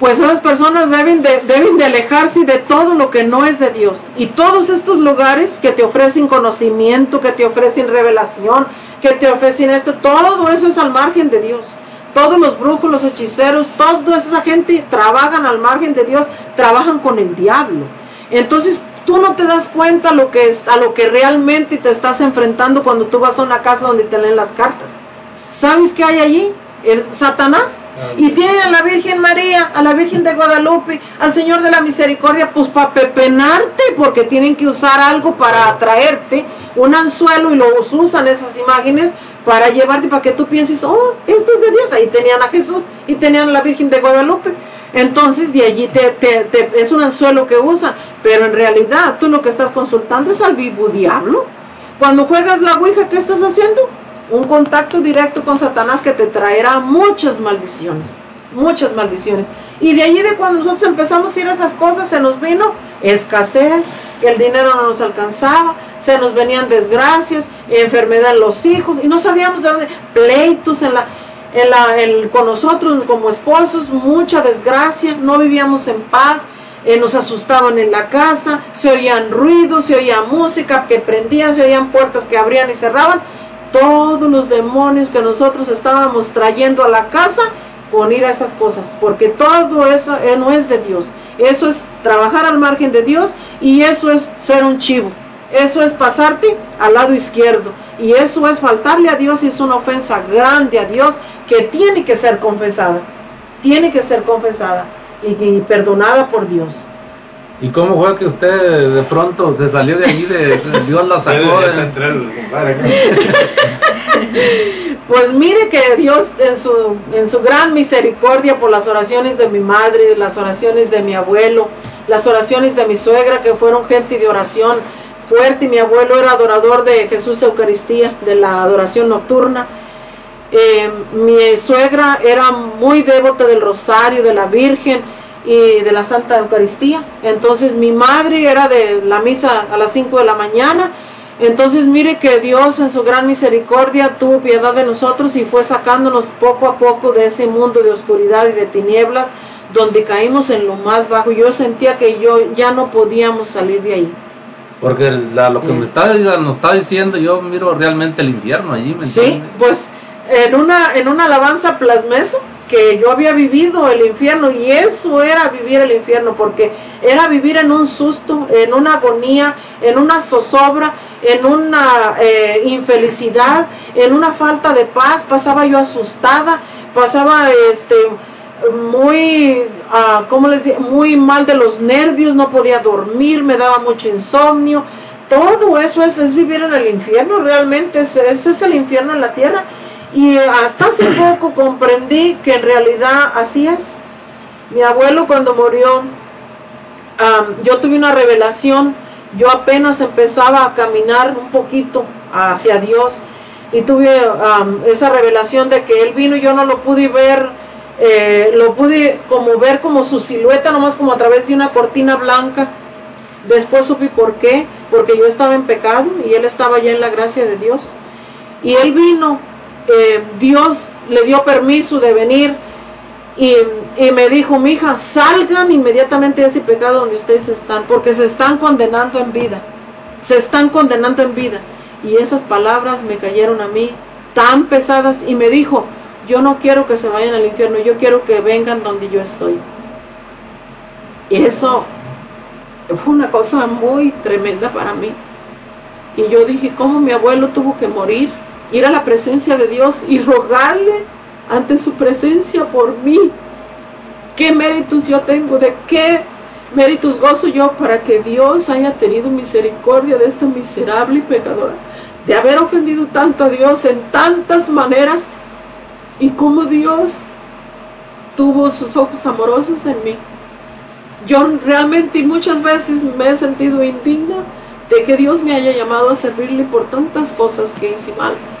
Pues esas personas deben de, deben de alejarse de todo lo que no es de Dios. Y todos estos lugares que te ofrecen conocimiento, que te ofrecen revelación, que te ofrecen esto, todo eso es al margen de Dios todos los brujos, los hechiceros, toda esa gente trabajan al margen de Dios, trabajan con el diablo. Entonces tú no te das cuenta lo que es, a lo que realmente te estás enfrentando cuando tú vas a una casa donde te leen las cartas. ¿Sabes qué hay allí? El Satanás. Y tienen a la Virgen María, a la Virgen de Guadalupe, al Señor de la Misericordia, pues para pepenarte, porque tienen que usar algo para atraerte, un anzuelo, y lo usan esas imágenes para llevarte, para que tú pienses, oh, esto es de Dios. Ahí tenían a Jesús y tenían a la Virgen de Guadalupe. Entonces de allí te, te, te, es un anzuelo que usan, pero en realidad tú lo que estás consultando es al vivo diablo. Cuando juegas la Ouija, ¿qué estás haciendo? Un contacto directo con Satanás que te traerá muchas maldiciones, muchas maldiciones. Y de allí de cuando nosotros empezamos a ir a esas cosas, se nos vino escasez, el dinero no nos alcanzaba, se nos venían desgracias, enfermedad en los hijos, y no sabíamos de dónde, pleitos en la, en la, con nosotros como esposos, mucha desgracia, no vivíamos en paz, eh, nos asustaban en la casa, se oían ruidos, se oía música que prendían, se oían puertas que abrían y cerraban, todos los demonios que nosotros estábamos trayendo a la casa con ir a esas cosas, porque todo eso eh, no es de Dios. Eso es trabajar al margen de Dios y eso es ser un chivo. Eso es pasarte al lado izquierdo. Y eso es faltarle a Dios y es una ofensa grande a Dios que tiene que ser confesada. Tiene que ser confesada y, y perdonada por Dios. ¿Y cómo fue que usted de pronto se salió de allí, de, Dios la sacó? De... Pues mire que Dios en su, en su gran misericordia por las oraciones de mi madre, las oraciones de mi abuelo, las oraciones de mi suegra que fueron gente de oración fuerte y mi abuelo era adorador de Jesús Eucaristía, de la adoración nocturna. Eh, mi suegra era muy devota del rosario, de la Virgen y de la Santa Eucaristía. Entonces mi madre era de la misa a las 5 de la mañana entonces mire que Dios en su gran misericordia tuvo piedad de nosotros y fue sacándonos poco a poco de ese mundo de oscuridad y de tinieblas donde caímos en lo más bajo. Yo sentía que yo ya no podíamos salir de ahí. Porque la, lo que me está, nos está diciendo, yo miro realmente el infierno allí. ¿me sí, pues en una, en una alabanza plasmé eso, que yo había vivido el infierno y eso era vivir el infierno, porque era vivir en un susto, en una agonía, en una zozobra, en una eh, infelicidad, en una falta de paz, pasaba yo asustada, pasaba este muy, uh, ¿cómo les? Muy mal de los nervios, no podía dormir, me daba mucho insomnio. Todo eso es, es vivir en el infierno, realmente, ese es el infierno en la tierra. Y hasta hace poco comprendí que en realidad así es. Mi abuelo cuando murió, um, yo tuve una revelación yo apenas empezaba a caminar un poquito hacia Dios y tuve esa revelación de que Él vino y yo no lo pude ver, eh, lo pude como ver como su silueta, nomás como a través de una cortina blanca. Después supe por qué, porque yo estaba en pecado y él estaba ya en la gracia de Dios. Y él vino, eh, Dios le dio permiso de venir y, y me dijo, mija, salgan inmediatamente de ese pecado donde ustedes están, porque se están condenando en vida, se están condenando en vida. Y esas palabras me cayeron a mí tan pesadas y me dijo, yo no quiero que se vayan al infierno, yo quiero que vengan donde yo estoy. Y eso fue una cosa muy tremenda para mí. Y yo dije, ¿cómo mi abuelo tuvo que morir? Ir a la presencia de Dios y rogarle ante su presencia por mí. ¿Qué méritos yo tengo? ¿De qué méritos gozo yo para que Dios haya tenido misericordia de esta miserable y pecadora? De haber ofendido tanto a Dios en tantas maneras y cómo Dios tuvo sus ojos amorosos en mí. Yo realmente muchas veces me he sentido indigna de que Dios me haya llamado a servirle por tantas cosas que hice malas.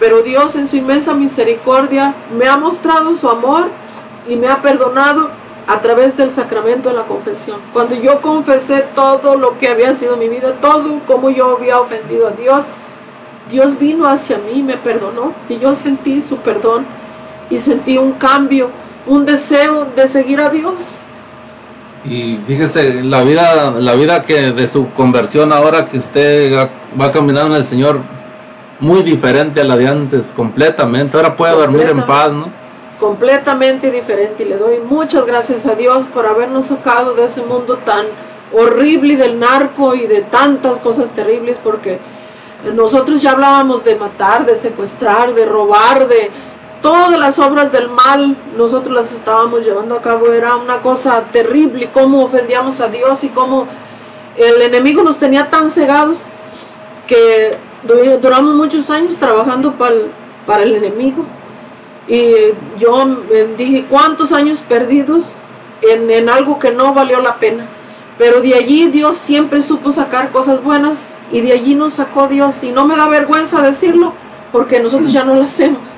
Pero Dios en su inmensa misericordia me ha mostrado su amor y me ha perdonado a través del sacramento de la confesión. Cuando yo confesé todo lo que había sido mi vida, todo como yo había ofendido a Dios, Dios vino hacia mí me perdonó y yo sentí su perdón y sentí un cambio, un deseo de seguir a Dios. Y fíjese, la vida, la vida que de su conversión ahora que usted va caminando en el Señor, muy diferente a la de antes, completamente. Ahora puede dormir en paz, ¿no? Completamente diferente. Y le doy muchas gracias a Dios por habernos sacado de ese mundo tan horrible del narco y de tantas cosas terribles, porque nosotros ya hablábamos de matar, de secuestrar, de robar, de todas las obras del mal, nosotros las estábamos llevando a cabo. Era una cosa terrible, cómo ofendíamos a Dios y cómo el enemigo nos tenía tan cegados que duramos muchos años trabajando para el, enemigo. Y yo dije, ¿cuántos años perdidos en algo que no valió la pena? Pero de allí Dios siempre supo sacar cosas buenas y de allí nos sacó Dios. Y no me da vergüenza decirlo porque nosotros ya no lo hacemos.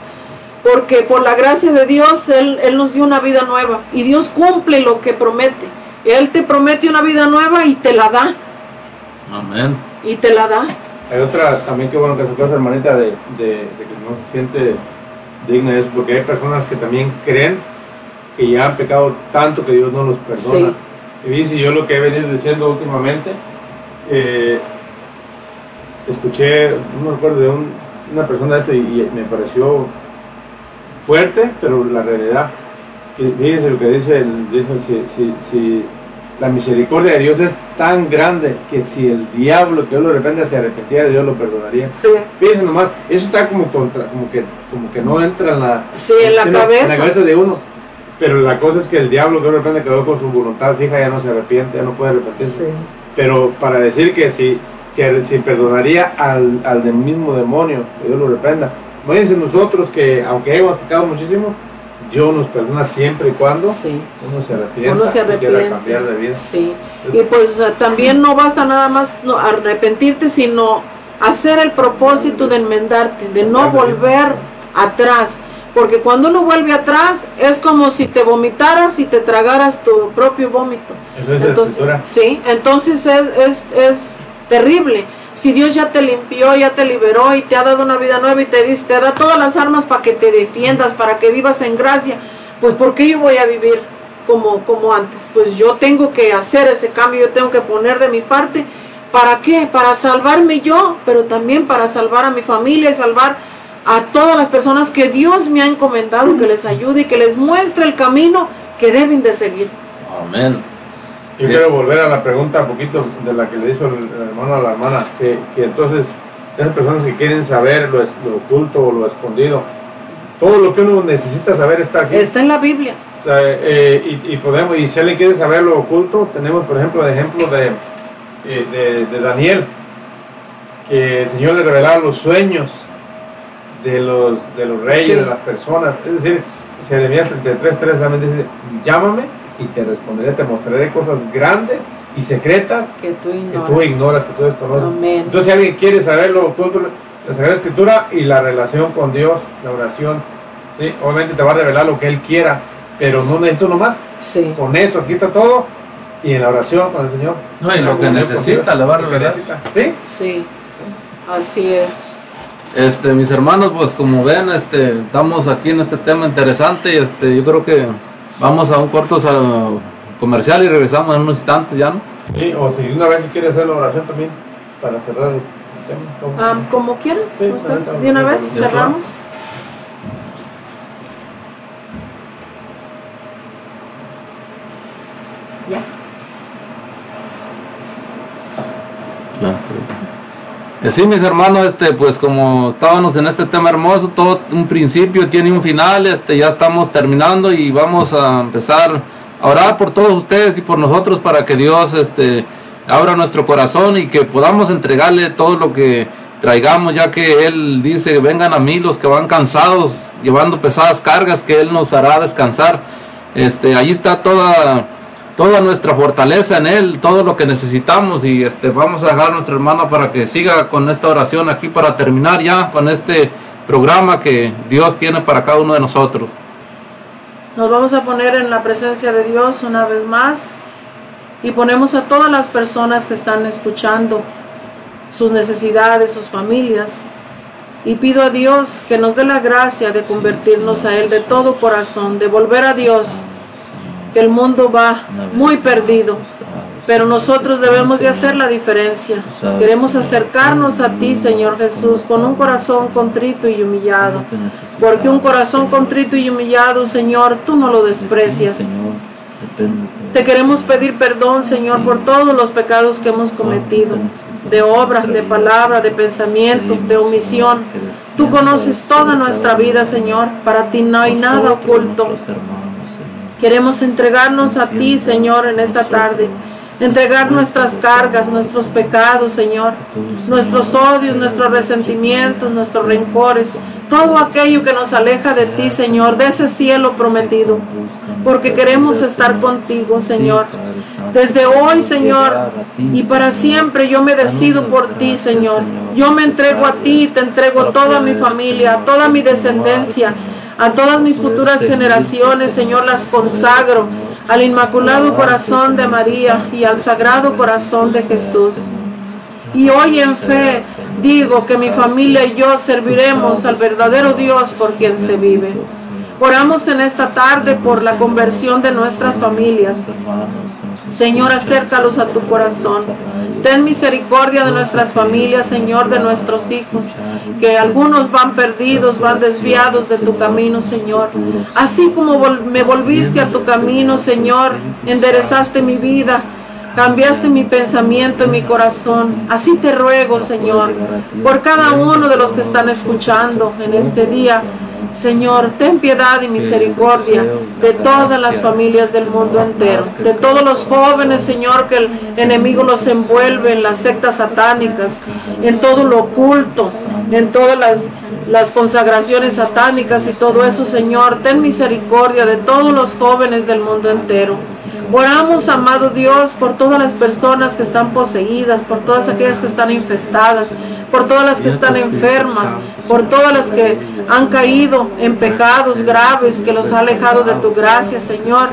Porque por la gracia de Dios Él, Él nos dio una vida nueva y Dios cumple lo que promete. Él te promete una vida nueva y te la da. Amén. Y te la da. Hay otra también que bueno que su esa hermanita de, de, de que no se siente digna es porque hay personas que también creen que ya han pecado tanto que Dios no los perdona. Sí. Y dice yo lo que he venido diciendo últimamente, eh, escuché, no me acuerdo de un- una persona de esto y, y me pareció fuerte, pero la realidad, que fíjense lo que dice, el, dice si, si, si la misericordia de Dios es tan grande que si el diablo que Dios lo reprende se arrepentiera, Dios lo perdonaría. Fíjense nomás, eso está como contra, como que, como que no entra en la, Sí, en la en cabeza. en la cabeza de uno. Pero la cosa es que el diablo que de repente quedó con su voluntad fija, ya no se arrepiente, ya no puede arrepentirse. Pero para decir que si, si, si perdonaría al, al del mismo demonio, que Dios lo reprenda. Imagínense nosotros que, aunque hemos pecado muchísimo, Dios nos perdona siempre y cuando Sí. uno se arrepienta Uno se y arrepiente. cambiar de vida. Sí. Y pues eh, también no basta nada más arrepentirte, sino hacer el propósito de enmendarte, de no volver atrás. Porque cuando uno vuelve atrás es como si te vomitaras y te tragaras tu propio vómito. Eso es la Entonces, escritura. sí, entonces es, es, es terrible. Si Dios ya te limpió, ya te liberó y te ha dado una vida nueva y te dice, te da todas las armas para que te defiendas, para que vivas en gracia, pues ¿por qué yo voy a vivir como, como antes? Pues yo tengo que hacer ese cambio, yo tengo que poner de mi parte. ¿Para qué? Para salvarme yo, pero también para salvar a mi familia y salvar a todas las personas que Dios me ha encomendado, que les ayude y que les muestre el camino que deben de seguir. Amén. Yo quiero volver a la pregunta un poquito de la que le hizo el, hermano a la hermana, que, que entonces esas personas que quieren saber lo, es- lo oculto o lo escondido, todo lo que uno necesita saber está aquí. Está en la Biblia. O sea, eh, y, y podemos, y si alguien quiere saber lo oculto, tenemos por ejemplo el ejemplo de, eh, de, de Daniel, que el Señor le revelaba los sueños de los, de los reyes, Sí. de las personas. Es decir, Jeremías 33, 3 también dice, llámame y te responderé, te mostraré cosas grandes y secretas Que tú que ignoras. tú ignoras, que tú desconoces. Amén. Entonces, si alguien quiere saber lo oculto, la Sagrada Escritura y la relación con Dios, la oración, ¿sí? obviamente te va a revelar lo que Él quiera, pero no necesito nomás. Sí. Con eso, aquí está todo. y en la oración con el Señor. No, y lo que necesita le va a revelar. ¿Sí? Sí, así es. Este, mis hermanos, pues como ven, este, estamos aquí en este tema interesante y este, yo creo que vamos a un corto comercial y regresamos en unos instantes ya, ¿no? Sí, o si una vez si quiere hacer la oración también para cerrar el tema. Ah, como quieran, Sí, ustedes. de una vez Ya cerramos. Ya. Eh, Sí, mis hermanos, este, pues como estábamos en este tema hermoso, todo un principio tiene un final, este, ya estamos terminando y vamos a empezar a orar por todos ustedes y por nosotros para que Dios, este, abra nuestro corazón y que podamos entregarle todo lo que traigamos, ya que Él dice, vengan a mí los que van cansados, llevando pesadas cargas, que Él nos hará descansar. Este, ahí está toda toda nuestra fortaleza en él, todo lo que necesitamos y este vamos a dejar a nuestra hermana para que siga con esta oración aquí para terminar ya con este programa que Dios tiene para cada uno de nosotros. Nos vamos a poner en la presencia de Dios una vez más y ponemos a todas las personas que están escuchando sus necesidades, sus familias. Y pido a Dios que nos dé la gracia de convertirnos a Él de todo corazón, de volver a Dios, que el mundo va muy perdido, pero nosotros debemos de hacer la diferencia. Queremos acercarnos a ti, Señor Jesús, con un corazón contrito y humillado, porque un corazón contrito y humillado, Señor, tú no lo desprecias. Te queremos pedir perdón, Señor, por todos los pecados que hemos cometido, de obra, de palabra, de pensamiento, de omisión. Tú conoces toda nuestra vida, Señor. Para ti no hay nada oculto. Queremos entregarnos a ti, Señor, en esta tarde. Entregar nuestras cargas, nuestros pecados, Señor, nuestros odios, nuestros resentimientos, nuestros rencores, todo aquello que nos aleja de ti, Señor, de ese cielo prometido, porque queremos estar contigo, Señor. Desde hoy, Señor, y para siempre yo me decido por ti, Señor. Yo me entrego a ti, te entrego toda mi familia, toda mi descendencia, a todas mis futuras generaciones, Señor, las consagro al Inmaculado Corazón de María y al Sagrado Corazón de Jesús. Y hoy en fe digo que mi familia y yo serviremos al verdadero Dios por quien se vive. Oramos en esta tarde por la conversión de nuestras familias. Señor, acércalos a tu corazón. Ten misericordia de nuestras familias, Señor, de nuestros hijos, que algunos van perdidos, van desviados de tu camino, Señor. Así como me volviste a tu camino, Señor, enderezaste mi vida, cambiaste mi pensamiento y mi corazón. Así te ruego, Señor, por cada uno de los que están escuchando en este día. Señor, ten piedad y misericordia de todas las familias del mundo entero, de todos los jóvenes, Señor, que el enemigo los envuelve en las sectas satánicas, en todo lo oculto, en todas las, las consagraciones satánicas y todo eso, Señor. Ten misericordia de todos los jóvenes del mundo entero. Oramos, amado Dios, por todas las personas que están poseídas, por todas aquellas que están infestadas, por todas las que están enfermas, por todas las que han caído en pecados graves que los ha alejado de tu gracia, Señor.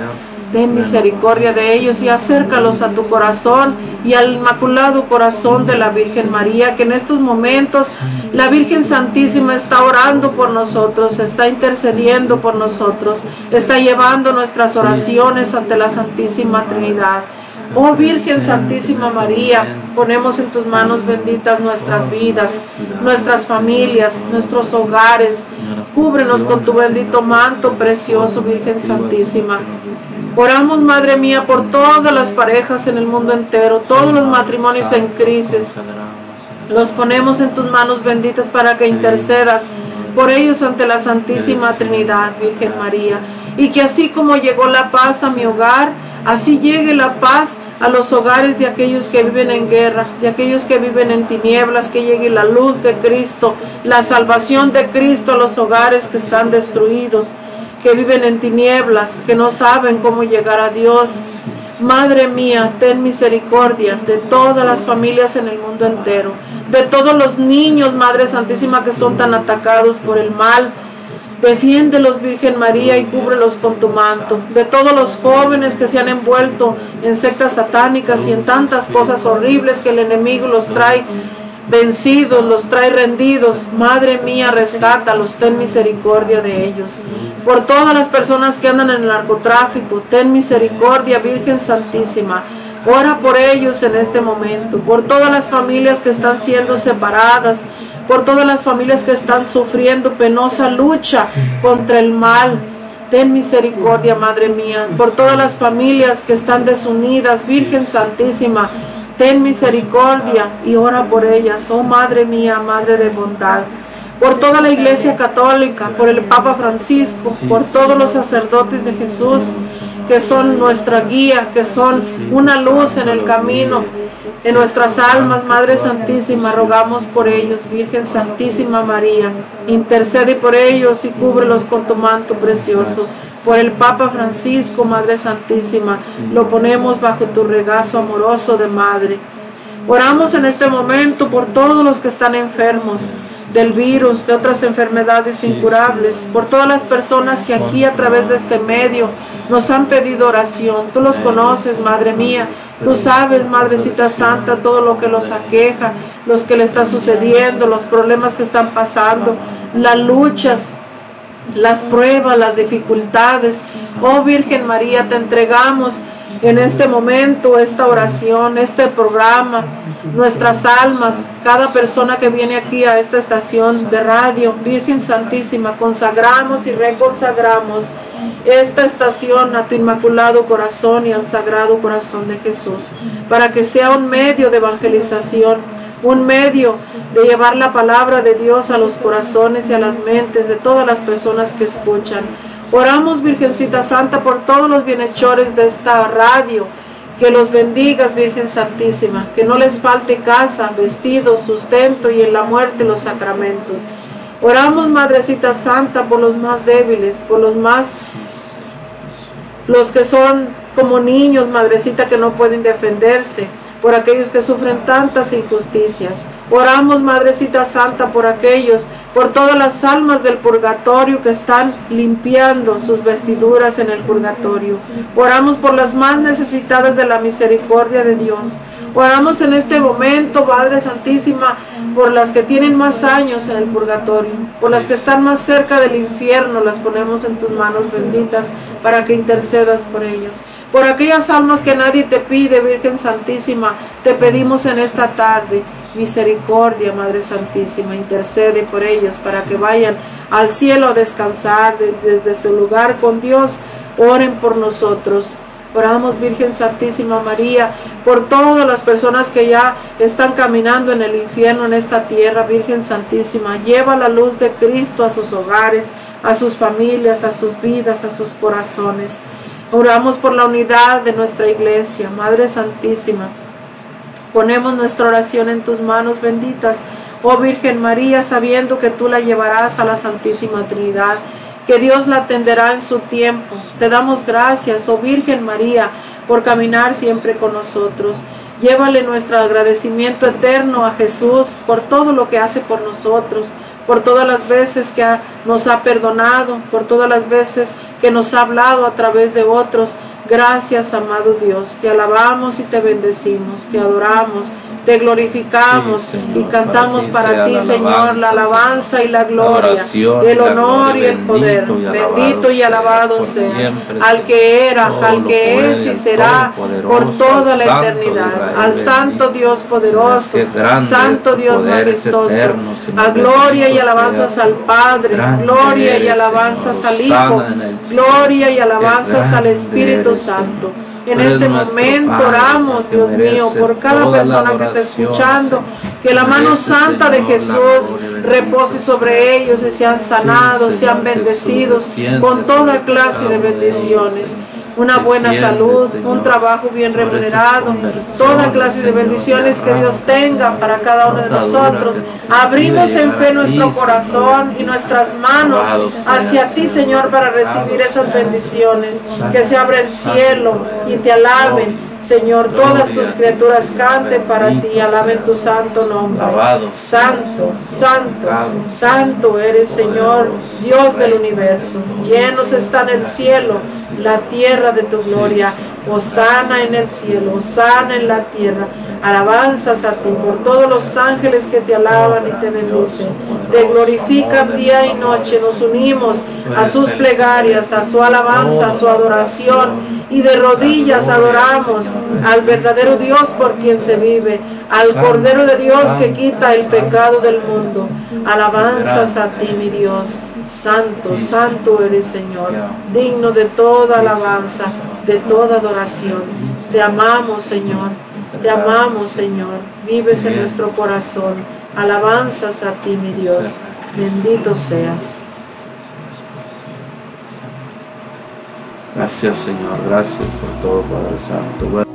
Ten misericordia de ellos y acércalos a tu corazón y al inmaculado corazón de la Virgen María, que en estos momentos la Virgen Santísima está orando por nosotros, está intercediendo por nosotros, está llevando nuestras oraciones ante la Santísima Trinidad. Oh Virgen Santísima María, ponemos en tus manos benditas nuestras vidas, nuestras familias, nuestros hogares. Cúbrenos con tu bendito manto precioso, Virgen Santísima. Oramos, Madre mía, por todas las parejas en el mundo entero, todos los matrimonios en crisis. Los ponemos en tus manos benditas para que intercedas por ellos ante la Santísima Trinidad, Virgen María. Y que así como llegó la paz a mi hogar, así llegue la paz a los hogares de aquellos que viven en guerra, de aquellos que viven en tinieblas, que llegue la luz de Cristo, la salvación de Cristo a los hogares que están destruidos, que viven en tinieblas, que no saben cómo llegar a Dios. Madre mía, ten misericordia de todas las familias en el mundo entero, de todos los niños, Madre Santísima, que son tan atacados por el mal. Defiéndelos, Virgen María, y cúbrelos con tu manto. De todos los jóvenes que se han envuelto en sectas satánicas y en tantas cosas horribles que el enemigo los trae vencidos, los trae rendidos. Madre mía, rescátalos, ten misericordia de ellos. Por todas las personas que andan en el narcotráfico, ten misericordia, Virgen Santísima. Ora por ellos en este momento, por todas las familias que están siendo separadas, por todas las familias que están sufriendo penosa lucha contra el mal. Ten misericordia, Madre mía, por todas las familias que están desunidas, Virgen Santísima. Ten misericordia y ora por ellas, oh Madre mía, Madre de bondad por toda la Iglesia Católica, por el Papa Francisco, por todos los sacerdotes de Jesús, que son nuestra guía, que son una luz en el camino, en nuestras almas, Madre Santísima, rogamos por ellos, Virgen Santísima María, intercede por ellos y cúbrelos con tu manto precioso. Por el Papa Francisco, Madre Santísima, lo ponemos bajo tu regazo amoroso de Madre. Oramos en este momento por todos los que están enfermos del virus, de otras enfermedades incurables, por todas las personas que aquí a través de este medio nos han pedido oración. Tú los conoces, Madre mía. Tú sabes, Madrecita Santa, todo lo que los aqueja, los que le está sucediendo, los problemas que están pasando, las luchas las pruebas, las dificultades. Oh Virgen María, te entregamos en este momento esta oración, este programa, nuestras almas, cada persona que viene aquí a esta estación de radio, Virgen Santísima, consagramos y reconsagramos esta estación a tu inmaculado corazón y al sagrado corazón de Jesús, para que sea un medio de evangelización, un medio de llevar la palabra de Dios a los corazones y a las mentes de todas las personas que escuchan. Oramos, Virgencita Santa, por todos los bienhechores de esta radio. Que los bendigas, Virgen Santísima, que no les falte casa, vestido, sustento y en la muerte los sacramentos. Oramos, Madrecita Santa, por los más débiles, por los más, los que son como niños, Madrecita, que no pueden defenderse por aquellos que sufren tantas injusticias. Oramos, Madrecita Santa, por aquellos, por todas las almas del purgatorio que están limpiando sus vestiduras en el purgatorio. Oramos por las más necesitadas de la misericordia de Dios. Oramos en este momento, Madre Santísima, por las que tienen más años en el purgatorio, por las que están más cerca del infierno, las ponemos en tus manos benditas para que intercedas por ellos. Por aquellas almas que nadie te pide, Virgen Santísima, te pedimos en esta tarde misericordia, Madre Santísima, intercede por ellos para que vayan al cielo a descansar desde su lugar con Dios. Oren por nosotros. Oramos, Virgen Santísima María, por todas las personas que ya están caminando en el infierno en esta tierra, Virgen Santísima. Lleva la luz de Cristo a sus hogares, a sus familias, a sus vidas, a sus corazones. Oramos por la unidad de nuestra iglesia, Madre Santísima. Ponemos nuestra oración en tus manos benditas, oh Virgen María, sabiendo que tú la llevarás a la Santísima Trinidad, que Dios la atenderá en su tiempo. Te damos gracias, oh Virgen María, por caminar siempre con nosotros. Llévale nuestro agradecimiento eterno a Jesús por todo lo que hace por nosotros por todas las veces que nos ha perdonado, por todas las veces que nos ha hablado a través de otros. Gracias, amado Dios, te alabamos y te bendecimos, te adoramos, te glorificamos y cantamos para, ti, Señor, la alabanza. y la gloria, el honor y el poder. Bendito y alabado seas. al que era, al que es y será por toda la eternidad, al Santo Dios poderoso, Santo Dios majestuoso, a gloria y alabanzas al Padre, gloria y alabanzas al Hijo, gloria y alabanzas al Espíritu Santo en este momento oramos, Dios mío, por cada persona que está escuchando, que la mano santa de Jesús repose sobre ellos y sean sanados, sean bendecidos con toda clase de bendiciones una buena salud, un trabajo bien remunerado, toda clase de bendiciones que Dios tenga para cada uno de nosotros. Abrimos en fe nuestro corazón y nuestras manos hacia ti, Señor, para recibir esas bendiciones. Que se abra el cielo y te alaben Señor, todas tus criaturas canten para ti, alaben tu santo nombre. Santo, santo, santo eres, Señor, Dios del universo. Llenos están el cielo, la tierra de tu gloria. Osana en el cielo, Osana en la tierra. Alabanzas a ti por todos los ángeles que te alaban y te bendicen. Te glorifican día y noche. Nos unimos a sus plegarias, a su alabanza, a su adoración. Y de rodillas adoramos al verdadero Dios por quien se vive, al Cordero de Dios que quita el pecado del mundo. Alabanzas a ti, mi Dios. Santo, santo eres Señor, digno de toda alabanza, de toda adoración. Te amamos, Señor. Te amamos, Señor. Vives en nuestro corazón. Alabanzas a ti, mi Dios. Bendito seas. Gracias, Señor. Gracias por todo, Padre Santo.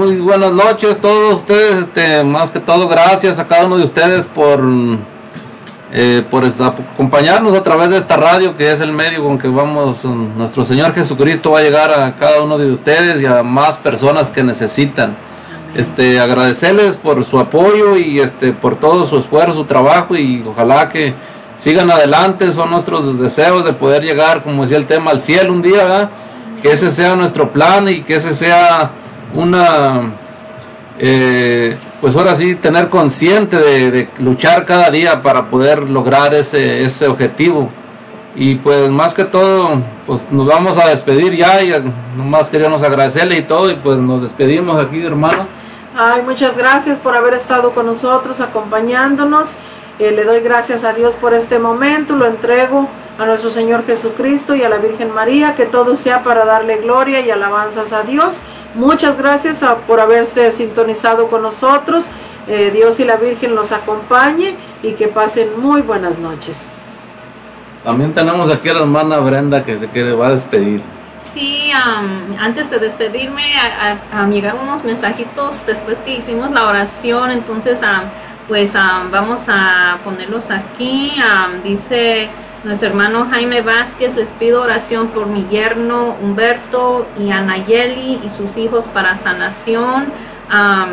Muy buenas noches, todos ustedes, este, más que todo, gracias a cada uno de ustedes por, eh, por acompañarnos a través de esta radio, que es el medio con que vamos, um, nuestro Señor Jesucristo va a llegar a cada uno de ustedes y a más personas que necesitan. Este, agradecerles por su apoyo y este, por todo su esfuerzo, su trabajo y ojalá que sigan adelante, son nuestros deseos de poder llegar, como decía el tema, al cielo un día, ¿verdad? que ese sea nuestro plan y que ese sea una, eh, pues ahora sí, tener consciente de, luchar cada día para poder lograr ese, ese objetivo. Y pues más que todo, pues nos vamos a despedir ya y eh, nomás queríamos agradecerle y todo y pues nos despedimos aquí hermano. Ay, muchas gracias por haber estado con nosotros, acompañándonos. Eh, le doy gracias a Dios por este momento, lo entrego a nuestro Señor Jesucristo y a la Virgen María, que todo sea para darle gloria y alabanzas a Dios. Muchas gracias a- por haberse sintonizado con nosotros. Eh, Dios y la Virgen los acompañe y que pasen muy buenas noches. También tenemos aquí a la hermana Brenda que se quiere, va a despedir. Sí, am, antes de despedirme, a, a- a llegaron unos mensajitos después que hicimos la oración, entonces am, pues am, vamos a ponerlos aquí. Am, dice nuestro hermano Jaime Vázquez, les pido oración por mi yerno Humberto y Anayeli y sus hijos para sanación. Am,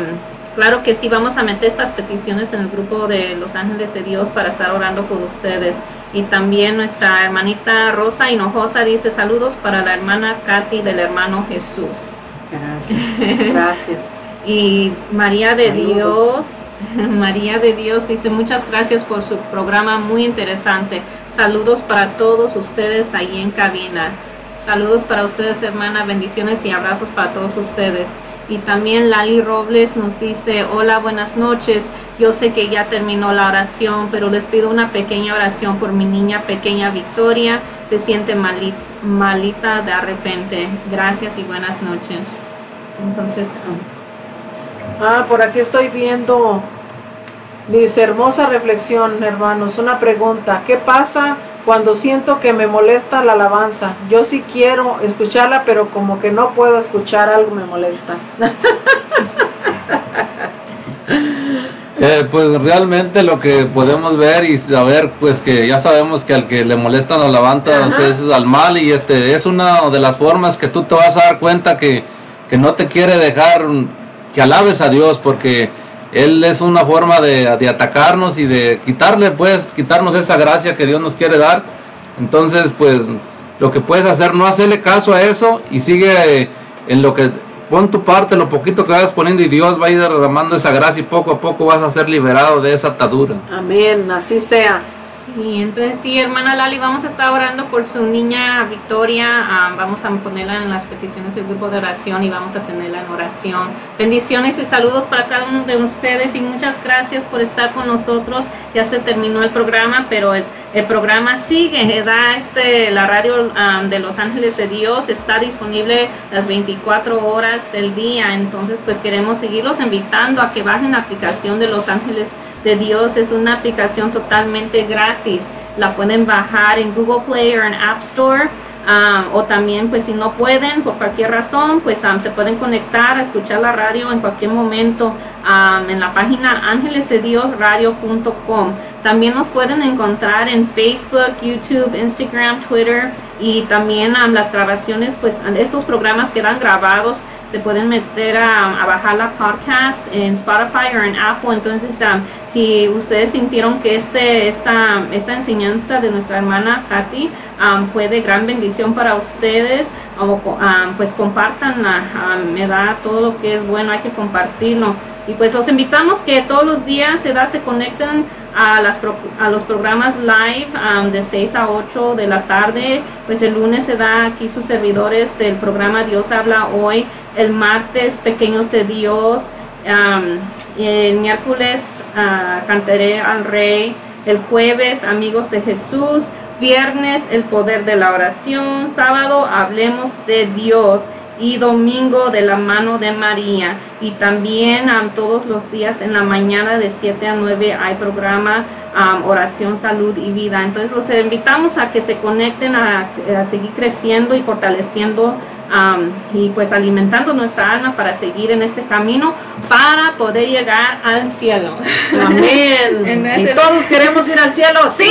claro que sí, vamos a meter estas peticiones en el grupo de Los Ángeles de Dios para estar orando por ustedes. Y también nuestra hermanita Rosa Hinojosa dice saludos para la hermana Katy del hermano Jesús. Gracias. Gracias. Y María de Saludos. Dios, María de Dios dice muchas gracias por su programa muy interesante. Saludos para todos ustedes ahí en cabina. Saludos para ustedes, hermana, bendiciones y abrazos para todos ustedes. Y también Lali Robles nos dice, hola, buenas noches. Yo sé que ya terminó la oración, pero les pido una pequeña oración por mi niña pequeña Victoria. Se siente mali- malita de repente. Gracias y buenas noches. Entonces, um, Ah, por aquí estoy viendo. Dice, hermosa reflexión, hermanos. Una pregunta. ¿Qué pasa cuando siento que me molesta la alabanza? Yo sí quiero escucharla, pero como que no puedo escuchar, algo me molesta. Eh, pues realmente lo que podemos ver y saber, pues que ya sabemos que al que le molestan las alabanzas es al mal y este es una de las formas que tú te vas a dar cuenta que, que no te quiere dejar que alabes a Dios porque Él es una forma de, de atacarnos y de quitarle, pues, quitarnos esa gracia que Dios nos quiere dar. Entonces, pues, lo que puedes hacer, no hacerle caso a eso y sigue eh, en lo que pon tu parte, lo poquito que vas poniendo y Dios va a ir derramando esa gracia y poco a poco vas a ser liberado de esa atadura. Amén, así sea. Sí, entonces sí, hermana Lali, vamos a estar orando por su niña Victoria. ah, vamos a ponerla en las peticiones del grupo de oración y vamos a tenerla en oración. Bendiciones y saludos para cada uno de ustedes y muchas gracias por estar con nosotros. Ya se terminó el programa, pero el, programa sigue. ¿verdad? Este, la radio ah, de Los Ángeles de Dios está disponible las 24 horas del día. Entonces, pues queremos seguirlos invitando a que bajen la aplicación de Los Ángeles de Dios es una aplicación totalmente gratis. La pueden bajar en Google Play o en App Store. um, o también, pues si no pueden, por cualquier razón, pues um, se pueden conectar a escuchar la radio en cualquier momento um, en la página ángelesdediosradio.com. También nos pueden encontrar en Facebook, YouTube, Instagram, Twitter y también um, las grabaciones, pues estos programas quedan grabados se pueden meter a, a bajar la podcast en Spotify o en Apple. Entonces, um, si ustedes sintieron que este, esta, esta enseñanza de nuestra hermana Katy um, fue de gran bendición para ustedes, um, pues compartanla, um, me da todo lo que es bueno, hay que compartirlo. Y pues los invitamos que todos los días se, da, se conecten a, las, pro- a los programas live um, de 6 a 8 de la tarde. Pues el lunes se da aquí sus servidores del programa Dios habla hoy. El martes Pequeños de Dios. um, el miércoles ah, cantaré al Rey. El jueves Amigos de Jesús. Viernes el poder de la oración. Sábado hablemos de Dios y domingo de la mano de María. Y también am, todos los días en la mañana de 7 a 9 hay programa am, Oración, Salud y Vida. Entonces los invitamos a que se conecten a, a seguir creciendo y fortaleciendo am, y pues alimentando nuestra alma para seguir en este camino para poder llegar al cielo. Amén. En y todos queremos ir al cielo. Sí.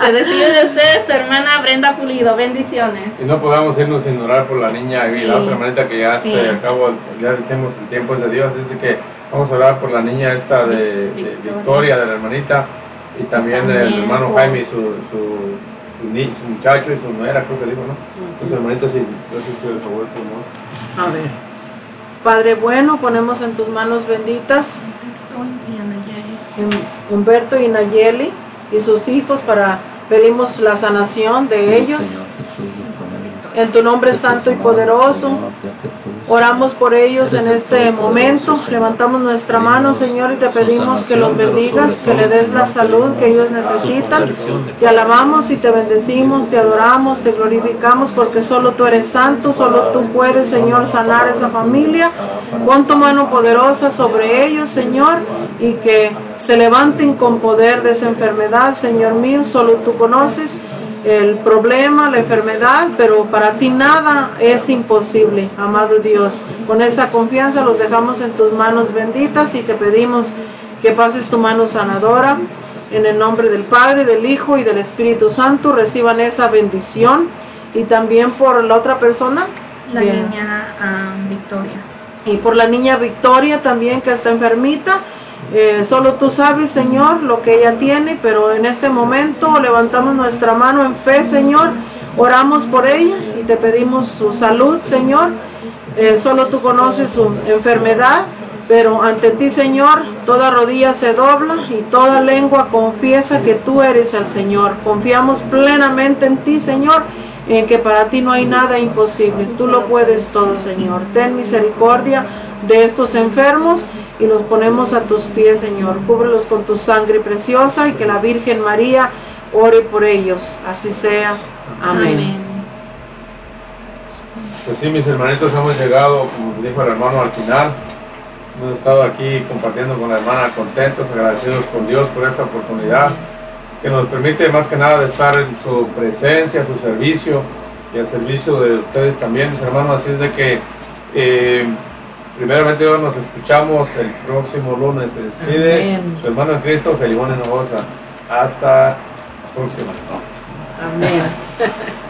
Se despide de ustedes, hermana Brenda Pulido. Bendiciones. Y no podamos irnos sin orar por la niña y Sí. la otra hermanita que ya Sí. Este, acabo, ya decimos el tiempo es de Dios, así que vamos a orar por la niña esta de, de Victoria. Victoria, de la hermanita, y también, También el hermano por- Jaime y su, su, su, ni- su muchacho y su nuera, creo que dijo, ¿no? Y su hermanita, sí, no sé si el favor, ¿no? A ver. Padre bueno, ponemos en tus manos benditas Hum- Humberto y Nayeli y sus hijos para pedimos la sanación de ellos. En tu nombre santo y poderoso, oramos por ellos en este momento. Levantamos nuestra mano, Señor, y te pedimos que los bendigas, que le des la salud que ellos necesitan. Te alabamos y te bendecimos, te adoramos, te glorificamos, porque solo tú eres santo, solo tú puedes, Señor, sanar esa familia. Pon tu mano poderosa sobre ellos, Señor, y que se levanten con poder de esa enfermedad, Señor mío, solo tú conoces el problema, la enfermedad, pero para ti nada es imposible, amado Dios. Con esa confianza los dejamos en tus manos benditas y te pedimos que pases tu mano sanadora. En el nombre del Padre, del Hijo y del Espíritu Santo, reciban esa bendición. Y también por la otra persona. La Bien. niña am, Victoria. Y por la niña Victoria también que está enfermita. Eh, solo tú sabes, Señor, lo que ella tiene, pero en este momento levantamos nuestra mano en fe, Señor. Oramos por ella y te pedimos su salud, Señor. Eh, solo tú conoces su enfermedad, pero ante ti, Señor, toda rodilla se dobla y toda lengua confiesa que tú eres el Señor. Confiamos plenamente en ti, Señor, en que para ti no hay nada imposible. Tú lo puedes todo, Señor. Ten misericordia de estos enfermos y los ponemos a tus pies, Señor. Cúbrelos con tu sangre preciosa y que la Virgen María ore por ellos. Así sea. Amén. Pues sí, mis hermanitos, hemos llegado, como dijo el hermano, al final. Hemos estado aquí compartiendo con la hermana, contentos, agradecidos con Dios por esta oportunidad, que nos permite más que nada de estar en su presencia, su servicio y al servicio de ustedes también, mis hermanos. Así es de que, eh, primeramente, Dios, nos escuchamos el próximo lunes. Se despide Amén. su hermano en Cristo, Felibón Hinojosa. Hasta la próxima. Amén.